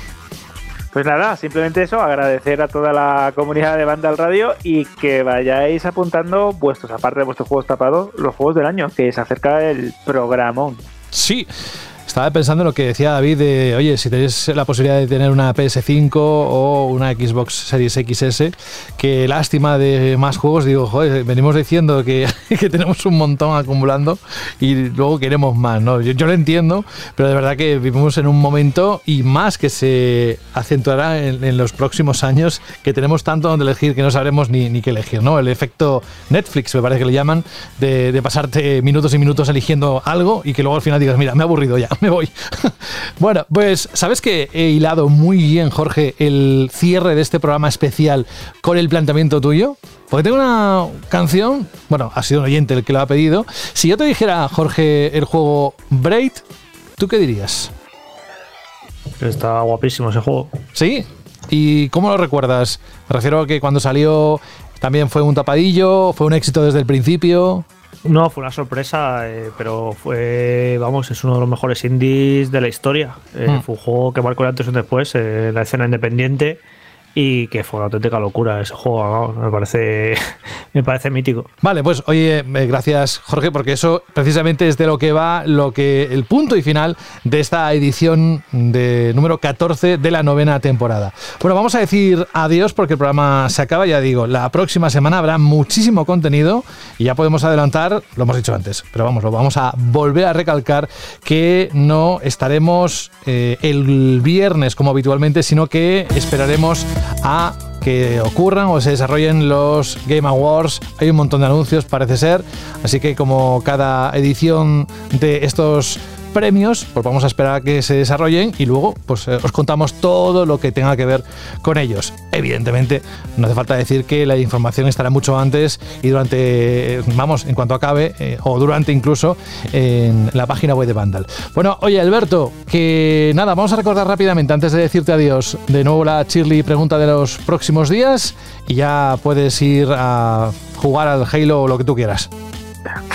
Pues nada, simplemente eso, agradecer a toda la comunidad de Banda al Radio y que vayáis apuntando vuestros, aparte de vuestros juegos tapados, los juegos del año, que se acerca el programón. Sí, estaba pensando en lo que decía David de, oye, si tenéis la posibilidad de tener una PS5 o una Xbox Series XS, qué lástima de más juegos. Digo, joder, venimos diciendo que, que tenemos un montón acumulando y luego queremos más, ¿no? Yo, lo entiendo, pero de verdad que vivimos en un momento y más que se acentuará en, los próximos años que tenemos tanto donde elegir que no sabremos ni, ni qué elegir, ¿no? El efecto Netflix, me parece que le llaman, de, de pasarte minutos y minutos eligiendo algo y que luego al final digas, mira, me he aburrido ya me voy. bueno, pues sabes que he hilado muy bien, Jorge, el cierre de este programa especial con el planteamiento tuyo. Porque tengo una canción, bueno, ha sido un oyente el que lo ha pedido. Si yo te dijera, Jorge, el juego Braid, ¿tú qué dirías? Está guapísimo ese juego. ¿Sí? ¿Y cómo lo recuerdas? Me refiero a que cuando salió también fue un tapadillo, fue un éxito desde el principio. No, fue una sorpresa, eh, pero fue, vamos, es uno de los mejores indies de la historia. Eh, hmm. Fue un juego que marcó el antes y después en la escena independiente y que fue una auténtica locura ese juego, me parece me parece mítico. Vale, pues oye, eh, gracias Jorge, porque eso precisamente es de lo que va lo que el punto y final de esta edición de número 14 de la novena temporada. Bueno, vamos a decir adiós porque el programa se acaba, ya digo, la próxima semana habrá muchísimo contenido y ya podemos adelantar, lo hemos dicho antes, pero vamos, lo vamos a volver a recalcar que no estaremos eh, el viernes como habitualmente, sino que esperaremos a que ocurran o se desarrollen los Game Awards. Hay un montón de anuncios, parece ser. Así que como cada edición de estos premios, pues vamos a esperar a que se desarrollen y luego pues eh, os contamos todo lo que tenga que ver con ellos. Evidentemente, no hace falta decir que la información estará mucho antes y durante, vamos, en cuanto acabe, eh, o durante incluso, en la página web de Vandal. Bueno, oye Alberto, que nada, vamos a recordar rápidamente, antes de decirte adiós, de nuevo la Shirley pregunta de los próximos días y ya puedes ir a jugar al Halo o lo que tú quieras.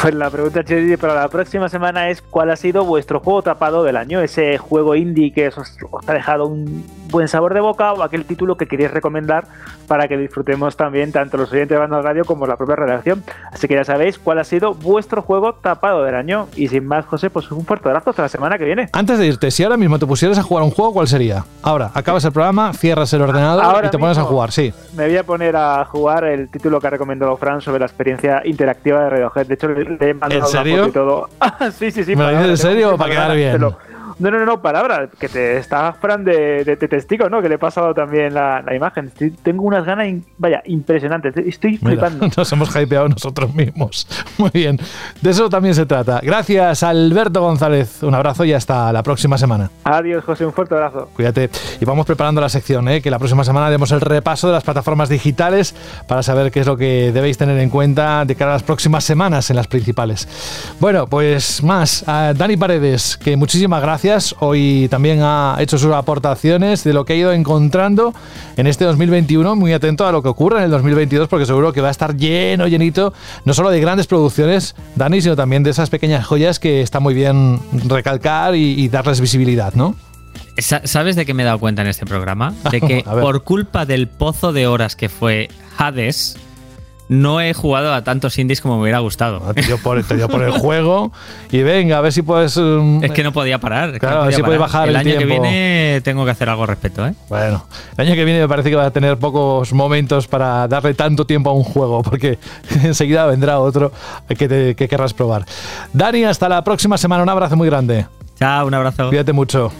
Pues la pregunta para la próxima semana es ¿cuál ha sido vuestro juego tapado del año? Ese juego indie que os, ha dejado un buen sabor de boca o aquel título que queréis recomendar para que disfrutemos también tanto los oyentes de Banda Radio como la propia redacción. Así que ya sabéis cuál ha sido vuestro juego tapado del año. Y sin más, José, pues un fuerte abrazo hasta la semana que viene. Antes de irte, si ahora mismo te pusieras a jugar un juego, ¿cuál sería? Ahora, acabas el programa, cierras el ordenador y te pones a jugar, sí. Me voy a poner a jugar el título que ha recomendado Fran sobre la experiencia interactiva de Radiohead. De hecho, le he mandado ¿En serio? y todo. sí, sí, sí. ¿Me lo dices en serio para quedar bien? No, no, no, palabra, que te está Fran de, de, testigo, ¿no? Que le he pasado también la, imagen. tengo unas ganas, vaya, impresionantes. Estoy flipando. Nos hemos hypeado nosotros mismos. Muy bien. De eso también se trata. Gracias, Alberto González. Un abrazo y hasta la próxima semana. Adiós, José. Un fuerte abrazo. Cuídate. Y vamos preparando la sección, ¿eh? Que la próxima semana demos el repaso de las plataformas digitales para saber qué es lo que debéis tener en cuenta de cara a las próximas semanas en las principales. Bueno, pues más. A Dani Paredes, que muchísimas gracias Hoy también ha hecho sus aportaciones de lo que ha ido encontrando en este 2021. Muy atento a lo que ocurre en el 2022 porque seguro que va a estar lleno, llenito, no solo de grandes producciones, Dani, sino también de esas pequeñas joyas que está muy bien recalcar y, darles visibilidad, ¿no? ¿Sabes de qué me he dado cuenta en este programa? De que por culpa del pozo de horas que fue Hades, no he jugado a tantos indies como me hubiera gustado. te dio por, por el juego y venga, a ver si puedes. Um, es que no podía parar. claro, a ver si puedes bajar el, el año que viene tengo que hacer algo al respecto, ¿eh? Bueno, el año que viene me parece que va a tener pocos momentos para darle tanto tiempo a un juego, porque enseguida vendrá otro que, que querrás probar. Dani, hasta la próxima semana. Un abrazo muy grande. Chao, un abrazo. Cuídate mucho.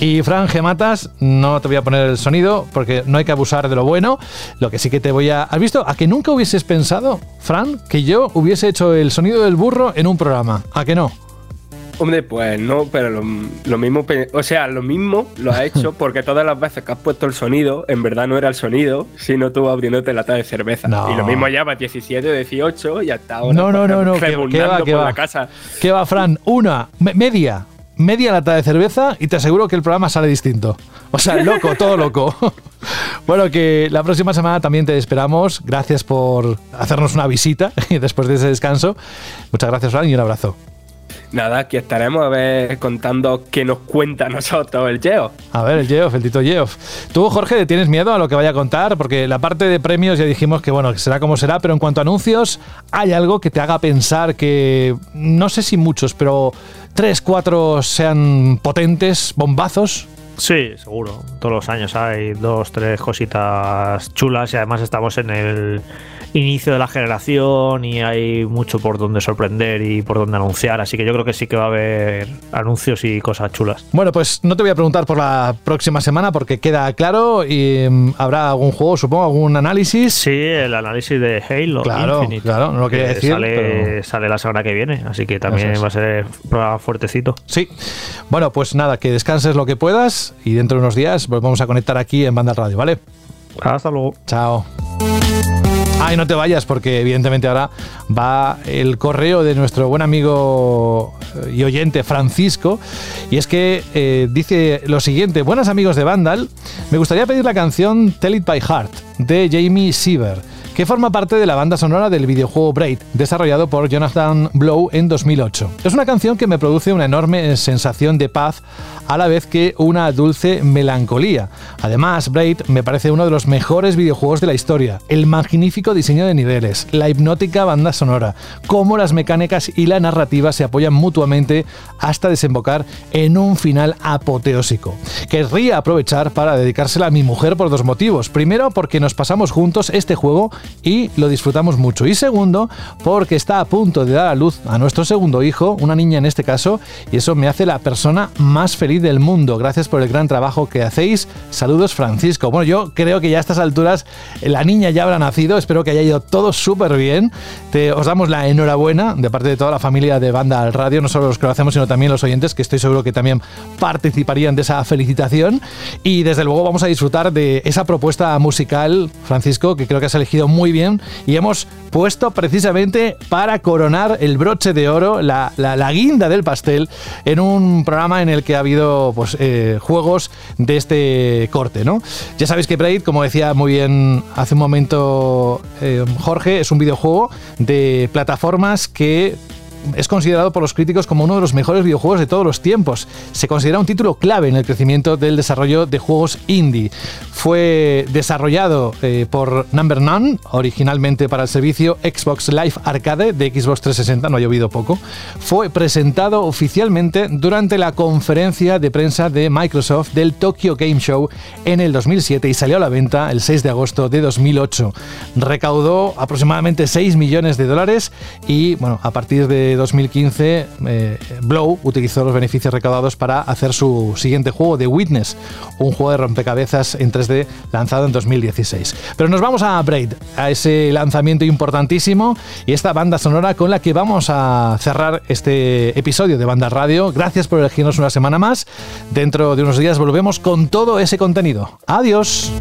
Y Fran Gematas, no te voy a poner el sonido porque no hay que abusar de lo bueno. Lo que sí que te voy a... ¿Has visto? ¿A que nunca hubieses pensado, Fran, que yo hubiese hecho el sonido del burro en un programa? ¿A que no? Hombre, pues no, pero lo, mismo, o sea, lo mismo lo ha hecho porque todas las veces que has puesto el sonido, en verdad no era el sonido, sino tú abriéndote lata de cerveza. Y lo mismo ya va 17, 18 y hasta ahora. No, no, no, no, ¿qué, va, qué va? casa. ¿Qué va, Fran? Una, media, media lata de cerveza y te aseguro que el programa sale distinto. O sea, loco, todo loco. Bueno, que la próxima semana también te esperamos. Gracias por hacernos una visita después de ese descanso. Muchas gracias, Fran, y un abrazo. Nada, aquí estaremos a ver contando qué nos cuenta nosotros el Geoff. A ver, el Geoff, el Tito Geoff. Tú, Jorge, ¿tienes miedo a lo que vaya a contar? Porque la parte de premios ya dijimos que, bueno, que será como será, pero en cuanto a anuncios, ¿hay algo que te haga pensar que, no sé si muchos, pero tres, cuatro sean potentes, bombazos? Sí, seguro. Todos los años hay dos, tres cositas chulas y además estamos en el inicio de la generación y hay mucho por donde sorprender y por donde anunciar, así que yo creo que sí que va a haber anuncios y cosas chulas. Bueno, pues no te voy a preguntar por la próxima semana porque queda claro y mm, habrá algún juego, supongo, algún análisis. Sí, el análisis de Halo claro, Claro, no lo quería decir. Sale, sale la semana que viene, así que también va a ser prueba fuertecito. Sí. Bueno, pues nada, que descanses lo que puedas y dentro de unos días volvemos a conectar aquí en Banda Radio, ¿vale? Hasta luego. Chao. Ay, no te vayas porque evidentemente ahora va el correo de nuestro buen amigo eh, y oyente Francisco. Y es que eh, dice lo siguiente, buenas amigos de Vandal, me gustaría pedir la canción Tell It By Heart de Jamie Siever que forma parte de la banda sonora del videojuego Braid, desarrollado por Jonathan Blow en 2008. Es una canción que me produce una enorme sensación de paz a la vez que una dulce melancolía. Además, Braid me parece uno de los mejores videojuegos de la historia. El magnífico diseño de niveles, la hipnótica banda sonora, cómo las mecánicas y la narrativa se apoyan mutuamente hasta desembocar en un final apoteósico. Querría aprovechar para dedicársela a mi mujer por dos motivos. Primero, porque nos pasamos juntos este juego y lo disfrutamos mucho. Y segundo, porque está a punto de dar a luz a nuestro segundo hijo, una niña en este caso, y eso me hace la persona más feliz del mundo. Gracias por el gran trabajo que hacéis. Saludos, Francisco. Bueno, yo creo que ya a estas alturas la niña ya habrá nacido. Espero que haya ido todo súper bien. Te, os damos la enhorabuena de parte de toda la familia de Banda al Radio, no solo los que lo hacemos, sino también los oyentes, que estoy seguro que también participarían de esa felicitación. Y desde luego vamos a disfrutar de esa propuesta musical, Francisco, que creo que has elegido muy bien y hemos puesto precisamente para coronar el broche de oro, la, guinda del pastel, en un programa en el que ha habido pues, eh, juegos de este corte. ¿no? Ya sabéis que Braid, como decía muy bien hace un momento eh, Jorge, es un videojuego de plataformas que es considerado por los críticos como uno de los mejores videojuegos de todos los tiempos. Se considera un título clave en el crecimiento del desarrollo de juegos indie. Fue desarrollado eh, por Number None, originalmente para el servicio Xbox Live Arcade de Xbox 360, no ha llovido poco. Fue presentado oficialmente durante la conferencia de prensa de Microsoft del Tokyo Game Show en el 2007 y salió a la venta el 6 de agosto de 2008. Recaudó aproximadamente 6 millones de dólares y, bueno, a partir de 2015, eh, Blow utilizó los beneficios recaudados para hacer su siguiente juego, The Witness, un juego de rompecabezas en 3D lanzado en 2016. Pero nos vamos a Braid, a ese lanzamiento importantísimo y esta banda sonora con la que vamos a cerrar este episodio de Banda Radio. Gracias por elegirnos una semana más. Dentro de unos días volvemos con todo ese contenido. Adiós.